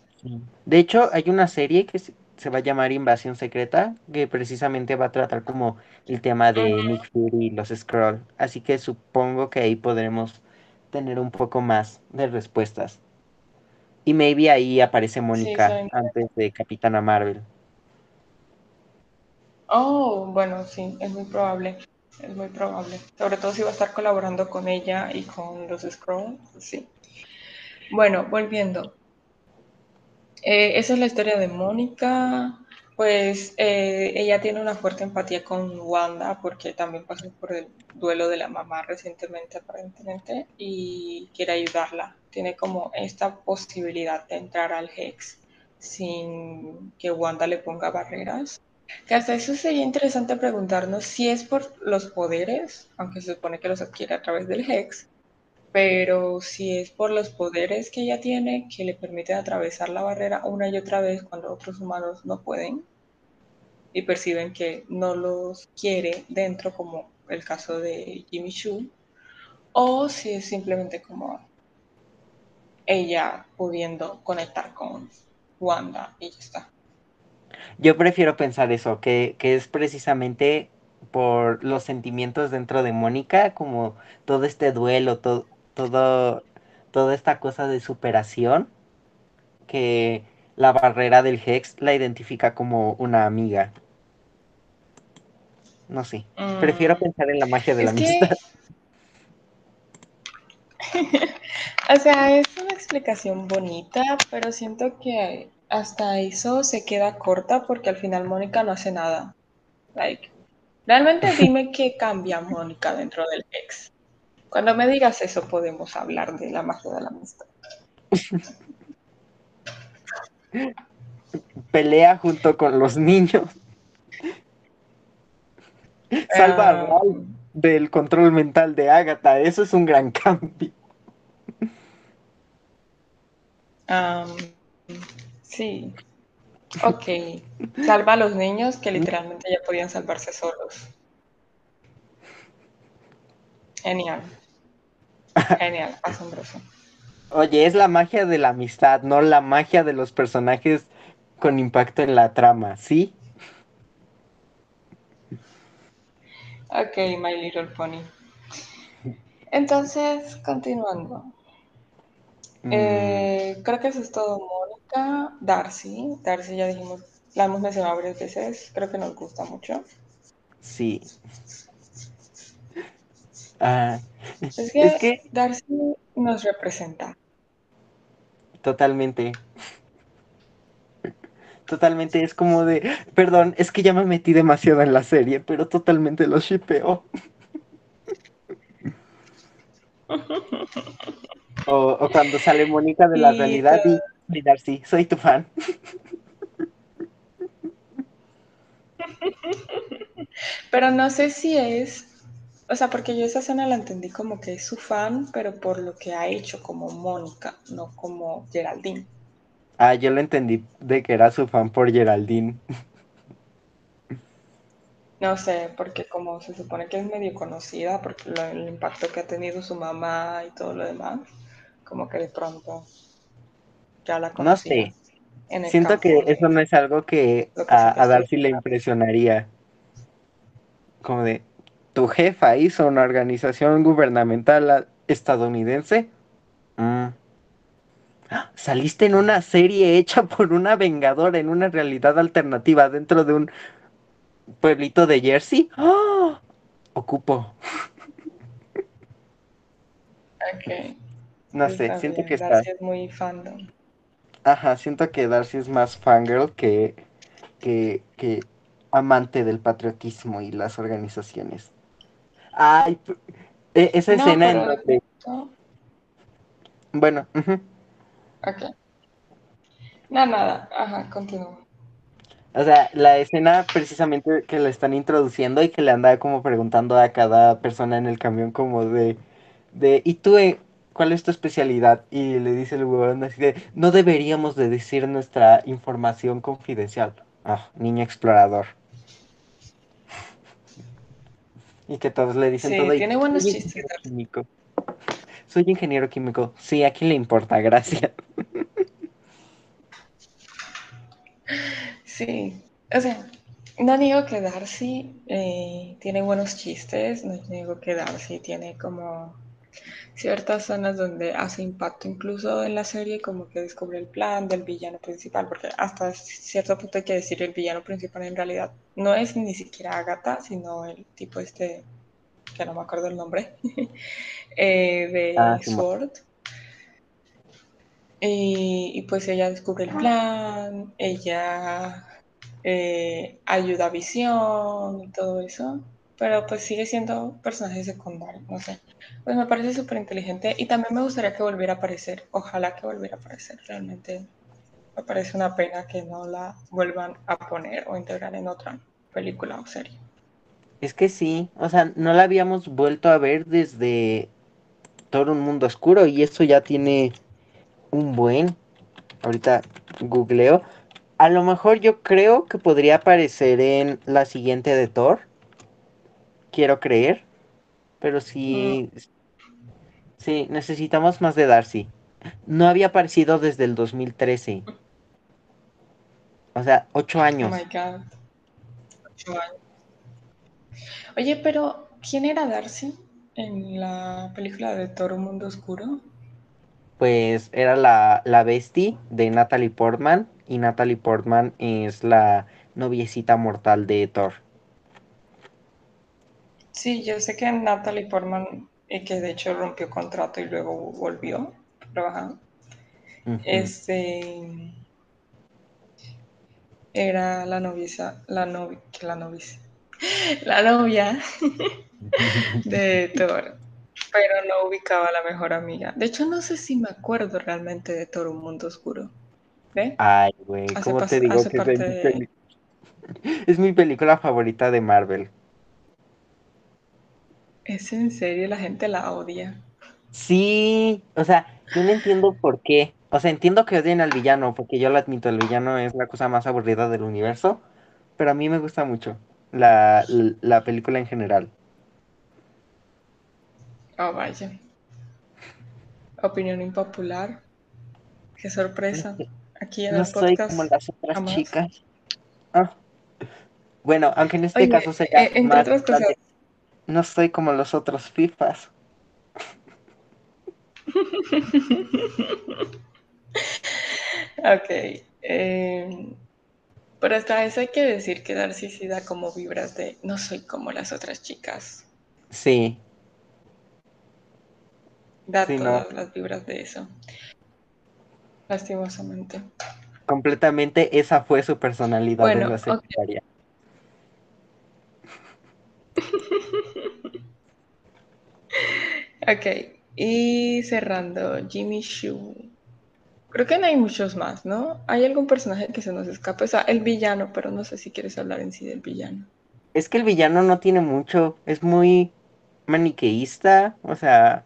De hecho, hay una serie que se va a llamar Invasión Secreta, que precisamente va a tratar como el tema de Nick Fury y los Skrull. Así que supongo que ahí podremos tener un poco más de respuestas. Y maybe ahí aparece Sí, Mónica antes de Capitana Marvel. Oh, bueno, sí, es muy probable. Es muy probable. Sobre todo si va a estar colaborando con ella y con los Scrolls. Sí. Bueno, volviendo. Eh, esa es la historia de Mónica. Pues eh, ella tiene una fuerte empatía con Wanda porque también pasó por el duelo de la mamá recientemente, aparentemente, y quiere ayudarla. Tiene como esta posibilidad de entrar al Hex sin que Wanda le ponga barreras. Que hasta eso sería interesante preguntarnos si es por los poderes, aunque se supone que los adquiere a través del Hex, pero si es por los poderes que ella tiene que le permiten atravesar la barrera una y otra vez cuando otros humanos no pueden y perciben que no los quiere dentro, como el caso de Jimmy Choo, o si es simplemente como ella pudiendo conectar con Wanda y ya está. Yo prefiero pensar eso, que, que es precisamente por los sentimientos dentro de Mónica, como todo este duelo, todo, todo, toda esta cosa de superación, que la barrera del Hex la identifica como una amiga. No sé. Prefiero Mm, pensar en la magia de la que, amistad. o sea, es una explicación bonita, pero siento que hasta eso se queda corta porque al final Mónica no hace nada. Like, realmente dime qué cambia Mónica dentro del ex. Cuando me digas eso podemos hablar de la magia de la amistad. Pelea junto con los niños. Salva a Um, del control mental de Agatha. Eso es un gran cambio. um, sí, ok. Salva a los niños que literalmente ya podían salvarse solos. Genial, genial, asombroso. Oye, es la magia de la amistad, no la magia de los personajes con impacto en la trama, ¿sí? Ok, My Little Pony. Entonces, continuando. Mm, Eh, creo que eso es todo, Mónica. Darcy. Darcy ya dijimos, la hemos mencionado varias veces. Creo que nos gusta mucho. sí. Ah, Es es que Darcy nos representa. totalmente. Totalmente es como de, perdón, es que ya me metí demasiado en la serie, pero totalmente lo shipeo. o, o, cuando sale Mónica de la Y realidad y, y Darcy, soy tu fan. Pero no sé si es, o sea, porque yo esa escena la entendí como que es su fan, pero por lo que ha hecho como Mónica, no como Geraldine. Ah, yo lo entendí de que era su fan por Geraldine. No sé, porque como se supone que es medio conocida, porque lo- el impacto que ha tenido su mamá y todo lo demás, como que de pronto ya la No conocía sé, en el siento que de eso no es algo que a, a Darcy le impresionaría. Como de, ¿tu jefa hizo una organización gubernamental estadounidense? Mm. ¡Ah! Saliste en una serie hecha por una vengadora en una realidad alternativa dentro de un pueblito de Jersey. ¡Ah! Ocupo. Ok, No sé, está siento que bien. está. Darcy es muy fandom. Ajá, siento que Darcy es más fangirl que, que, que amante del patriotismo y las organizaciones. Ay, e- esa No, escena en donde. Bueno, ok. No, nada, ajá, continúa. O sea, la escena precisamente que la están introduciendo y que le anda como preguntando a cada persona en el camión como de, de ¿y tú eh, cuál es tu especialidad? Y le dice el huevón así de, no deberíamos de decir nuestra información confidencial. Ah, niño explorador. Y que todos le dicen todo Sí, tiene buenos chistes. químico. Soy ingeniero químico. Sí, ¿a quién le importa? Gracias. Sí, o sea, no digo que Darcy eh, tiene buenos chistes, no digo que Darcy tiene como ciertas zonas donde hace impacto incluso en la serie, como que descubre el plan del villano principal, porque hasta cierto punto hay que decir el villano principal en realidad no es ni siquiera Agatha, sino el tipo este, que no me acuerdo el nombre, eh, Ah, de sí, mo- Sword. Y, y pues ella descubre el plan, ella eh, ayuda a Visión y todo eso, pero pues sigue siendo personaje secundario, no sé. Pues me parece súper inteligente y también me gustaría que volviera a aparecer, ojalá que volviera a aparecer, realmente me parece una pena que no la vuelvan a poner o integrar en otra película o serie. Es que sí, o sea, no la habíamos vuelto a ver desde todo un mundo oscuro y eso ya tiene un buen. Ahorita googleo. A lo mejor yo creo que podría aparecer en la siguiente de Thor. Quiero creer. Pero Mm, sí, sí, necesitamos más de Darcy. No había aparecido desde el 2013. O sea, ocho oh my años. god, ocho años. Oye, pero ¿quién era Darcy en la película de Toro Mundo Oscuro? Pues era la, la bestie de Natalie Portman. Y Natalie Portman es la noviecita mortal de Thor. Sí, yo sé que Natalie Portman, y que de hecho rompió contrato y luego volvió a trabajar, este, era la novicia, la novia, la novicia, la novia de Thor, pero no ubicaba a la mejor amiga. De hecho, no sé si me acuerdo realmente de Thor, un mundo oscuro. ¿Ve? Ay, güey, ¿cómo te digo que es de Es mi película favorita de Marvel. ¿Es en serio? La gente la odia. Sí, o sea, yo no entiendo por qué. O sea, entiendo que odien al villano, porque yo lo admito, el villano es la cosa más aburrida del universo, pero a mí me gusta mucho la, la, la película en general. Oh, vaya. Opinión impopular. Qué sorpresa. Aquí en No el soy como podcast, las otras jamás. chicas. Ah, Bueno, aunque en este Oye, caso sería eh, entre más otras cosas, no soy como los otros FIFAs. ok. eh, pero hasta eso hay que decir que Darcy sí da como vibras de no soy como las otras chicas. Sí, Da sí, no. todas las vibras de eso. lastimosamente. Completamente esa fue su personalidad Bueno, en la secundaria. Ok, y cerrando, Jimmy Shoo. Creo que no hay muchos más, ¿no? ¿Hay algún personaje que se nos escape? O sea, el villano, pero no sé si quieres hablar en sí del villano. Es que el villano no tiene mucho, es muy maniqueísta, o sea,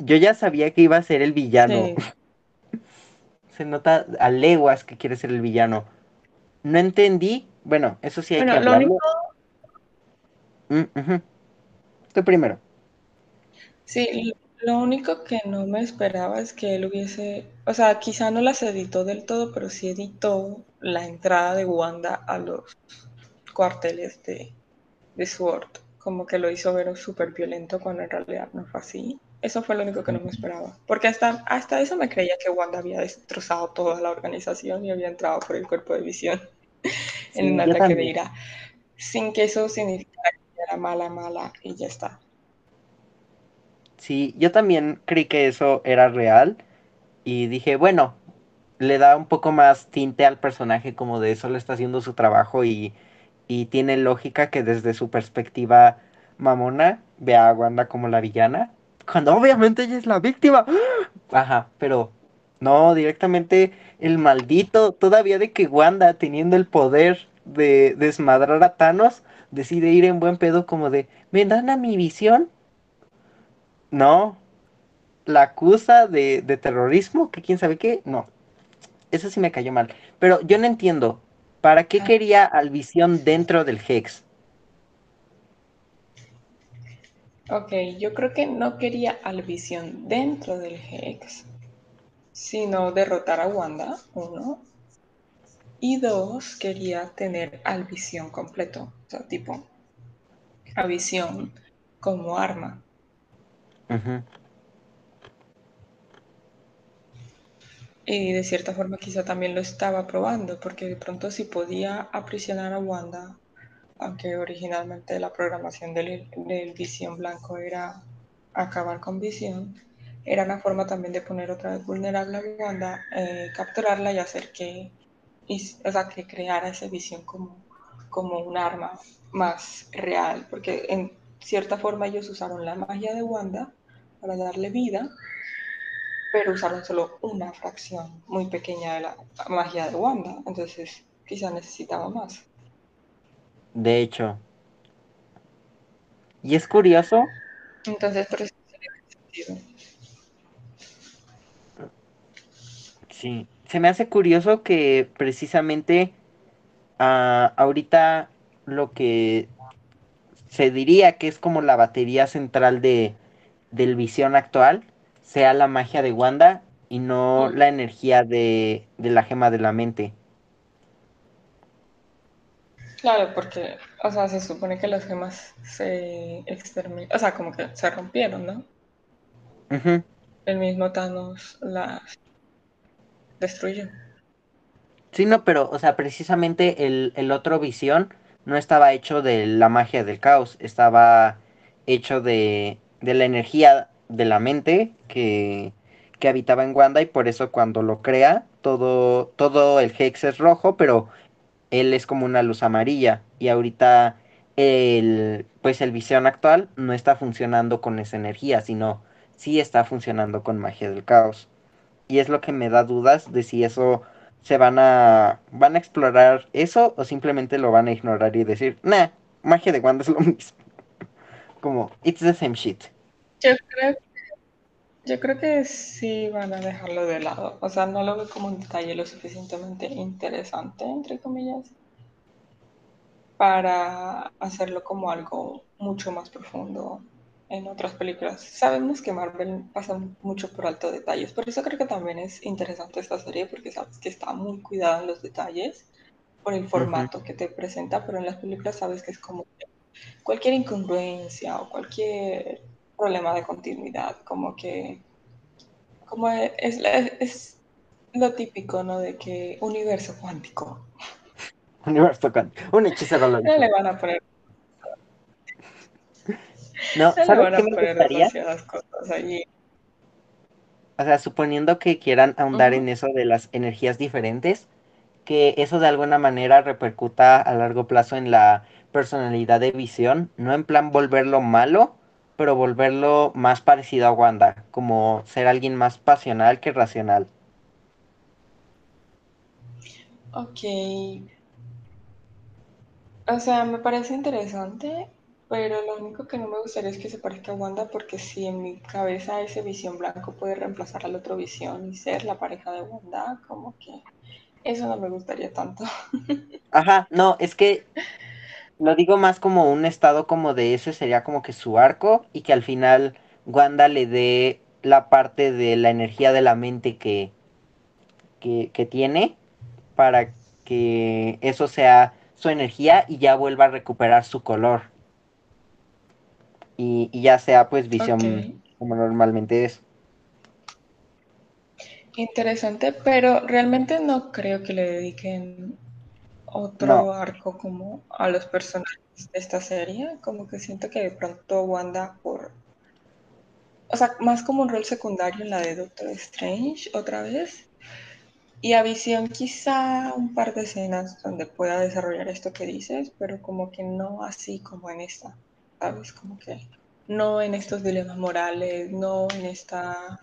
yo ya sabía que iba a ser el villano. Sí. Se nota a leguas que quiere ser el villano. No entendí, bueno, eso sí hay Bueno, que lo hablarlo. único, Mm. Tú primero. Sí, lo único que no me esperaba es que él hubiese, o sea, quizá no las editó del todo, pero sí editó la entrada de Wanda a los cuarteles de, de Sword. Como que lo hizo ver súper violento cuando en realidad no fue así. Eso fue lo único que no me esperaba. Porque hasta, hasta eso me creía que Wanda había destrozado toda la organización y había entrado por el cuerpo de visión en un ataque de ira. Sin que eso significara que era mala, mala y ya está. Sí, yo también creí que eso era real y dije, bueno, le da un poco más tinte al personaje como de eso le está haciendo su trabajo y, y tiene lógica que desde su perspectiva mamona vea a Wanda como la villana, cuando obviamente ella es la víctima. Ajá, pero no, directamente el maldito, todavía de que Wanda teniendo el poder de desmadrar a Thanos, decide ir en buen pedo como de, ¿me dan a mi visión? No, la acusa de, de terrorismo, que quién sabe qué, no. Eso sí me cayó mal. Pero yo no entiendo. ¿Para qué quería al Visión dentro del Hex? Ok, yo creo que no quería al Visión dentro del Hex, sino derrotar a Wanda, uno. Y dos, quería tener al Visión completo, o sea, tipo, a Visión como arma. Y de cierta forma quizá también lo estaba probando, porque de pronto si podía aprisionar a Wanda, aunque originalmente la programación del, del Visión Blanco era acabar con Visión, era una forma también de poner otra vez vulnerable a Wanda, eh, capturarla y hacer que, y, o sea, que creara esa visión como, como un arma más real, porque en cierta forma ellos usaron la magia de Wanda para darle vida, pero usaron solo una fracción muy pequeña de la magia de Wanda, entonces quizá necesitaba más. De hecho. Y es curioso. Entonces, por eso sentido. Sí. Se me hace curioso que precisamente ah, ahorita lo que se diría que es como la batería central de, del Visión actual sea la magia de Wanda y no la energía de, de la gema de la mente. Claro, porque, o sea, se supone que las gemas se exterminaron, o sea, como que se rompieron, ¿no? El mismo Thanos las destruyó. Sí, no, pero, o sea, precisamente el, el otro visión no estaba hecho de la magia del caos, estaba hecho de, de la energía de la mente que, que habitaba en Wanda y por eso cuando lo crea, todo, todo el Hex es rojo, pero él es como una luz amarilla. Y ahorita el, pues el visión actual no está funcionando con esa energía, sino sí está funcionando con magia del caos. Y es lo que me da dudas de si eso se van a van a explorar eso o simplemente lo van a ignorar y decir, nah, magia de Wanda es lo mismo. Como, it's the same shit. Yo creo, yo creo que sí van a dejarlo de lado. O sea, no lo veo como un detalle lo suficientemente interesante, entre comillas, para hacerlo como algo mucho más profundo en otras películas. Sabemos que Marvel pasa mucho por alto detalles, por eso creo que también es interesante esta serie, porque sabes que está muy cuidada en los detalles por el formato que te presenta, pero en las películas sabes que es como cualquier incongruencia o cualquier problema de continuidad, como que como es, es, es lo típico, ¿no? De que universo cuántico. Universo con un hechicero lo No le van a poner, No, no le ¿sabes van qué a me poner gustaría? cosas allí. O sea, suponiendo que quieran ahondar en eso de las energías diferentes, que eso de alguna manera repercuta a largo plazo en la personalidad de Visión, no en plan volverlo malo, pero volverlo más parecido a Wanda, como ser alguien más pasional que racional. Ok, o sea, me parece interesante, pero lo único que no me gustaría es que se parezca a Wanda, porque si en mi cabeza ese visión blanco puede reemplazar al otro visión y ser la pareja de Wanda, como que eso no me gustaría tanto. Ajá, no, es que lo digo más como un estado como de ese sería como que su arco y que al final Wanda le dé la parte de la energía de la mente que, que, que tiene para que eso sea su energía y ya vuelva a recuperar su color. Y, y ya sea pues visión como normalmente es. interesante, pero realmente no creo que le dediquen No. otro arco como a los personajes de esta serie, como que siento que de pronto Wanda por, o sea, más como un rol secundario en la de Doctor Strange otra vez, y a Visión quizá un par de escenas donde pueda desarrollar esto que dices, pero como que no así como en esta, ¿sabes? Como que no en estos dilemas morales, no en esta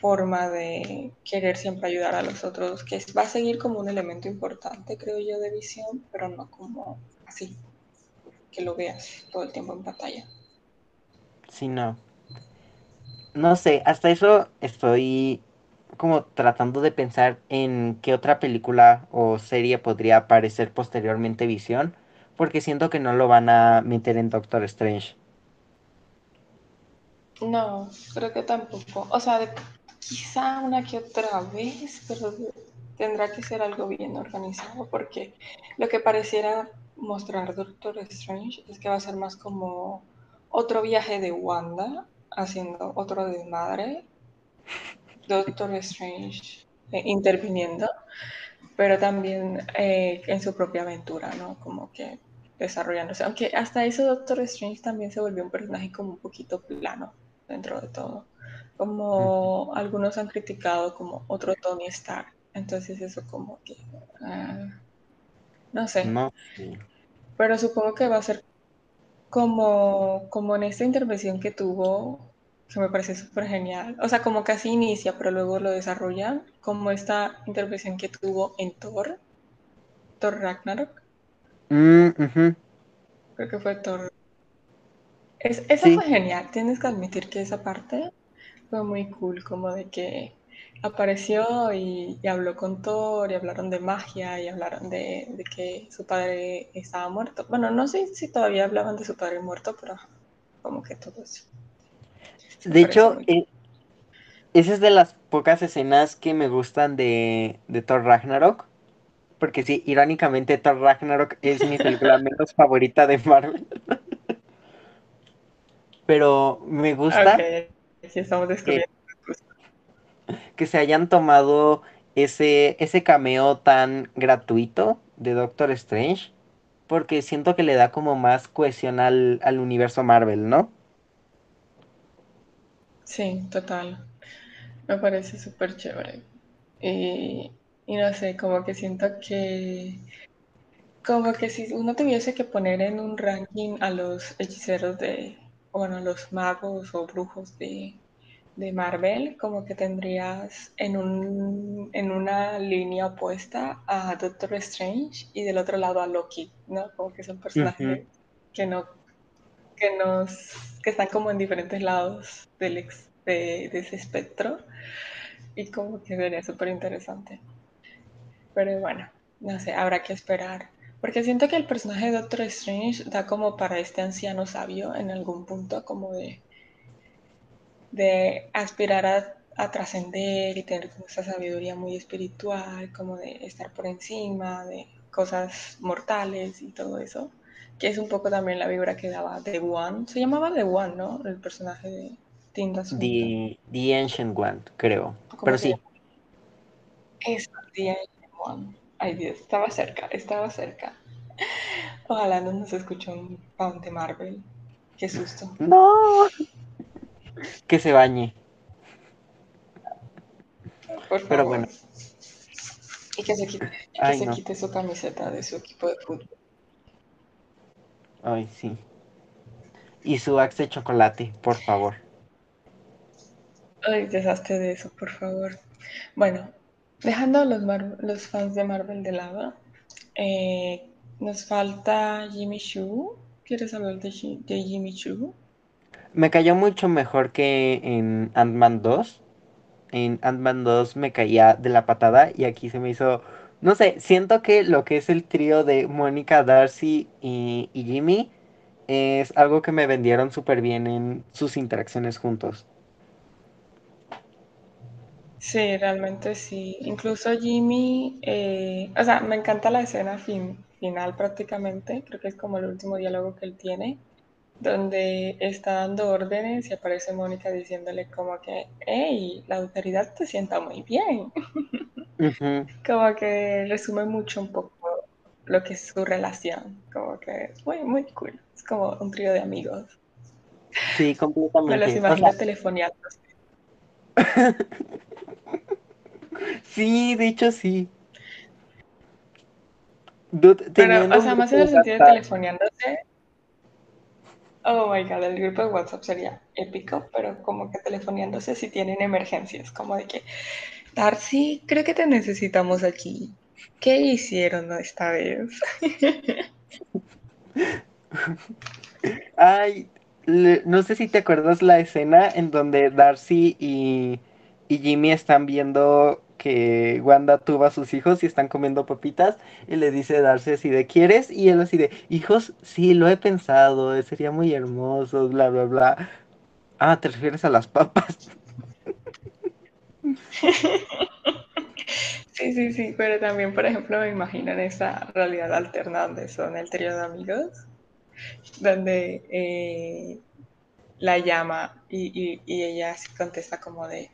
forma de querer siempre ayudar a los otros, que va a seguir como un elemento importante, creo yo, de visión, pero no como así, que lo veas todo el tiempo en pantalla. Sí, no. No sé, hasta eso estoy como tratando de pensar en qué otra película o serie podría aparecer posteriormente Visión, porque siento que no lo van a meter en Doctor Strange. No, creo que tampoco. O sea, quizá una que otra vez, pero tendrá que ser algo bien organizado porque lo que pareciera mostrar Doctor Strange es que va a ser más como otro viaje de Wanda haciendo otro desmadre, Doctor Strange eh, interviniendo, pero también eh, en su propia aventura, ¿no? Como que desarrollándose. Aunque hasta eso Doctor Strange también se volvió un personaje como un poquito plano dentro de todo. Como algunos han criticado como otro Tony Stark. Entonces eso como que... Uh, no sé. No. Pero supongo que va a ser como, como en esta intervención que tuvo, que me parece súper genial. O sea, como casi inicia, pero luego lo desarrollan. Como esta intervención que tuvo en Thor, Thor Ragnarok. Mm. Creo que fue Thor. Es, esa Sí, fue genial, tienes que admitir que esa parte fue muy cool, como de que apareció y, y habló con Thor y hablaron de magia y hablaron de, de, que su padre estaba muerto. Bueno, no sé si todavía hablaban de su padre muerto, pero como que todo eso me de hecho, eh, esa es de las pocas escenas que me gustan de, de Thor Ragnarok. Porque sí, irónicamente Thor Ragnarok es mi película menos favorita de Marvel. Pero me gusta aquí estamos que, descubriendo. que se hayan tomado ese, ese cameo tan gratuito de Doctor Strange. Porque siento que le da como más cohesión al, al universo Marvel, ¿no? Sí, total. Me parece súper chévere. Y, y no sé, como que siento que Como que si uno tuviese que poner en un ranking a los hechiceros de, bueno, los magos o brujos de, de Marvel, como que tendrías en, un, en una línea opuesta a Doctor Strange y del otro lado a Loki, ¿no? Como que son personajes que no, que nos, que están como en diferentes lados del ex- de, de ese espectro y como que sería súper interesante. Pero bueno, no sé, habrá que esperar. Porque siento que el personaje de Doctor Strange da como para este anciano sabio en algún punto, como de, de aspirar a, a trascender y tener como esa sabiduría muy espiritual, como de estar por encima de cosas mortales y todo eso. Que es un poco también la vibra que daba The One. Se llamaba The One, ¿no? El personaje de Tilda. The, The Ancient One, creo. ¿Cómo Pero sí. Eso, The Ay Dios, estaba cerca, estaba cerca. Ojalá no nos escuche un fan de Marvel. Qué susto. No, que se bañe. por favor. Pero bueno. Y que se quite, que Ay, se no. quite su camiseta de su equipo de fútbol. Ay, sí. Y su axe de chocolate, por favor. Ay, deshazte de eso, por favor. Bueno, dejando a los, fans de Marvel de lado, eh, nos falta Jimmy Choo. ¿Quieres hablar de Jimmy Choo? Me cayó mucho mejor que en Ant-Man 2. En Ant-Man 2 me caía de la patada y aquí se me hizo... No sé, siento que lo que es el trío de Mónica, Darcy y, y Jimmy es algo que me vendieron súper bien en sus interacciones juntos. Sí, realmente sí. Incluso Jimmy, eh, o sea, me encanta la escena fin- final prácticamente, creo que es como el último diálogo que él tiene, donde está dando órdenes y aparece Mónica diciéndole como que, hey, la autoridad te sienta muy bien. Como que resume mucho un poco lo que es su relación, como que es muy, muy cool. Es como un trío de amigos. Sí, Me los completamente. O imagino sea, telefoneando. sí, de hecho sí. Pero, o sea, más en el sentido de telefoneándose, Oh my god, el grupo de WhatsApp sería épico, pero como que telefoneándose si tienen emergencias, como de que, Darcy, creo que te necesitamos aquí. ¿Qué hicieron esta vez? Ay, le- no sé si te acuerdas la escena en donde Darcy y, y Jimmy están viendo que Wanda tuvo a sus hijos y están comiendo papitas y le dice Darcy así de ¿quieres? Y él así de hijos, sí, lo he pensado, sería muy hermoso, bla, bla, bla. Ah, ¿te refieres a las papas? Sí, sí, sí, pero también, por ejemplo, me imagino en esta realidad alterna donde son el trío de amigos, donde eh, la llama y, y- y ella contesta como de,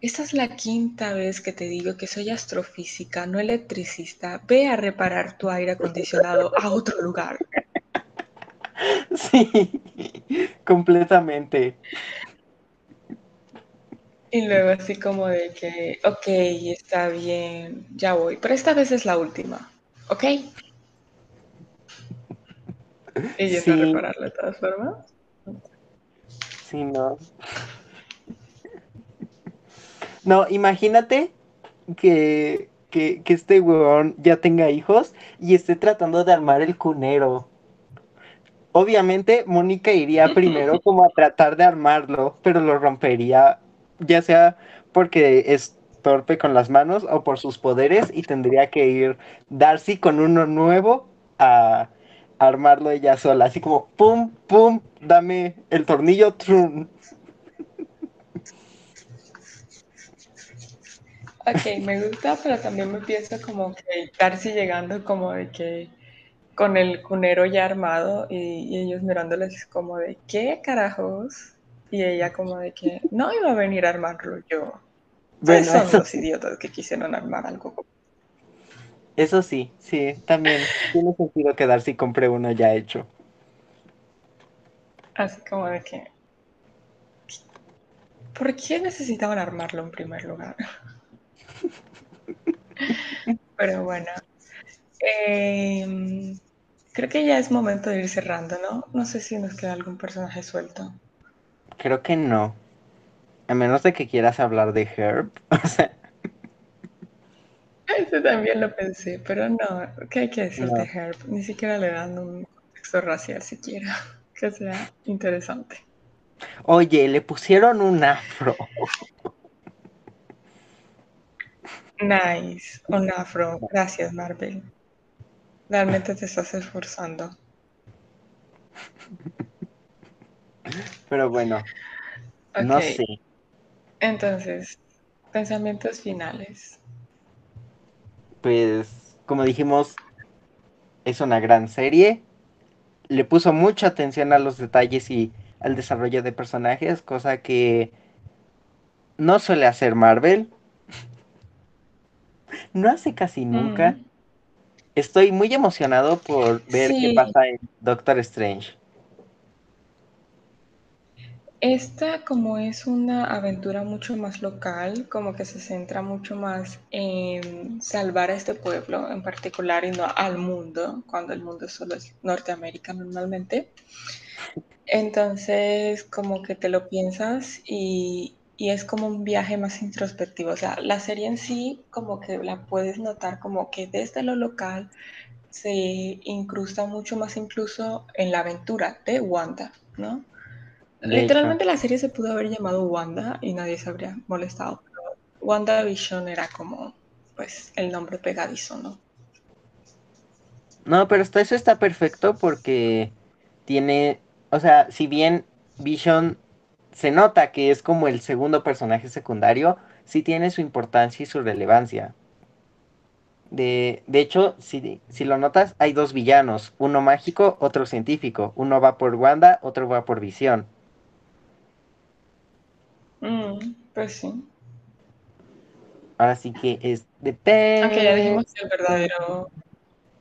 esta es la quinta vez que te digo que soy astrofísica, no electricista, ve a reparar tu aire acondicionado a otro lugar. Sí, completamente. Y luego así como de que, ok, está bien, ya voy, pero esta vez es la última, ¿ok? Y a Sí, repararlo de todas formas. sí, no. No, imagínate que, que, que este weón ya tenga hijos y esté tratando de armar el cunero. Obviamente, Mónica iría primero como a tratar de armarlo, pero lo rompería, ya sea porque es torpe con las manos o por sus poderes, y tendría que ir Darcy con uno nuevo a armarlo ella sola, así como pum, pum, dame el tornillo, trum. Ok, me gusta, pero también me pienso como que Darcy llegando como de que con el cunero ya armado y, y ellos mirándoles como de ¿qué carajos? Y ella como de que no iba a venir a armarlo yo. Ustedes Bueno, son eso los idiotas que quisieron armar algo. Eso sí, sí, también tiene sentido que Darcy compre uno ya hecho. Así como de que ¿por qué necesitaban armarlo en primer lugar? Pero bueno, eh, creo que ya es momento de ir cerrando, ¿no? No sé si nos queda algún personaje suelto. Creo que no. A menos de que quieras hablar de Herb. O sea, Eso también lo pensé, pero no, ¿qué hay que decir No. de Herb? Ni siquiera le dan un contexto racial siquiera, que sea interesante. oye, le pusieron un afro. Nice, un afro, gracias Marvel. Realmente te estás esforzando. Pero bueno, no sé. entonces, pensamientos finales. Pues, como dijimos, es una gran serie. Le puso mucha atención a los detalles y al desarrollo de personajes, cosa que no suele hacer Marvel. No hace casi nunca. Mm, Estoy muy emocionado por ver qué pasa en Doctor Strange. Esta como es una aventura mucho más local, como que se centra mucho más en salvar a este pueblo en particular y no al mundo, cuando el mundo solo es Norteamérica normalmente. Entonces como que te lo piensas y, y es como un viaje más introspectivo. O sea, la serie en sí como que la puedes notar como que desde lo local se incrusta mucho más incluso en la aventura de Wanda, ¿no? De hecho. Literalmente la serie se pudo haber llamado Wanda y nadie se habría molestado, pero WandaVision era como, pues, el nombre pegadizo, ¿no? No, pero hasta eso está perfecto porque tiene, o sea, si bien Vision se nota que es como el segundo personaje secundario, sí tiene su importancia y su relevancia. De, de hecho, si, si lo notas, hay dos villanos, uno mágico, otro científico. Uno va por Wanda, otro va por Visión. Mm, pues sí. Ahora sí que es de Aunque ya dijimos el verdadero.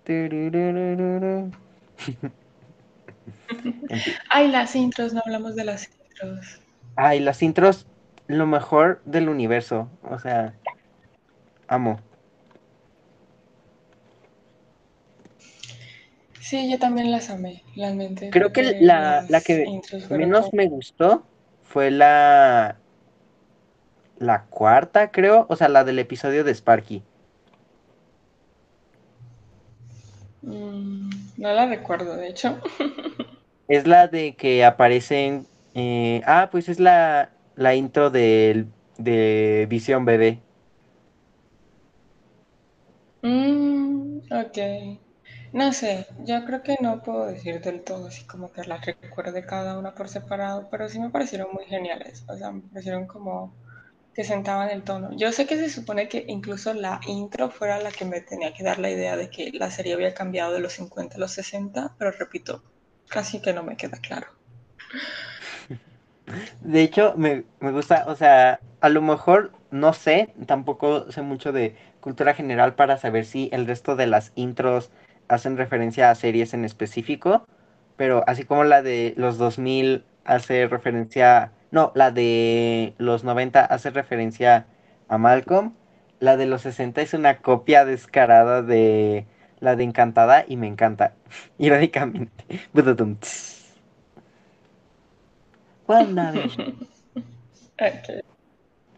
Ay, las intros, no hablamos de las intros. Ay, las intros, lo mejor del universo. O sea, amo. Sí, yo también las amé, realmente. Creo que la, la que menos me gustó fue la la cuarta, creo, o sea, la del episodio de Sparky. Mm, no la recuerdo, de hecho. es la de que aparecen. Eh, ah, pues es la, la intro de, Visión Bebé. Mm, ok. No sé, yo creo que no puedo decir del todo así como que las recuerde cada una por separado, pero sí me parecieron muy geniales. O sea, me parecieron como que sentaban el tono. Yo sé que se supone que incluso la intro fuera la que me tenía que dar la idea de que la serie había cambiado de los 50 a los 60, pero repito, casi que no me queda claro. De hecho, me, me gusta, o sea, a lo mejor no sé, tampoco sé mucho de cultura general para saber si el resto de las intros hacen referencia a series en específico, pero así como la de los 2000 hace referencia no, la de los 90 hace referencia a Malcolm. La de los 60 es una copia descarada de la de Encantada y me encanta. Irónicamente. WandaVision. okay.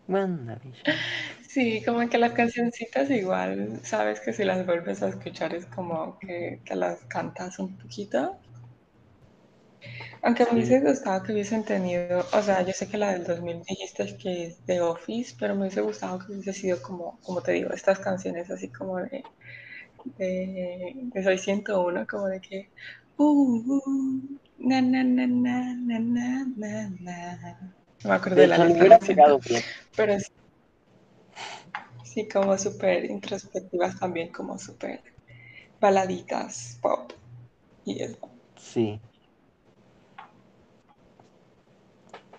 WandaVision. Sí, como que las cancioncitas igual, sabes que si las vuelves a escuchar es como que, que las cantas un poquito. Aunque me hubiese gustado que hubiesen tenido, o sea, yo sé que la del 2000 dijiste que es de Office, pero me hubiese gustado que hubiese sido como, como te digo, estas canciones así como de, de, de Soy 101, como de que, uh, uh, na, na, na, na, na, na. No me acuerdo de, de la letra, pero sí, sí como súper introspectivas también, como súper baladitas, pop y eso. Sí.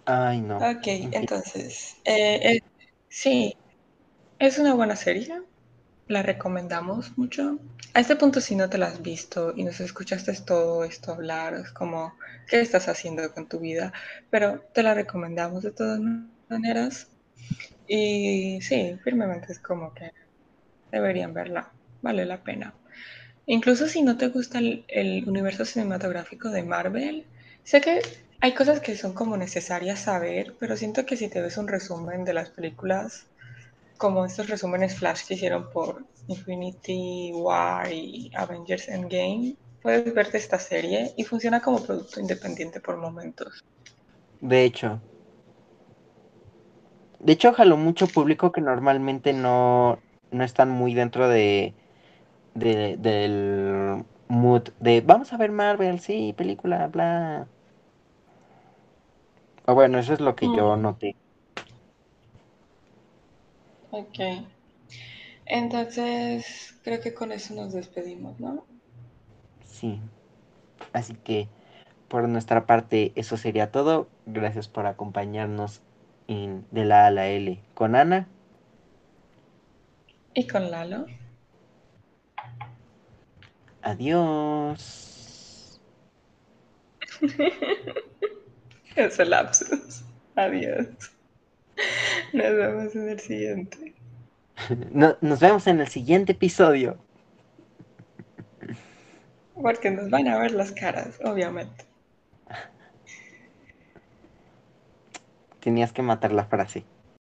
Ay, no. Ok, entonces, eh, eh, sí, es una buena serie, la recomendamos mucho. A este punto, si no te la has visto y nos escuchaste todo esto hablar, es como, ¿qué estás haciendo con tu vida? Pero te la recomendamos de todas maneras. Y sí, firmemente es como que deberían verla, vale la pena. Incluso si no te gusta el, el universo cinematográfico de Marvel, sé que hay cosas que son como necesarias saber, pero siento que si te ves un resumen de las películas, como estos resúmenes flash que hicieron por Infinity War y Avengers Endgame, puedes verte esta serie y funciona como producto independiente por momentos. De hecho. De hecho, jaló mucho público que normalmente no, no están muy dentro de, de, del mood de vamos a ver Marvel, sí, película, bla. O bueno, eso es lo que mm. yo noté. Ok. Entonces, creo que con eso nos despedimos, ¿no? Sí. Así que, por nuestra parte, eso sería todo. Gracias por acompañarnos en De la A a la L con Ana. Y con Lalo. Adiós. Ese lapsus. Adiós. Nos vemos en el siguiente. No- nos vemos en el siguiente episodio. Porque nos van a ver las caras, obviamente. Tenías que matar la frase.